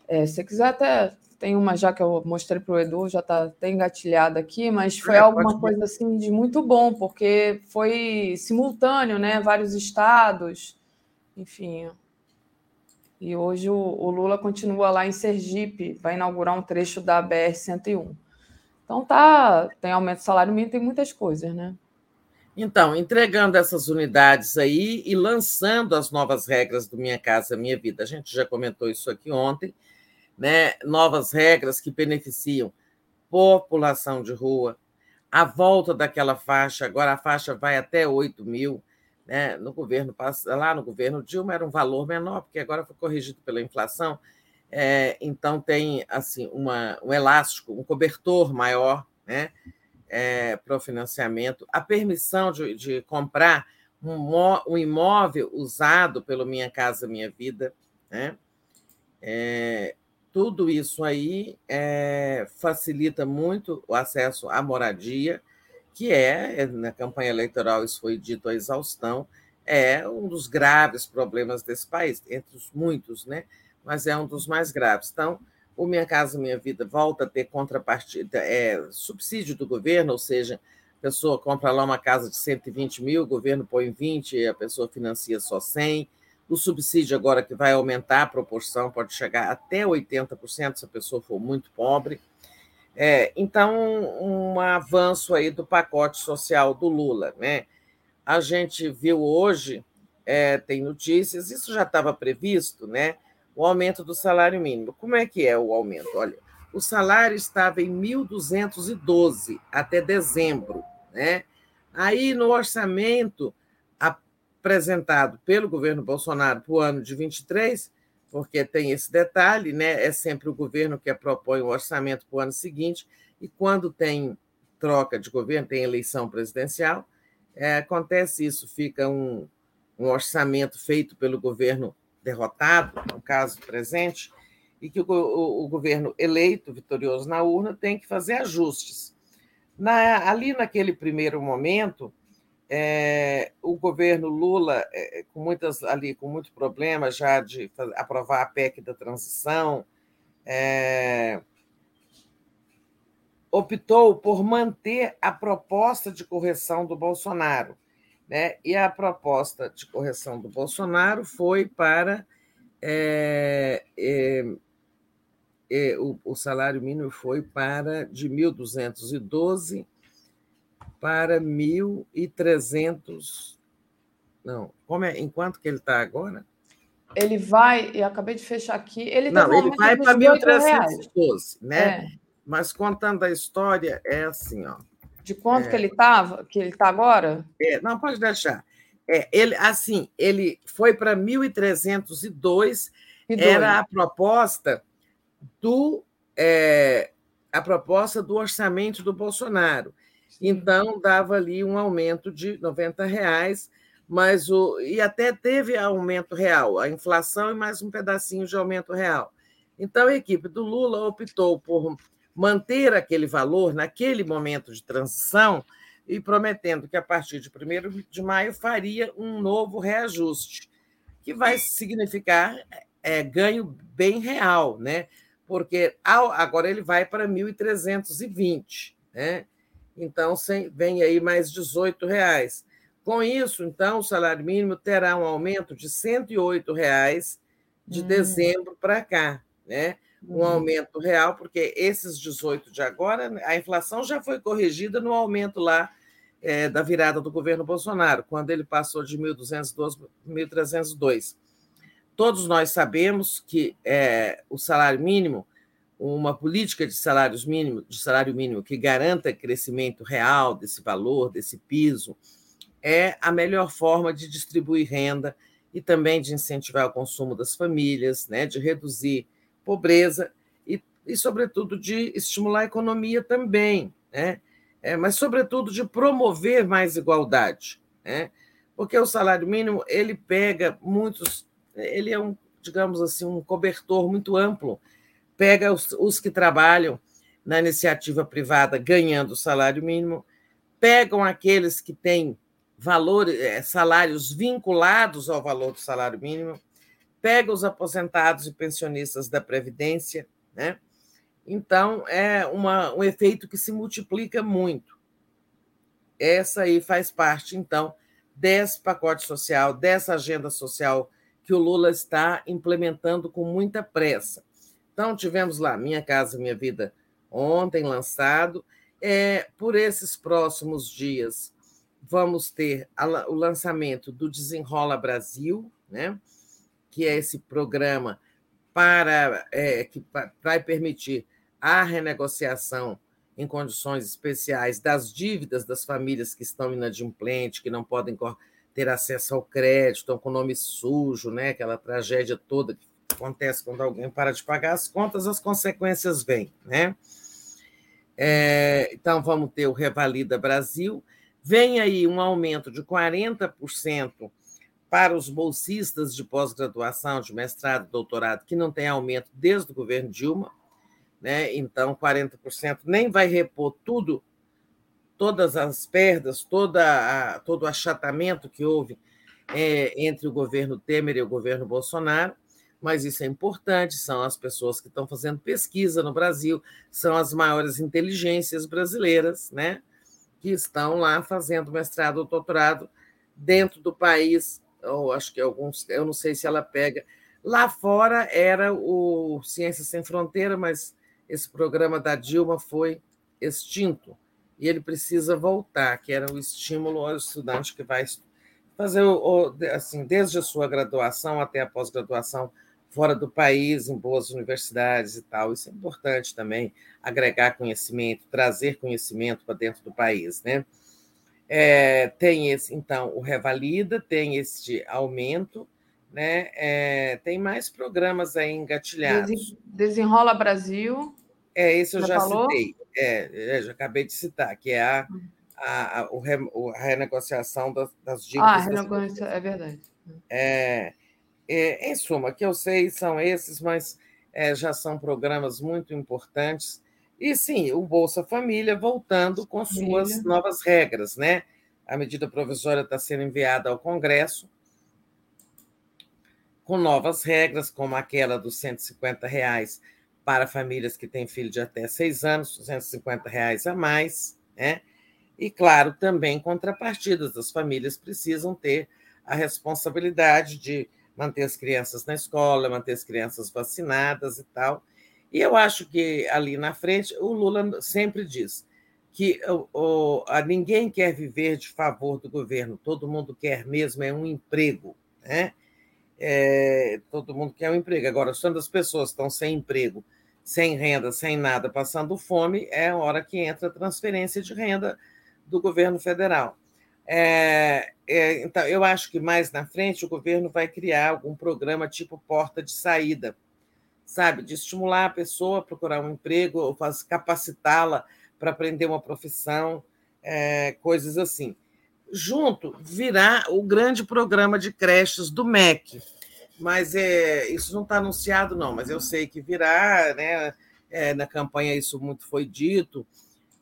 É, se você quiser até tem uma já que eu mostrei para o Edu, já está até engatilhada aqui, mas foi é, alguma coisa assim de muito bom, porque foi simultâneo, né? Vários estados, enfim. E hoje o, o Lula continua lá em Sergipe, vai inaugurar um trecho da BR-101. Então tá, tem aumento do salário mínimo, tem muitas coisas, né? Então, entregando essas unidades aí e lançando as novas regras do Minha Casa Minha Vida. A gente já comentou isso aqui ontem né, novas regras que beneficiam população de rua, a volta daquela faixa, agora a faixa vai até 8 mil, né? no governo lá no governo Dilma era um valor menor, porque agora foi corrigido pela inflação, é, então tem assim uma, um elástico, um cobertor maior né? É, para o financiamento, a permissão de, de comprar um, imóvel usado pelo Minha Casa Minha Vida, né? É, tudo isso aí é, facilita muito o acesso à moradia, que é, na campanha eleitoral isso foi dito à exaustão, é um dos graves problemas desse país, entre os muitos, né? mas é um dos mais graves. Então, o Minha Casa Minha Vida volta a ter contrapartida, é subsídio do governo, ou seja, a pessoa compra lá uma casa de 120 mil, o governo põe 20 e a pessoa financia só 100. O subsídio agora que vai aumentar a proporção, pode chegar até 80% se a pessoa for muito pobre. É, então, um avanço aí do pacote social do Lula. Né? A gente viu hoje, é, tem notícias, isso já estava previsto, né? o aumento do salário mínimo. Como é que é o aumento? Olha, o salário estava em 1.212 até dezembro. Né? Aí, no orçamento apresentado pelo governo Bolsonaro para o ano de 23, porque tem esse detalhe, né? é sempre o governo que propõe o orçamento para o ano seguinte, e quando tem troca de governo, tem eleição presidencial, é, acontece isso, fica um, um orçamento feito pelo governo derrotado, no caso presente, e que o, o, o, governo eleito, vitorioso na urna, tem que fazer ajustes. Na, ali, naquele primeiro momento, é, o governo Lula, é, com muitas ali com muito problema já de aprovar a PEC da transição, é, optou por manter a proposta de correção do Bolsonaro. Né? E a proposta de correção do Bolsonaro foi para o, o, salário mínimo foi para de 1.212 para 1.300. Não, como é, enquanto que ele está agora? Ele vai, eu acabei de fechar aqui. Ele não, ele vai para 1.312, né? É. Mas contando a história, é assim, ó. De quanto é, que ele estava, que ele está agora? É, não, pode deixar. É, ele, assim, ele foi para 1.302, era a proposta do é, a proposta do orçamento do Bolsonaro. Então, dava ali um aumento de 90 reais, mas o, e até teve aumento real, a inflação e mais um pedacinho de aumento real. Então, a equipe do Lula optou por manter aquele valor naquele momento de transição e prometendo que a partir de 1 de maio faria um novo reajuste, que vai significar é, ganho bem real, né? porque agora ele vai para 1.320, né? Então vem aí mais 18 reais. Com isso, então, o salário mínimo terá um aumento de 108 reais de hum. dezembro para cá, né? Um hum. aumento real, porque esses 18 de agora, a inflação já foi corrigida no aumento lá é, da virada do governo Bolsonaro, quando ele passou de 1.212 para 1.302. Todos nós sabemos que é, o salário mínimo, uma política de salários mínimo, de salário mínimo que garanta crescimento real desse valor, desse piso, é a melhor forma de distribuir renda e também de incentivar o consumo das famílias, né, de reduzir pobreza e, e sobretudo, de estimular a economia também. Né? é, mas sobretudo de promover mais igualdade, né? porque o salário mínimo ele pega muitos, ele é um, digamos assim, um cobertor muito amplo, pega os, os que trabalham na iniciativa privada ganhando salário mínimo, pegam aqueles que têm valor, é, salários vinculados ao valor do salário mínimo, pega os aposentados e pensionistas da Previdência, né? Então, é uma, um efeito que se multiplica muito. Essa aí faz parte, então, desse pacote social, dessa agenda social que o Lula está implementando com muita pressa. Então, tivemos lá Minha Casa Minha Vida ontem lançado. É, por esses próximos dias, vamos ter a, o lançamento do Desenrola Brasil, né? que é esse programa para é, que vai permitir a renegociação em condições especiais das dívidas das famílias que estão inadimplentes, que não podem ter acesso ao crédito, estão com nome sujo, né? aquela tragédia toda que acontece quando alguém para de pagar as contas, as consequências vêm. Né? É, então, vamos ter o Revalida Brasil. Vem aí um aumento de 40% para os bolsistas de pós-graduação, de mestrado, doutorado, que não tem aumento desde o governo Dilma, né? Então 40% nem vai repor tudo, todas as perdas, toda a, todo o achatamento que houve é, entre o governo Temer e o governo Bolsonaro, mas isso é importante, são as pessoas que estão fazendo pesquisa no Brasil, são as maiores inteligências brasileiras, né? Que estão lá fazendo mestrado ou doutorado dentro do país, ou acho que alguns, eu não sei se ela pega. Lá fora era o Ciências Sem Fronteira, mas esse programa da Dilma foi extinto e ele precisa voltar, que era o estímulo ao estudante que vai fazer assim, desde a sua graduação até a pós-graduação fora do país, em boas universidades e tal. Isso é importante também, agregar conhecimento, trazer conhecimento para dentro do país, né? É, tem esse, então, o Revalida, tem este aumento, né? É, tem mais programas aí engatilhados. Desenrola Brasil. É, esse eu já, já citei, é, é, já acabei de citar, que é a, a, a, re, a renegociação das, das dívidas. Ah, renegociação, é verdade. É, é, em suma, que eu sei são esses, mas é, já são programas muito importantes. E sim, o Bolsa Família voltando com suas Família. novas regras, né? A medida provisória está sendo enviada ao Congresso com novas regras, como aquela dos 150 reais para famílias que têm filho de até seis anos, 250 reais a mais, né? E, claro, também contrapartidas. As famílias precisam ter a responsabilidade de manter as crianças na escola, manter as crianças vacinadas e tal. E eu acho que ali na frente, o Lula sempre diz que o, o, ninguém quer viver de favor do governo, todo mundo quer mesmo é um emprego. Né? É, todo mundo quer um emprego. Agora, quando as pessoas estão sem emprego, sem renda, sem nada, passando fome, é a hora que entra a transferência de renda do governo federal. É, é, então, eu acho que mais na frente o governo vai criar algum programa tipo porta de saída, sabe? De estimular a pessoa a procurar um emprego, ou capacitá-la para aprender uma profissão, é, coisas assim. Junto virá o grande programa de creches do MEC, mas é, isso não está anunciado, não, mas eu sei que virá, né? É, na campanha isso muito foi dito,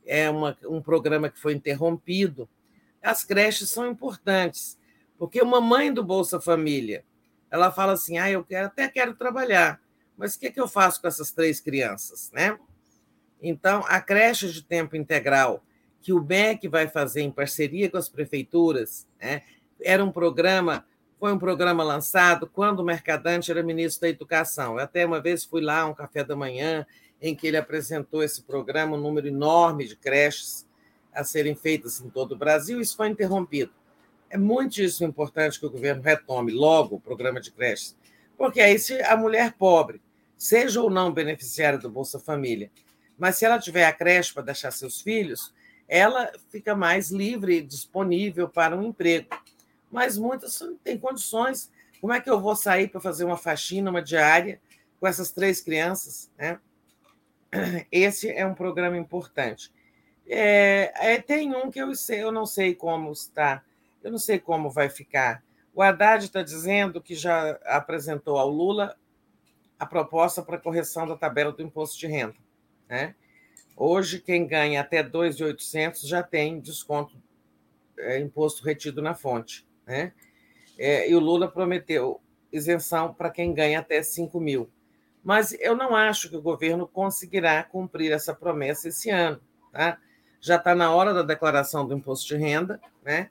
é uma, um programa que foi interrompido, as creches são importantes, porque uma mãe do Bolsa Família, ela fala assim: ah, eu quero, até quero trabalhar, mas o que, é que eu faço com essas três crianças? Né? Então, a creche de tempo integral, que o MEC vai fazer em parceria com as prefeituras, né? era um programa, foi um programa lançado quando o Mercadante era ministro da Educação. Eu até uma vez fui lá, um café da manhã, em que ele apresentou esse programa, um número enorme de creches a serem feitas em todo o Brasil, isso foi interrompido. É muitíssimo importante que o governo retome logo o programa de creches, porque aí se a mulher pobre, seja ou não beneficiária do Bolsa Família, mas se ela tiver a creche para deixar seus filhos, ela fica mais livre e disponível para um emprego. Mas muitas não têm condições. Como é que eu vou sair para fazer uma faxina, uma diária, com essas três crianças? Né? Esse é um programa importante. É, é, tem um que eu, sei, eu não sei como está, eu não sei como vai ficar. O Haddad está dizendo que já apresentou ao Lula a proposta para correção da tabela do imposto de renda. Né? Hoje, quem ganha até 2.800 já tem desconto, é, imposto retido na fonte. Né? É, e o Lula prometeu isenção para quem ganha até 5 mil. Mas eu não acho que o governo conseguirá cumprir essa promessa esse ano. Tá? Já está na hora da declaração do imposto de renda, né?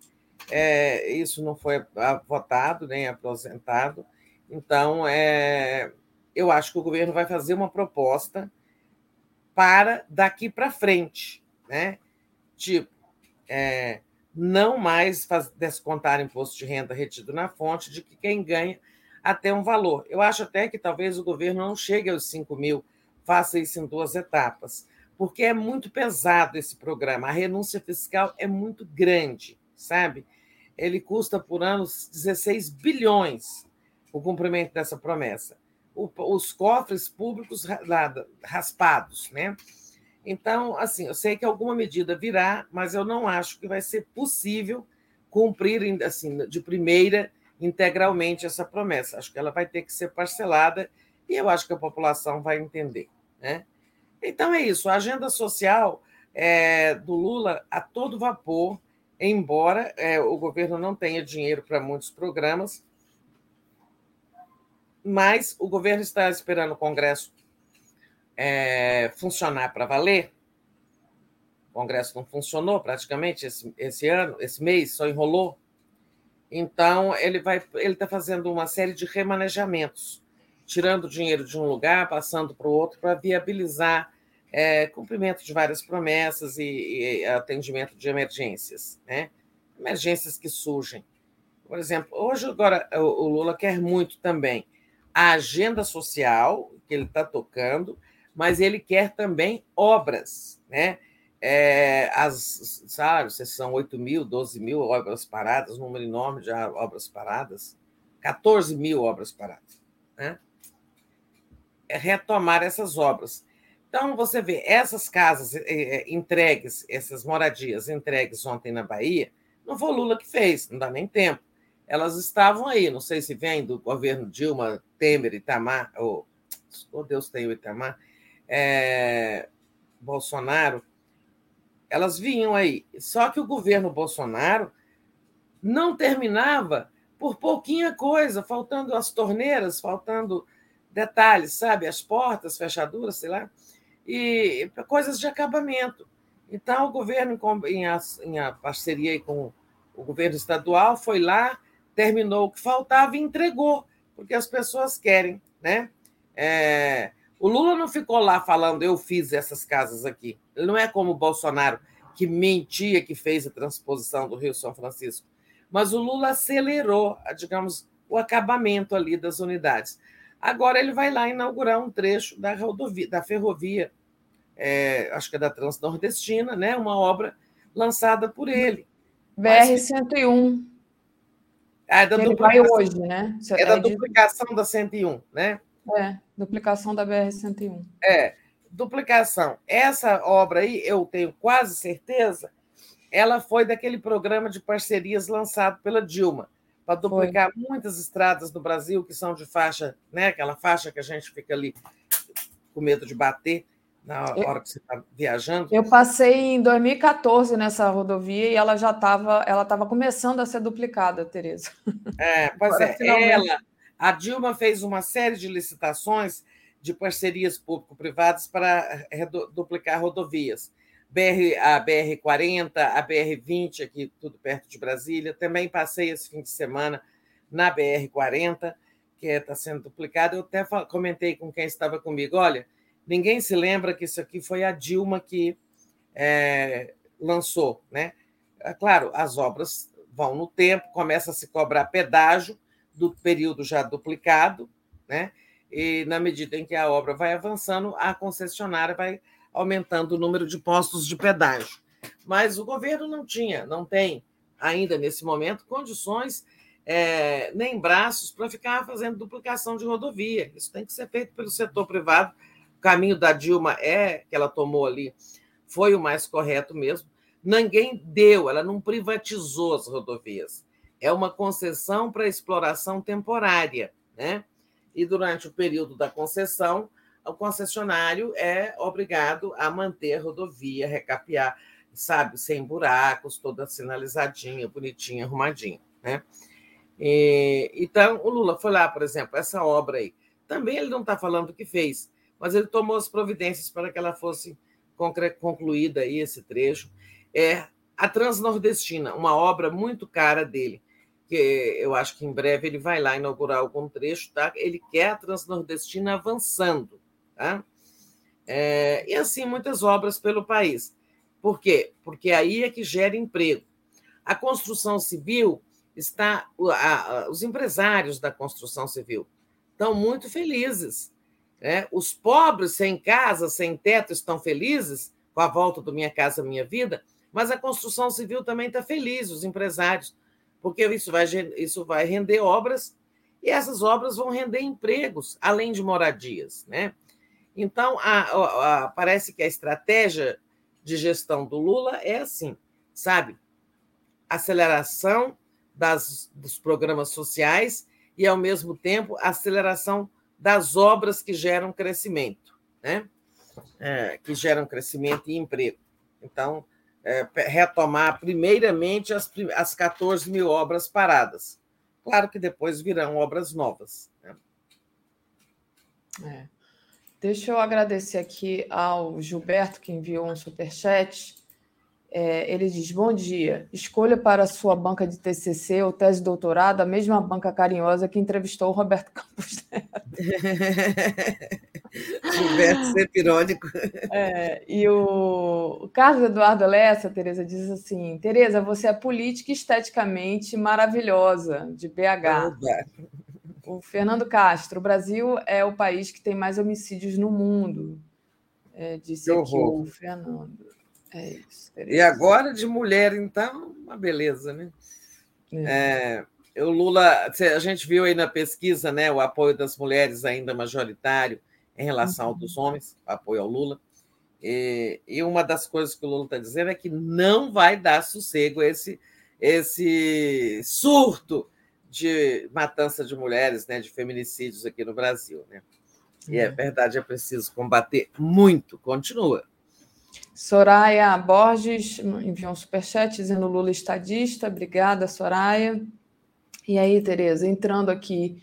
É, isso não foi votado nem aposentado. Então, é, eu acho que o governo vai fazer uma proposta para daqui para frente, né? Tipo, é, não mais faz, descontar imposto de renda retido na fonte de que quem ganha até um valor. Eu acho até que talvez o governo não chegue aos 5 mil, faça isso em duas etapas porque é muito pesado esse programa. A renúncia fiscal é muito grande, sabe? Ele custa por ano 16 bilhões o cumprimento dessa promessa. O, os cofres públicos raspados, né? Então, assim, eu sei que alguma medida virá, mas eu não acho que vai ser possível cumprir assim de primeira integralmente essa promessa. Acho que ela vai ter que ser parcelada e eu acho que a população vai entender. Né? Então é isso. A agenda social é, do Lula a todo vapor, embora é, o governo não tenha dinheiro para muitos programas, mas o governo está esperando o Congresso é, funcionar para valer. O Congresso não funcionou praticamente esse, esse ano, esse mês, só enrolou. Então, ele vai, ele está fazendo uma série de remanejamentos, tirando dinheiro de um lugar, passando para o outro, para viabilizar é, cumprimento de várias promessas e, e, atendimento de emergências, né? Emergências que surgem. Por exemplo, hoje agora o, Lula quer muito também a agenda social que ele está tocando, mas ele quer também obras, né? É, as, sabe, se são 8 mil, 12 mil obras paradas, número enorme de obras paradas, 14 mil obras paradas, né? É retomar essas obras. Então, você vê, essas casas é, é, entregues, essas moradias entregues ontem na Bahia, não foi Lula que fez, não dá nem tempo. Elas estavam aí, não sei se vem do governo Dilma, Temer, Itamar, ou oh, Deus tem o Itamar, é, Bolsonaro, elas vinham aí. Só que o governo Bolsonaro não terminava por pouquinha coisa, faltando as torneiras, faltando detalhes, sabe? As portas, fechaduras, sei lá, e coisas de acabamento. Então, o governo, em, em parceria com o governo estadual, foi lá, terminou o que faltava e entregou, porque as pessoas querem, né? É, o Lula não ficou lá falando, eu fiz essas casas aqui. Ele não é como o Bolsonaro, que mentia que fez a transposição do Rio São Francisco. Mas o Lula acelerou, digamos, o acabamento ali das unidades. Agora ele vai lá inaugurar um trecho da rodovia, da ferrovia, é, acho que é da Transnordestina, né? uma obra lançada por ele. BR-101. Ah, é da ele vai hoje, né? É da duplicação da 101, né? É, duplicação da BR-101. É, duplicação. Essa obra aí, eu tenho quase certeza, ela foi daquele programa de parcerias lançado pela Dilma, para duplicar foi. muitas estradas do Brasil que são de faixa, né? Aquela faixa que a gente fica ali com medo de bater na hora que você está viajando. Eu passei em 2014 nessa rodovia e ela já estava, ela estava começando a ser duplicada, Tereza. É, pois Agora, é, finalmente... ela a Dilma fez uma série de licitações de parcerias público-privadas para duplicar rodovias. BR, a BR-40, a BR-20, aqui tudo perto de Brasília. Também passei esse fim de semana na BR-40, que está sendo duplicada. Eu até comentei com quem estava comigo: olha, ninguém se lembra que isso aqui foi a Dilma que é, lançou. Né? É claro, as obras vão no tempo, começa a se cobrar pedágio, do período já duplicado, né? E na medida em que a obra vai avançando, a concessionária vai aumentando o número de postos de pedágio. Mas o governo não tinha, não tem ainda nesse momento condições é, nem braços para ficar fazendo duplicação de rodovia. Isso tem que ser feito pelo setor privado. Caminho da Dilma é que ela tomou ali foi o mais correto mesmo. Ninguém deu, ela não privatizou as rodovias é uma concessão para exploração temporária, né? E durante o período da concessão, o concessionário é obrigado a manter a rodovia, recapear, sabe, sem buracos, toda sinalizadinha, bonitinha, arrumadinha, né? E, então, o Lula foi lá, por exemplo, essa obra aí. Também ele não está falando o que fez, mas ele tomou as providências para que ela fosse concluída aí, esse trecho. É a Transnordestina, uma obra muito cara dele que eu acho que em breve ele vai lá inaugurar algum trecho, tá? Ele quer a Transnordestina avançando, tá? É, e assim muitas obras pelo país. Por quê? Porque aí é que gera emprego. A construção civil está, a, a, os empresários da construção civil estão muito felizes. Né? Os pobres sem casa, sem teto, estão felizes com a volta do Minha Casa Minha Vida, mas a construção civil também está feliz, os empresários porque isso vai, isso vai render obras e essas obras vão render empregos, além de moradias. Né? Então, a, a, parece que a estratégia de gestão do Lula é assim, sabe? Aceleração das, dos programas sociais e, ao mesmo tempo, aceleração das obras que geram crescimento, né? É, que geram crescimento e emprego. Então, é, retomar primeiramente as, as 14 mil obras paradas. Claro que depois virão obras novas. Né? É. Deixa eu agradecer aqui ao Gilberto, que enviou um superchat. É, ele diz: Bom dia. Escolha para a sua banca de TCC ou tese de doutorado a mesma banca carinhosa que entrevistou o Roberto Campos Neto. Gilberto sempre irônico. É, e o, o Carlos Eduardo Lessa, Tereza, diz assim: Tereza, você é política esteticamente maravilhosa, de BH. O Fernando Castro, o Brasil é o país que tem mais homicídios no mundo. É, disse aqui o Fernando. É isso. E agora de mulher, então, uma beleza, né? É. É, o Lula, a gente viu aí na pesquisa, né, o apoio das mulheres ainda majoritário em relação ao uhum. dos homens, apoio ao Lula. E, e uma das coisas que o Lula está dizendo é que não vai dar sossego esse, esse surto de matança de mulheres, né, de feminicídios aqui no Brasil. Né? E é verdade, é preciso combater muito. Continua. Soraya Borges enviou um superchat dizendo Lula estadista. Obrigada, Soraya. E aí, Tereza, entrando aqui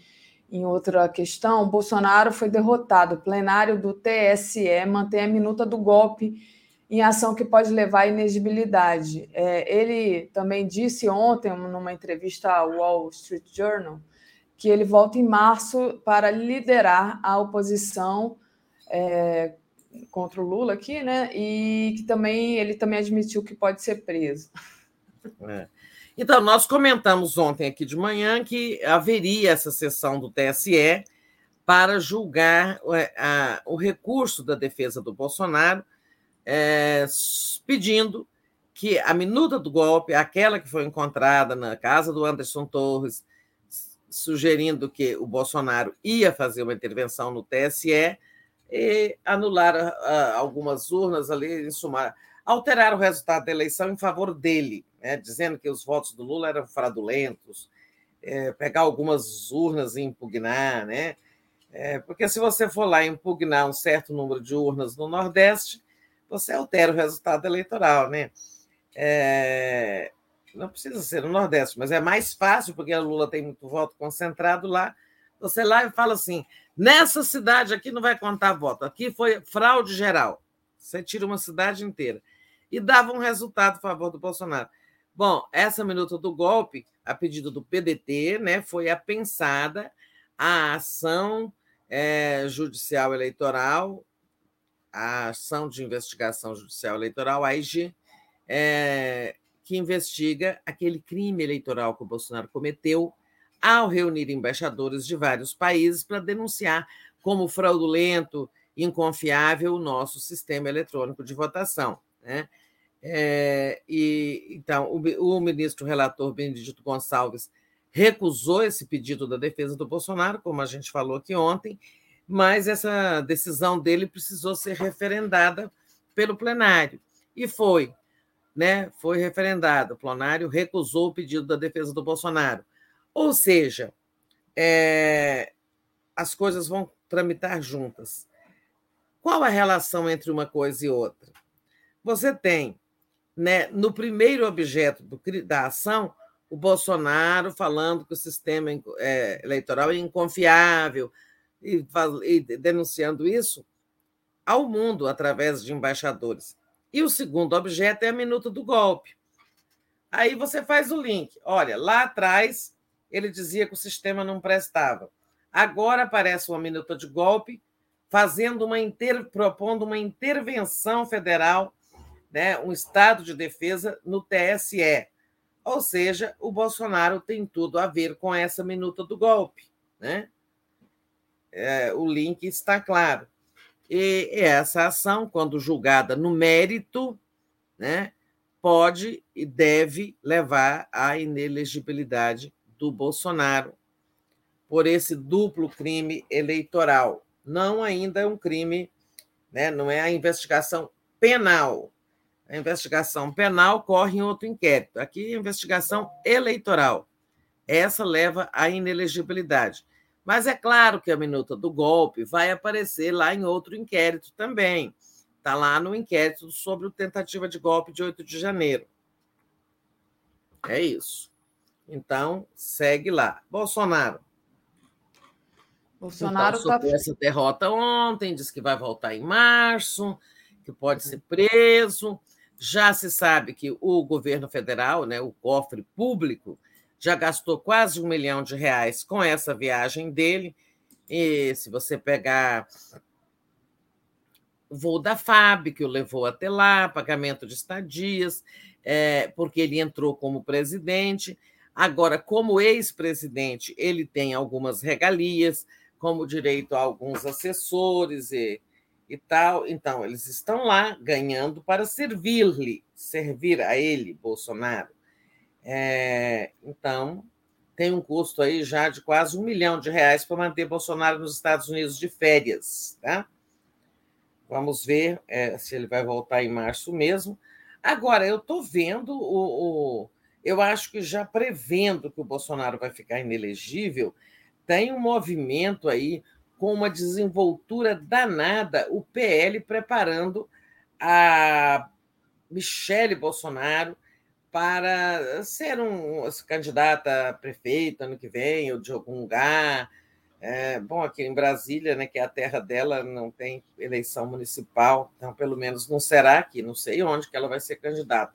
em outra questão, Bolsonaro foi derrotado. Plenário do TSE mantém a minuta do golpe em ação que pode levar à inegibilidade. É, ele também disse ontem, numa entrevista ao Wall Street Journal, que ele volta em março para liderar a oposição é, contra o Lula aqui, né? E que também ele também admitiu que pode ser preso. É. Então, nós comentamos ontem aqui de manhã que haveria essa sessão do TSE para julgar é, o recurso da defesa do Bolsonaro, é, pedindo que a minuta do golpe, aquela que foi encontrada na casa do Anderson Torres, sugerindo que o Bolsonaro ia fazer uma intervenção no TSE, e anular uh, algumas urnas ali, em sumar, alterar o resultado da eleição em favor dele, né, dizendo que os votos do Lula eram fraudulentos, é, pegar algumas urnas e impugnar, né? É, porque se você for lá impugnar um certo número de urnas no Nordeste, você altera o resultado eleitoral, né? É, não precisa ser no Nordeste, mas é mais fácil, porque a Lula tem muito voto concentrado lá. Você lá e fala assim: Nessa cidade aqui não vai contar voto, aqui foi fraude geral. Você tira uma cidade inteira. E dava um resultado a favor do Bolsonaro. Bom, essa minuta do golpe, a pedido do PDT, né, foi apensada a ação é, judicial eleitoral, a ação de investigação judicial eleitoral, a AIG, é, que investiga aquele crime eleitoral que o Bolsonaro cometeu ao reunir embaixadores de vários países para denunciar como fraudulento, inconfiável o nosso sistema eletrônico de votação. Né? É, e então o, o, ministro relator Benedito Gonçalves recusou esse pedido da defesa do Bolsonaro, como a gente falou aqui ontem, mas essa decisão dele precisou ser referendada pelo plenário e foi, né? Foi referendada. O plenário recusou o pedido da defesa do Bolsonaro. Ou seja, é, as coisas vão tramitar juntas. Qual a relação entre uma coisa e outra? Você tem, né, no primeiro objeto do, da ação, o Bolsonaro falando que o sistema é, eleitoral é inconfiável e, e denunciando isso ao mundo através de embaixadores. E o segundo objeto é a minuta do golpe. Aí você faz o link. Olha, lá atrás ele dizia que o sistema não prestava. Agora aparece uma minuta de golpe, fazendo uma inter... propondo uma intervenção federal, né, um estado de defesa no TSE. Ou seja, o Bolsonaro tem tudo a ver com essa minuta do golpe. Né? É, o link está claro. E essa ação, quando julgada no mérito, né, pode e deve levar à inelegibilidade do Bolsonaro por esse duplo crime eleitoral. Não ainda é um crime né? não é a investigação penal. A investigação penal corre em outro inquérito. Aqui, a investigação eleitoral. Essa leva à inelegibilidade. Mas é claro que a minuta do golpe vai aparecer lá em outro inquérito também. Está lá no inquérito sobre a tentativa de golpe de 8 de janeiro. É isso. Então, segue lá. Bolsonaro. Bolsonaro então, tá... essa derrota ontem, diz que vai voltar em março, que pode ser preso. Já se sabe que o governo federal, né, o cofre público, já gastou quase um milhão de reais com essa viagem dele. E se você pegar o voo da FAB, que o levou até lá, pagamento de estadias, é, porque ele entrou como presidente. Agora, como ex-presidente, ele tem algumas regalias, como direito a alguns assessores e, e tal. Então, eles estão lá ganhando para servir-lhe, servir a ele, Bolsonaro. É, então, tem um custo aí já de quase um milhão de reais para manter Bolsonaro nos Estados Unidos de férias. Tá? Vamos ver é, se ele vai voltar em março mesmo. Agora, eu estou vendo o, o, Eu acho que já prevendo que o Bolsonaro vai ficar inelegível, tem um movimento aí com uma desenvoltura danada, o PL preparando a Michele Bolsonaro para ser um candidata a prefeita ano que vem, ou de algum lugar. É, bom, aqui em Brasília, né, que é a terra dela, não tem eleição municipal, então pelo menos não será aqui, não sei onde que ela vai ser candidata.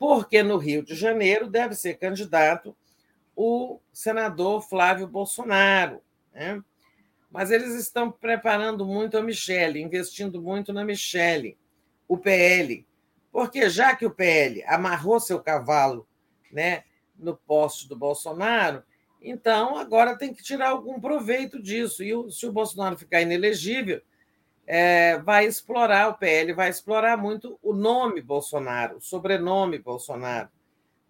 Porque no Rio de Janeiro deve ser candidato o senador Flávio Bolsonaro. Né? Mas eles estão preparando muito a Michele, investindo muito na Michele, o PL, porque já que o PL amarrou seu cavalo né, no poste do Bolsonaro, então agora tem que tirar algum proveito disso. E se o Bolsonaro ficar inelegível, é, vai explorar, o PL vai explorar muito o nome Bolsonaro, o sobrenome Bolsonaro,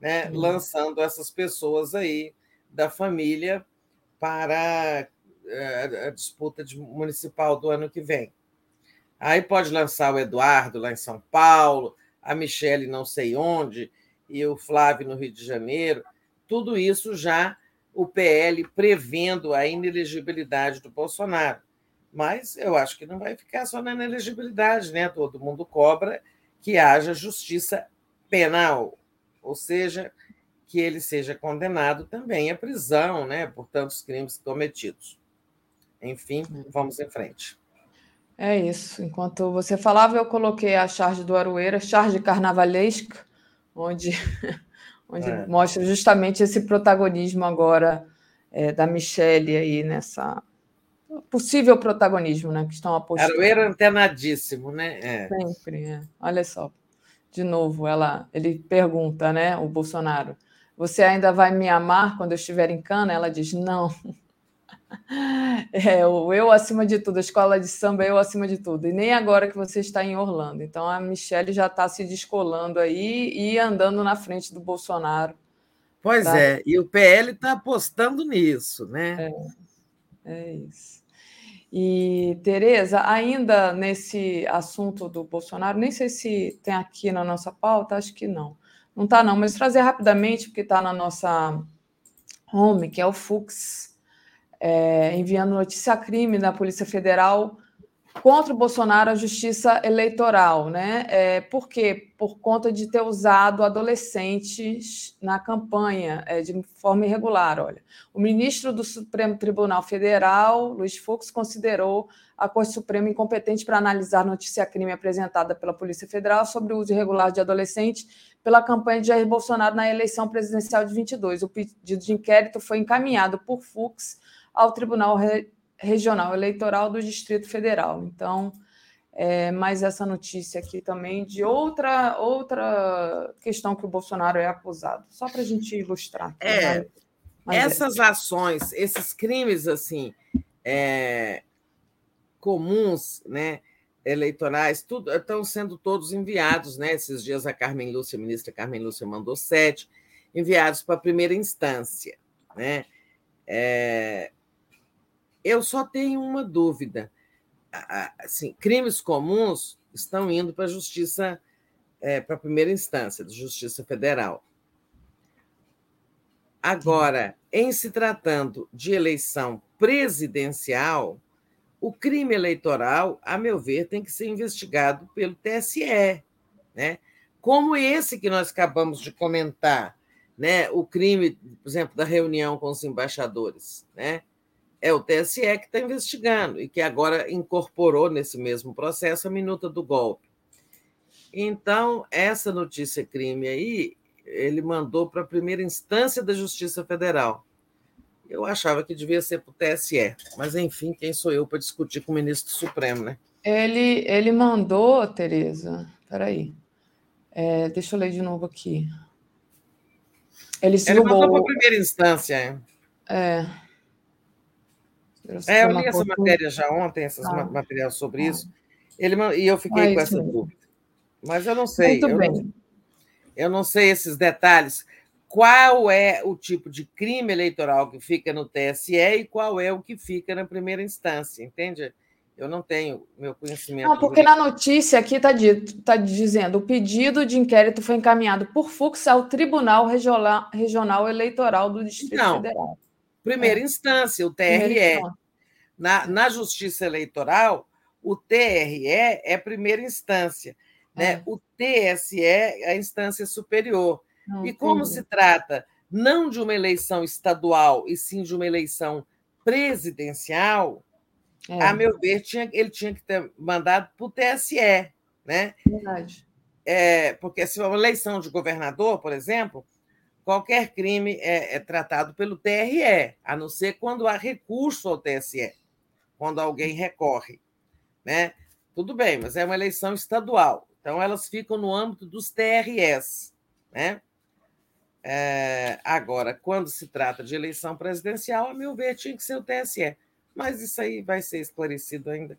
né, uhum. lançando essas pessoas aí da família para é, a disputa municipal do ano que vem. Aí pode lançar o Eduardo lá em São Paulo, a Michele não sei onde, e o Flávio no Rio de Janeiro, tudo isso já o PL prevendo a inelegibilidade do Bolsonaro. Mas eu acho que não vai ficar só na inelegibilidade, né? Todo mundo cobra que haja justiça penal, ou seja, que ele seja condenado também à prisão, né, por tantos crimes cometidos. Enfim, vamos em frente. É isso. Enquanto você falava, eu coloquei a charge do Aroeira, charge carnavalesca, onde, onde é. mostra justamente esse protagonismo agora é, da Michelle aí nessa possível protagonismo, né? Que estão apostando. Aroeira antenadíssimo, né? É. Sempre, é. Olha só. De novo, ela, ele pergunta, né? O Bolsonaro, você ainda vai me amar quando eu estiver em cana? Ela diz, não. É, o eu acima de tudo, a escola de samba eu acima de tudo. E nem agora que você está em Orlando. Então a Michelle já está se descolando aí e andando na frente do Bolsonaro. Pois tá? é, e o PL está apostando nisso, né? É, é isso. E, Tereza, ainda nesse assunto do Bolsonaro, nem sei se tem aqui na nossa pauta, acho que não. Não está, não, mas trazer rapidamente, porque está na nossa home, que é o Fux é, enviando notícia crime da Polícia Federal contra o Bolsonaro à Justiça Eleitoral, né? É, por quê? Por conta de ter usado adolescentes na campanha é, de forma irregular. Olha, o ministro do Supremo Tribunal Federal, Luiz Fux, considerou a Corte Suprema incompetente para analisar notícia crime apresentada pela Polícia Federal sobre o uso irregular de adolescentes pela campanha de Jair Bolsonaro na eleição presidencial de 22. O pedido de inquérito foi encaminhado por Fux ao Tribunal Regional Eleitoral do Distrito Federal. Então, é, mais essa notícia aqui também de outra outra questão que o Bolsonaro é acusado, só para a gente ilustrar. É, né? essas é. ações, esses crimes assim é, comuns, né, eleitorais, tudo estão sendo todos enviados, né? Esses dias a Carmen Lúcia, a ministra Carmen Lúcia mandou sete enviados para a primeira instância, né? É, eu só tenho uma dúvida. assim, crimes comuns estão indo para a justiça, é, para a primeira instância, da Justiça Federal. Agora, em se tratando de eleição presidencial, o crime eleitoral, a meu ver, tem que ser investigado pelo TSE, né? Como esse que nós acabamos de comentar, né? O crime, por exemplo, da reunião com os embaixadores, né? É o TSE que está investigando e que agora incorporou nesse mesmo processo a minuta do golpe. Então, essa notícia crime aí, ele mandou para a primeira instância da Justiça Federal. Eu achava que devia ser para o TSE, mas enfim, quem sou eu para discutir com o ministro Supremo, né? Ele, ele mandou, Tereza, peraí, é, deixa eu ler de novo aqui. Ele, ele mandou para a primeira instância. É. É, eu li essa matéria já ontem, esses ah. materiais sobre ah. isso, ele, e eu fiquei ah, com essa mesmo. dúvida. Mas eu não sei. Muito eu bem. Não, eu não sei esses detalhes qual é o tipo de crime eleitoral que fica no TSE e qual é o que fica na primeira instância, entende? Eu não tenho meu conhecimento. Não, porque na notícia aqui está tá dizendo o pedido de inquérito foi encaminhado por Fux ao Tribunal Regional, Regional Eleitoral do Distrito não, Federal. Primeira é. instância, o TRE. Na, na Justiça Eleitoral, o TRE é primeira instância. Né? É. O TSE é a instância superior. Não, e como se trata não de uma eleição estadual, e sim de uma eleição presidencial, é. a meu ver, tinha, ele tinha que ter mandado para o TSE. Né? Verdade. É, porque se uma eleição de governador, por exemplo, qualquer crime é, é, tratado pelo TRE, a não ser quando há recurso ao TSE, quando alguém recorre. Né? Tudo bem, mas é uma eleição estadual. Então, elas ficam no âmbito dos TRS. Né? É, agora, quando se trata de eleição presidencial, a meu ver, tinha que ser o TSE. Mas isso aí vai ser esclarecido ainda.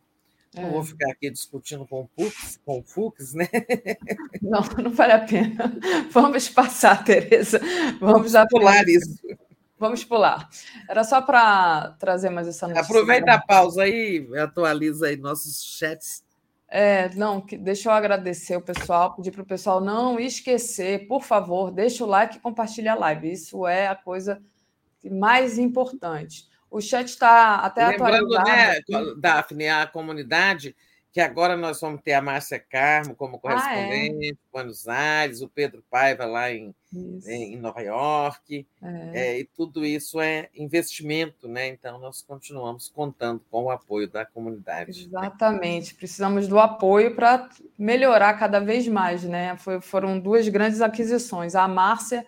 Não é. vou ficar aqui discutindo com o Fux, com o Fux, né? Não, não vale a pena. Vamos passar, Tereza. Vamos, Vamos pular isso. Vamos pular. Era só para trazer mais essa notícia. Aproveita a pausa aí, atualiza aí nossos chats. É, não, deixa eu agradecer o pessoal, pedir para o pessoal não esquecer, por favor, deixa o like e compartilha a live. Isso é a coisa mais importante. O chat está até Lembrando, atualizado. né, Daphne, a comunidade que agora nós vamos ter a Márcia Carmo como correspondente ah, é? Buenos Aires, o Pedro Paiva lá em, em Nova York, é. É, e tudo isso é investimento, né? Então nós continuamos contando com o apoio da comunidade. Exatamente, precisamos do apoio para melhorar cada vez mais, né? Foi, foram duas grandes aquisições, a Márcia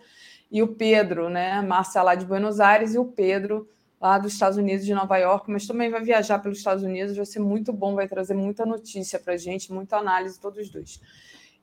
e o Pedro, né? A Márcia lá de Buenos Aires e o Pedro lá dos Estados Unidos, de Nova York, mas também vai viajar pelos Estados Unidos, vai ser muito bom, vai trazer muita notícia para a gente, muita análise, todos os dois.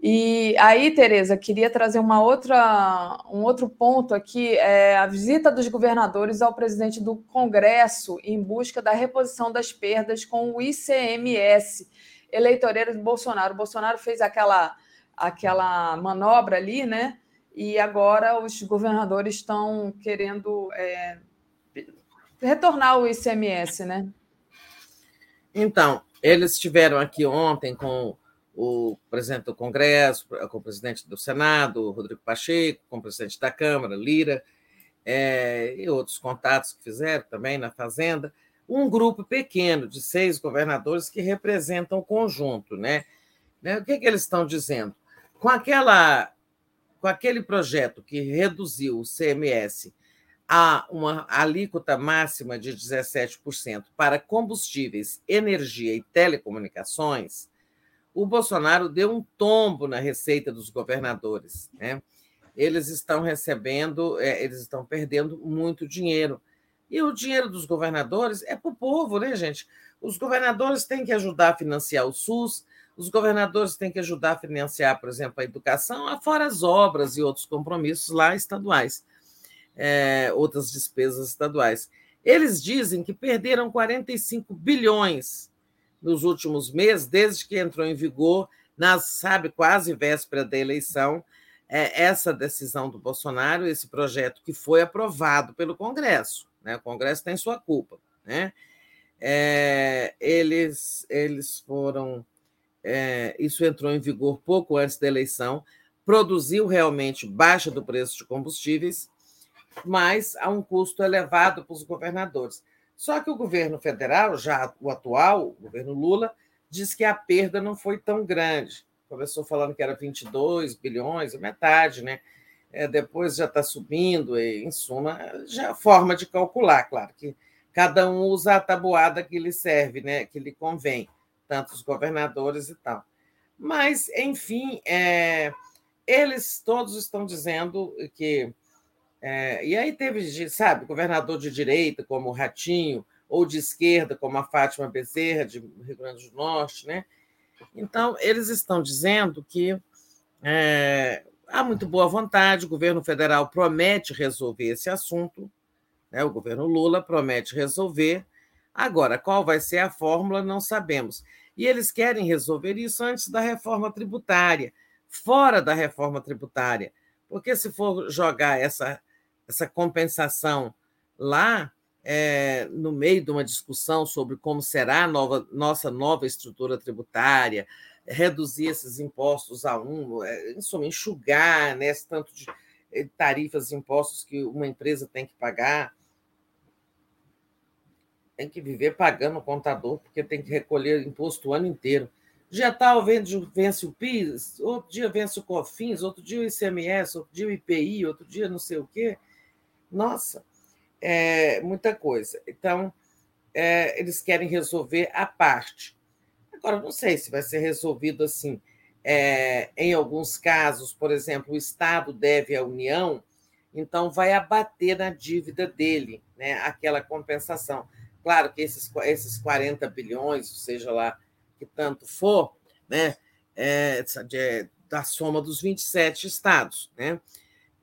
E aí, Tereza, queria trazer uma outra, um outro ponto aqui, é a visita dos governadores ao presidente do Congresso em busca da reposição das perdas com o ICMS eleitoreiro do Bolsonaro. O Bolsonaro fez aquela, aquela manobra ali, né? E agora os governadores estão querendo é, retornar o ICMS, né? Então, eles estiveram aqui ontem com o presidente do Congresso, com o presidente do Senado, Rodrigo Pacheco, com o presidente da Câmara, Lira, é, e outros contatos que fizeram também na Fazenda. Um grupo pequeno de seis governadores que representam o conjunto, né? né? O que, que eles estão dizendo? Com aquela, com aquele projeto que reduziu o CMS há uma alíquota máxima de 17% para combustíveis, energia e telecomunicações, o Bolsonaro deu um tombo na receita dos governadores. Né? Eles estão recebendo, é, eles estão perdendo muito dinheiro. E o dinheiro dos governadores é para o povo, né, gente? Os governadores têm que ajudar a financiar o SUS, os governadores têm que ajudar a financiar, por exemplo, a educação, fora as obras e outros compromissos lá estaduais é, outras despesas estaduais. Eles dizem que perderam 45 bilhões nos últimos meses, desde que entrou em vigor, nas, sabe, quase véspera da eleição, é, essa decisão do Bolsonaro, esse projeto que foi aprovado pelo Congresso. Né? O Congresso tem sua culpa. Né? é, eles, eles foram. É, isso entrou em vigor pouco antes da eleição, produziu realmente baixa do preço de combustíveis, mas a um custo elevado para os governadores. Só que o governo federal, já o atual, o governo Lula, diz que a perda não foi tão grande. Começou falando que era 22 bilhões, metade, né? É, depois já está subindo, e, em suma, já é forma de calcular, claro que cada um usa a tabuada que lhe serve, né? Que lhe convém, tanto os governadores e tal. Mas, enfim, é, eles todos estão dizendo que. É, e aí teve, sabe, governador de direita, como o Ratinho, ou de esquerda, como a Fátima Bezerra, de Rio Grande do Norte, né? Então, eles estão dizendo que é, há muito boa vontade, o governo federal promete resolver esse assunto, né? o governo Lula promete resolver. Agora, qual vai ser a fórmula, não sabemos. E eles querem resolver isso antes da reforma tributária, fora da reforma tributária, porque se for jogar essa, essa compensação lá, é, no meio de uma discussão sobre como será a nova, nossa nova estrutura tributária, reduzir esses impostos a um, é, em suma, enxugar né, esse tanto de eh, tarifas e impostos que uma empresa tem que pagar. Tem que viver pagando o contador, porque tem que recolher imposto o ano inteiro. Já está vence o PIS, outro dia vence o COFINS, outro dia o ICMS, outro dia o IPI, outro dia não sei o quê. Nossa, é, muita coisa. Então, é, eles querem resolver a parte. Agora, não sei se vai ser resolvido assim. É, em alguns casos, por exemplo, o Estado deve à União, então vai abater na dívida dele, né, aquela compensação. Claro que esses, esses 40 bilhões, seja lá que tanto for, né, é, da soma dos 27 estados, né,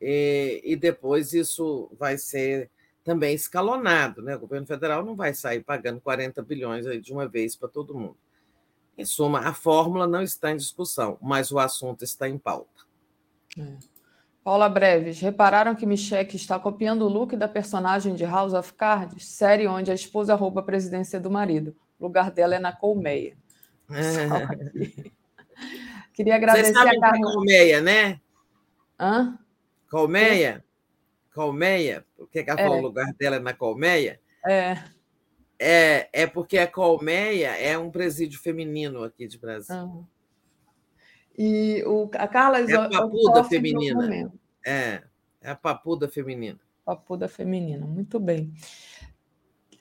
e, e depois isso vai ser também escalonado. Né? O governo federal não vai sair pagando 40 bilhões aí de uma vez para todo mundo. Em suma, a fórmula não está em discussão, mas o assunto está em pauta. É. Paula Breves, repararam que Michelle está copiando o look da personagem de House of Cards, série onde a esposa rouba a presidência do marido. O lugar dela é na colmeia. É. Queria agradecer Vocês sabem a Carla. É colmeia, né? Hã? Colmeia? colmeia, por que, ela é. falou o lugar dela é na colmeia? É. é. É porque a colmeia é um presídio feminino aqui de Brasil. Uhum. E o, a Carla É a papuda feminina. É, é a papuda feminina. Papuda feminina, muito bem.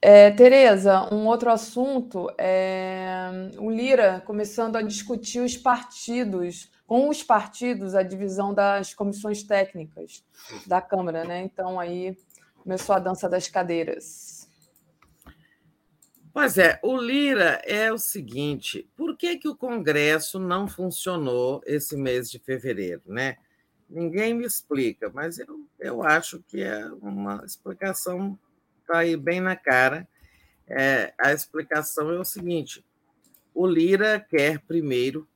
É, Tereza, um outro assunto é o Lira começando a discutir os partidos com os partidos a divisão das comissões técnicas da Câmara, né? Então aí começou a dança das cadeiras. Pois é, o Lira é o seguinte: por que, que o Congresso não funcionou esse mês de fevereiro, né? Ninguém me explica, mas eu, eu acho que é uma explicação está aí bem na cara. É, a explicação é o seguinte: o Lira quer primeiro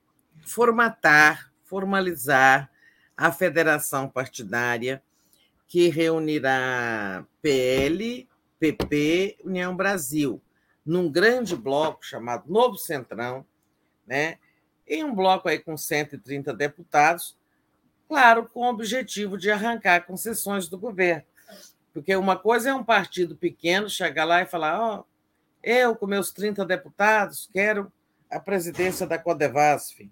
formatar, formalizar a federação partidária que reunirá PL, PP, União Brasil, num grande bloco chamado Novo Centrão, né? em um bloco aí com 130 deputados, claro, com o objetivo de arrancar concessões do governo. Porque uma coisa é um partido pequeno chegar lá e falar: ó, oh, eu, com meus 30 deputados, quero a presidência da Codevasf.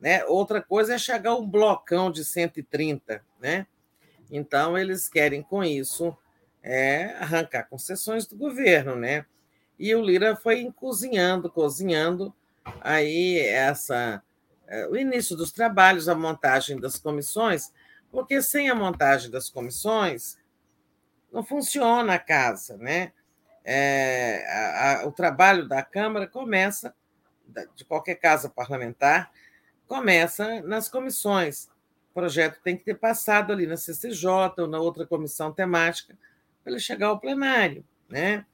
Né? Outra coisa é chegar um blocão de 130, né? Então, eles querem, com isso, é, arrancar concessões do governo, né? E o Lira foi cozinhando, cozinhando aí essa é, o início dos trabalhos, a montagem das comissões, porque sem a montagem das comissões não funciona a casa, né? É, a, a, o trabalho da Câmara começa, de qualquer casa parlamentar, começa nas comissões. O projeto tem que ter passado ali na CCJ ou na outra comissão temática para ele chegar ao plenário. Né?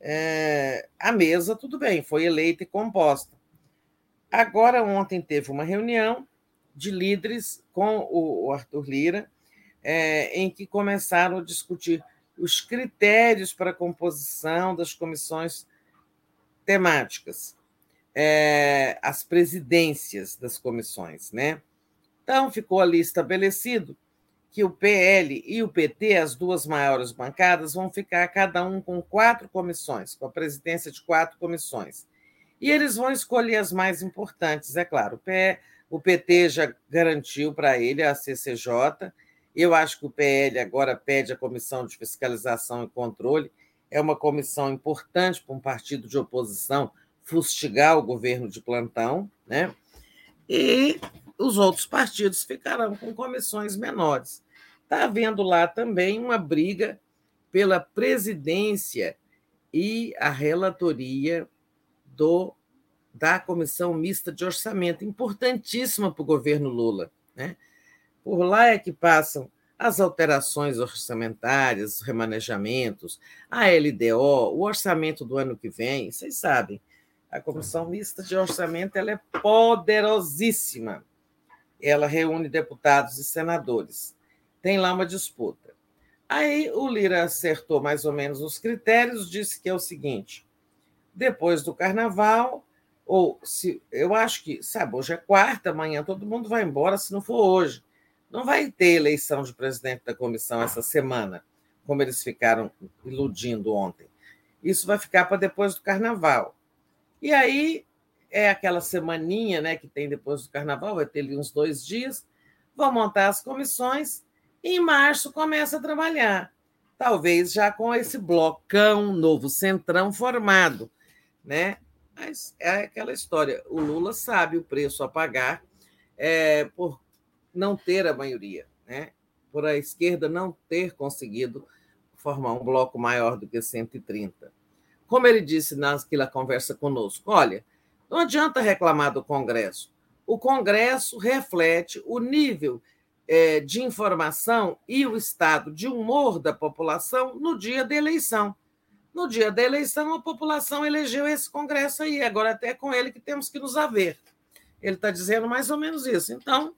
É, a mesa, tudo bem, foi eleita e composta. Agora, ontem teve uma reunião de líderes com o Arthur Lira, é, em que começaram a discutir os critérios para a composição das comissões temáticas, é, as presidências das comissões, né? Então, ficou ali estabelecido que o PL e o PT, as duas maiores bancadas, vão ficar cada um com quatro comissões, com a presidência de quatro comissões. E eles vão escolher as mais importantes, é claro. O PT já garantiu para ele a CCJ. Eu acho que o PL agora pede a Comissão de Fiscalização e Controle. É uma comissão importante para um partido de oposição fustigar o governo de plantão, né? E os outros partidos ficarão com comissões menores. Está havendo lá também uma briga pela presidência e a relatoria do da Comissão Mista de Orçamento, importantíssima para o governo Lula. Né? Por lá é que passam as alterações orçamentárias, os remanejamentos, a LDO, o orçamento do ano que vem, vocês sabem, a Comissão Mista de Orçamento ela é poderosíssima. Ela reúne deputados e senadores. Tem lá uma disputa. Aí o Lira acertou mais ou menos os critérios, disse que é o seguinte: depois do carnaval, ou se eu acho que, sabe, hoje é quarta, amanhã todo mundo vai embora se não for hoje. Não vai ter eleição de presidente da comissão essa semana, como eles ficaram iludindo ontem. Isso vai ficar para depois do carnaval. E aí é aquela semaninha né, que tem depois do carnaval, vai ter ali uns dois dias, vão montar as comissões e em março começa a trabalhar. Talvez já com esse blocão novo centrão formado, né? Mas é aquela história. O Lula sabe o preço a pagar é, por não ter a maioria, né? por a esquerda não ter conseguido formar um bloco maior do que 130. Como ele disse naquela conversa conosco, olha, não adianta reclamar do Congresso. O Congresso reflete o nível é, de informação e o estado de humor da população no dia da eleição. No dia da eleição, a população elegeu esse Congresso aí, agora até com ele que temos que nos haver. Ele está dizendo mais ou menos isso. Então,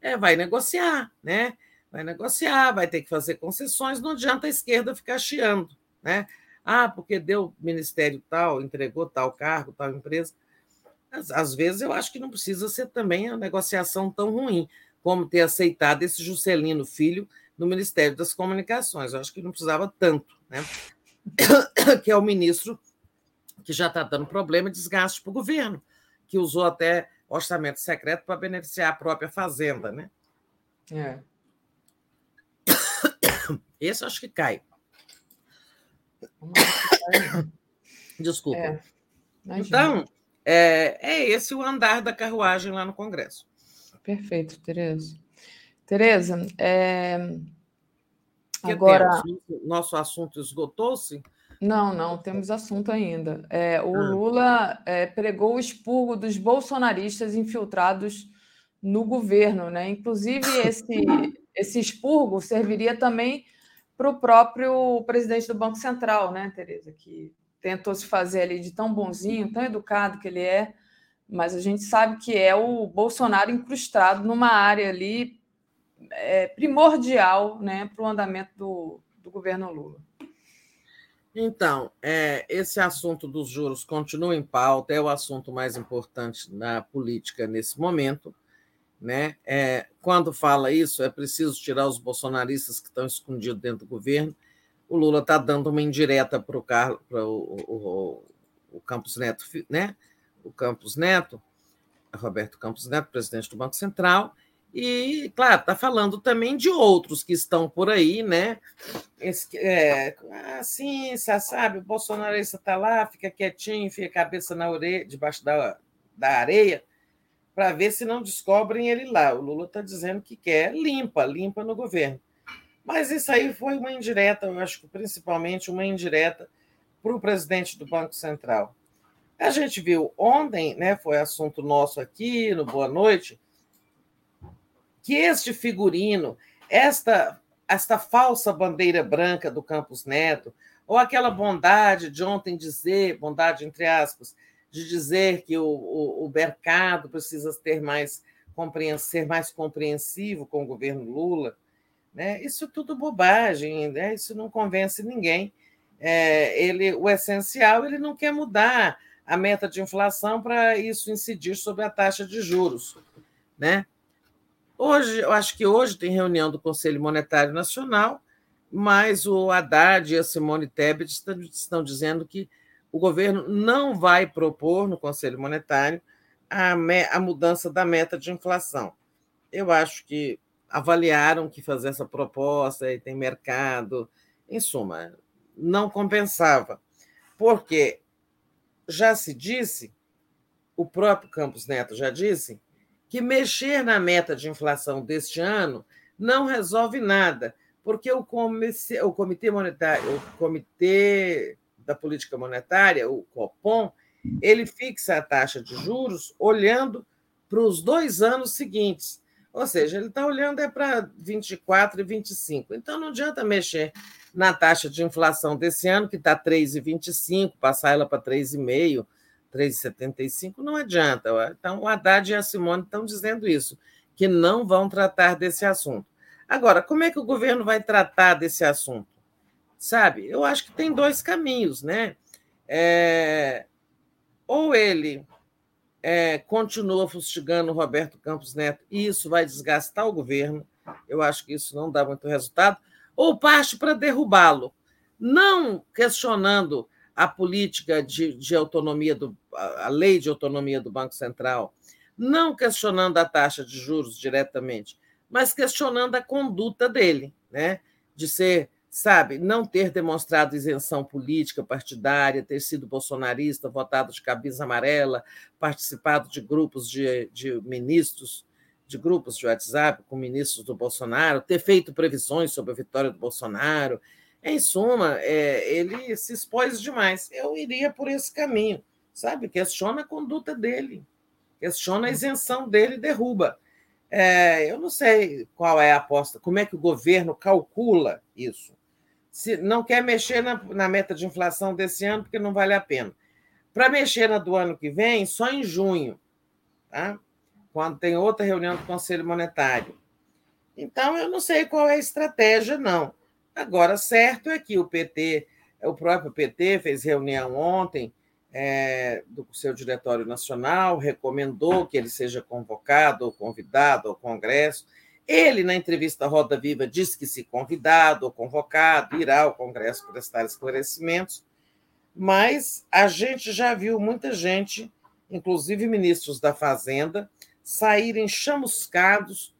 é, vai negociar, né? Vai negociar, vai ter que fazer concessões, não adianta a esquerda ficar chiando, né? Ah, porque deu ministério tal, entregou tal cargo, tal empresa. Às, às vezes eu acho que não precisa ser também a negociação tão ruim como ter aceitado esse Juscelino Filho no Ministério das Comunicações. Eu acho que não precisava tanto, né? que é o ministro que já está dando problema e desgaste para o governo, que usou até orçamento secreto para beneficiar a própria Fazenda, né? É. Esse acho que cai. Desculpa. É, então, é, é esse o andar da carruagem lá no Congresso. Perfeito, Tereza. Tereza, é... agora. Nosso assunto esgotou-se? Não, não, temos assunto ainda. É, o ah. Lula é, pregou o expurgo dos bolsonaristas infiltrados no governo, né? Inclusive, esse, esse expurgo serviria também para o próprio presidente do Banco Central, né, Tereza? Que tentou se fazer ali de tão bonzinho, tão educado que ele é, mas a gente sabe que é o Bolsonaro incrustado numa área ali é, primordial né, para o andamento do, do governo Lula. Então, é, esse assunto dos juros continua em pauta, é o assunto mais importante na política nesse momento. Né? É, quando fala isso, é preciso tirar os bolsonaristas que estão escondidos dentro do governo. O Lula está dando uma indireta para o, o, o Campos Neto, né? O Campos Neto, Roberto Campos Neto, presidente do Banco Central, e, claro, está falando também de outros que estão por aí, né? Esse, é, assim, você sabe, o bolsonarista está lá, fica quietinho, fica a cabeça na orelha, debaixo da, da areia, para ver se não descobrem ele lá. O Lula está dizendo que quer limpa, limpa no governo. Mas isso aí foi uma indireta, eu acho que principalmente uma indireta para o presidente do Banco Central. A gente viu ontem, né, foi assunto nosso aqui no Boa Noite, que este figurino, esta, esta falsa bandeira branca do Campos Neto, ou aquela bondade de ontem dizer, bondade entre aspas, de dizer que o, o, o mercado precisa ter mais ser mais compreensivo com o governo Lula, né? Isso tudo bobagem, né? Isso não convence ninguém. É, ele, o essencial, ele não quer mudar a meta de inflação para isso incidir sobre a taxa de juros. Né? Hoje, eu acho que hoje tem reunião do Conselho Monetário Nacional, mas o Haddad e a Simone Tebet estão dizendo que o governo não vai propor no Conselho Monetário a, a mudança da meta de inflação. Eu acho que avaliaram que fazer essa proposta e tem mercado, em suma, não compensava, porque já se disse, o próprio Campos Neto já disse, que mexer na meta de inflação deste ano não resolve nada, porque o comitê, o comitê monetário, o comitê da política monetária, o Copom, ele fixa a taxa de juros olhando para os dois anos seguintes. Ou seja, ele está olhando é para 24 e 25. Então não adianta mexer na taxa de inflação desse ano, que está 3,25, passar ela para 3,5, 3,75, não adianta. Então, o Haddad e a Simone estão dizendo isso, que não vão tratar desse assunto. Agora, como é que o governo vai tratar desse assunto? Sabe, eu acho que tem dois caminhos, né? É... Ou ele é, continua fustigando o Roberto Campos Neto, e isso vai desgastar o governo, eu acho que isso não dá muito resultado, ou parte para derrubá-lo, não questionando a política de, de autonomia, do, a lei de autonomia do Banco Central, não questionando a taxa de juros diretamente, mas questionando a conduta dele, né? de ser, sabe, não ter demonstrado isenção política, partidária, ter sido bolsonarista, votado de cabeça amarela, participado de grupos de, de ministros de grupos de WhatsApp com ministros do Bolsonaro, ter feito previsões sobre a vitória do Bolsonaro. Em suma, é, ele se expôs demais. Eu iria por esse caminho, sabe? Questiona a conduta dele, questiona a isenção dele derruba. É, eu não sei qual é a aposta, como é que o governo calcula isso. Se não quer mexer na, na meta de inflação desse ano, porque não vale a pena. Para mexer na do ano que vem, só em junho. Tá? quando tem outra reunião do Conselho Monetário. Então, eu não sei qual é a estratégia, não. Agora, certo é que o PT, o próprio PT fez reunião ontem é, do seu diretório nacional, recomendou que ele seja convocado ou convidado ao Congresso. Ele, na entrevista Roda Viva, disse que, se convidado ou convocado, irá ao Congresso prestar esclarecimentos, mas a gente já viu muita gente, inclusive ministros da Fazenda, saírem chamuscados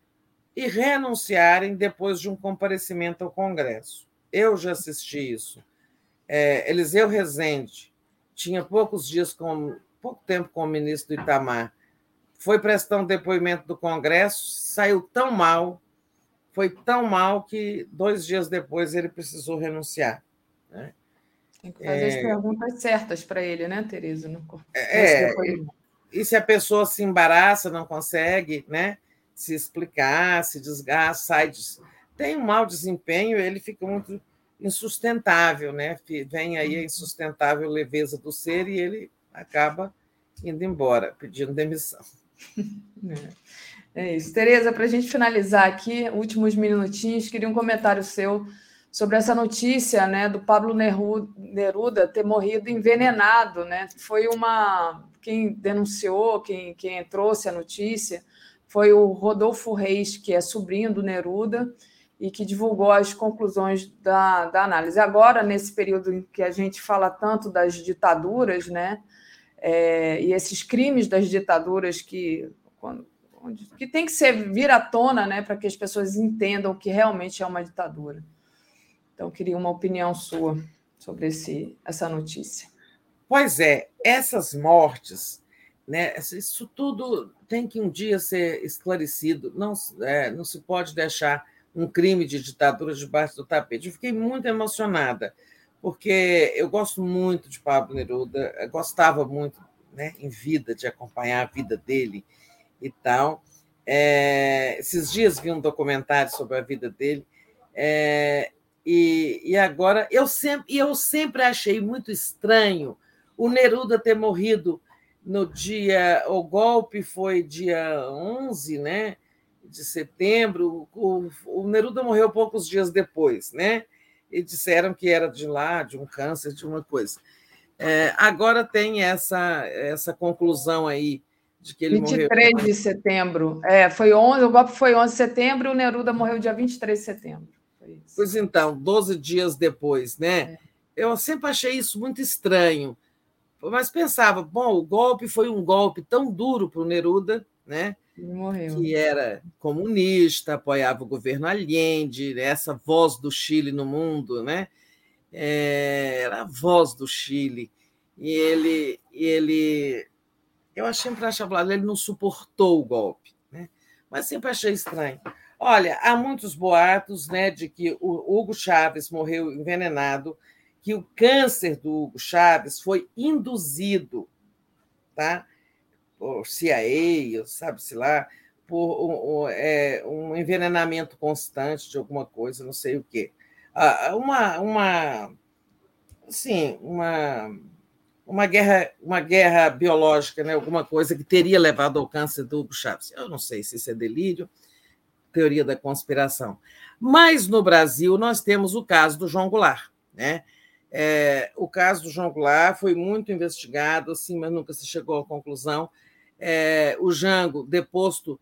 e renunciarem depois de um comparecimento ao Congresso. Eu já assisti isso. É, Eliseu Rezende tinha poucos dias com pouco tempo com o ministro Itamar, foi prestar um depoimento do Congresso, saiu tão mal, foi tão mal que dois dias depois ele precisou renunciar. Né? Tem que fazer é... as perguntas certas para ele, né, Tereza? No... É, e se a pessoa se embaraça, não consegue né, se explicar, se desgasta, sai de... tem um mau desempenho, ele fica muito insustentável, né? Vem aí a insustentável leveza do ser e ele acaba indo embora, pedindo demissão. É, é isso. Tereza, para a gente finalizar aqui, últimos minutinhos, queria um comentário seu sobre essa notícia né, do Pablo Neruda ter morrido envenenado. Né? Foi uma. Quem denunciou, quem, quem trouxe a notícia, foi o Rodolfo Reis, que é sobrinho do Neruda e que divulgou as conclusões da, da análise. Agora, nesse período em que a gente fala tanto das ditaduras, né, é, e esses crimes das ditaduras que, quando, onde, que tem que ser vir à tona né, para que as pessoas entendam o que realmente é uma ditadura. Então, queria uma opinião sua sobre esse, essa notícia. Pois é, essas mortes, né, isso tudo tem que um dia ser esclarecido. Não, é, não se pode deixar um crime de ditadura debaixo do tapete. Eu fiquei muito emocionada, porque eu gosto muito de Pablo Neruda, gostava muito, né, em vida, de acompanhar a vida dele e tal. É, esses dias vi um documentário sobre a vida dele. É, e, e agora, eu sempre, eu sempre achei muito estranho o Neruda ter morrido no dia. O golpe foi dia 11 né, de setembro. O, o Neruda morreu poucos dias depois, né? E disseram que era de lá, de um câncer, de uma coisa. É, agora tem essa, essa conclusão aí de que ele 23 morreu. de setembro. É, foi 11, o golpe foi 11 de setembro e o Neruda morreu dia 23 de setembro. Pois então, 12 dias depois, né? É. Eu sempre achei isso muito estranho. Mas pensava, bom, o golpe foi um golpe tão duro para o Neruda, né? Morreu. que era comunista, apoiava o governo Allende, né? essa voz do Chile no mundo, né? É, era a voz do Chile. E ele, ele eu sempre achava, ele não suportou o golpe, né? mas sempre achei estranho. Olha, há muitos boatos né, de que o Hugo Chávez morreu envenenado, que o câncer do Hugo Chávez foi induzido, tá? Por CIA, sabe-se lá, por um, é, um, envenenamento constante de alguma coisa, não sei o quê. Ah, uma, uma, assim, uma, uma guerra, uma guerra biológica, né? alguma coisa que teria levado ao câncer do Hugo Chávez. Eu não sei se isso é delírio, teoria da conspiração. Mas no Brasil nós temos o caso do João Goulart, né? É, o caso do João Goulart foi muito investigado, assim, mas nunca se chegou à conclusão. É, o Jango, deposto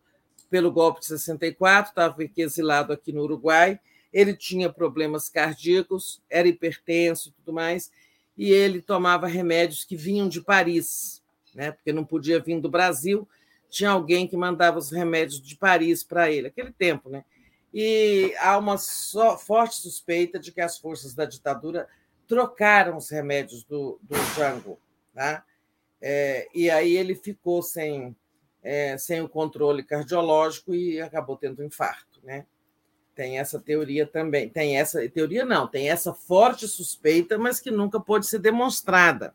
pelo golpe de 64, estava exilado aqui no Uruguai. Ele tinha problemas cardíacos, era hipertenso e tudo mais, e ele tomava remédios que vinham de Paris, né? porque não podia vir do Brasil. Tinha alguém que mandava os remédios de Paris para ele, aquele tempo. Né? E há uma forte suspeita de que as forças da ditadura trocaram os remédios do, do Jango. Tá? É, e aí ele ficou sem, é, sem o controle cardiológico e acabou tendo um infarto. Né? Tem essa teoria também. Tem essa teoria, não, tem essa forte suspeita, mas que nunca pôde ser demonstrada.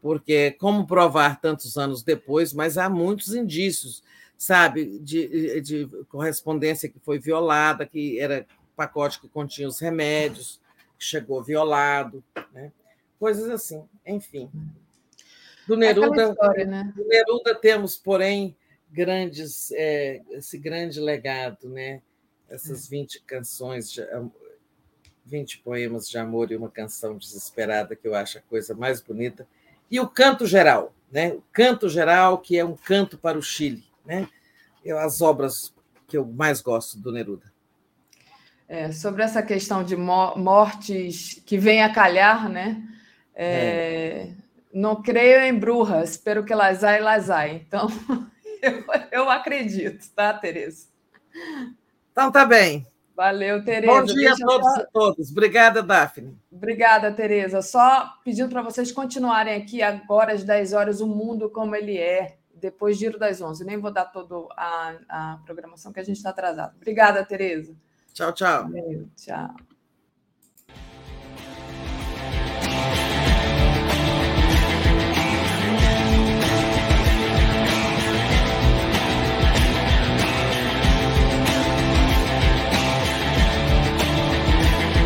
Porque, como provar tantos anos depois, mas há muitos indícios, sabe, de, de correspondência que foi violada, que era pacote que continha os remédios, chegou violado, né? coisas assim, enfim. Do Neruda, é história, né? do Neruda temos, porém, grandes, é, esse grande legado, né? Essas 20 canções, de, 20 poemas de amor e uma canção desesperada, que eu acho a coisa mais bonita. E o canto geral, né? O canto geral, que é um canto para o Chile, né? Eu, as obras que eu mais gosto do Neruda. É, sobre essa questão de mortes que vem a calhar, né? É, é. Não creio em bruxas, espero que las há e las há. Então, eu, eu acredito, tá, Tereza? Então, tá bem. Valeu, Tereza. Bom dia Deixa a todos só... e todas. Obrigada, Daphne. Obrigada, Tereza. Só pedindo para vocês continuarem aqui agora às 10 horas, o mundo como ele é, depois giro das 11. Nem vou dar toda a, a programação que a gente está atrasado. Obrigada, Tereza. Tchau, tchau. Valeu, tchau.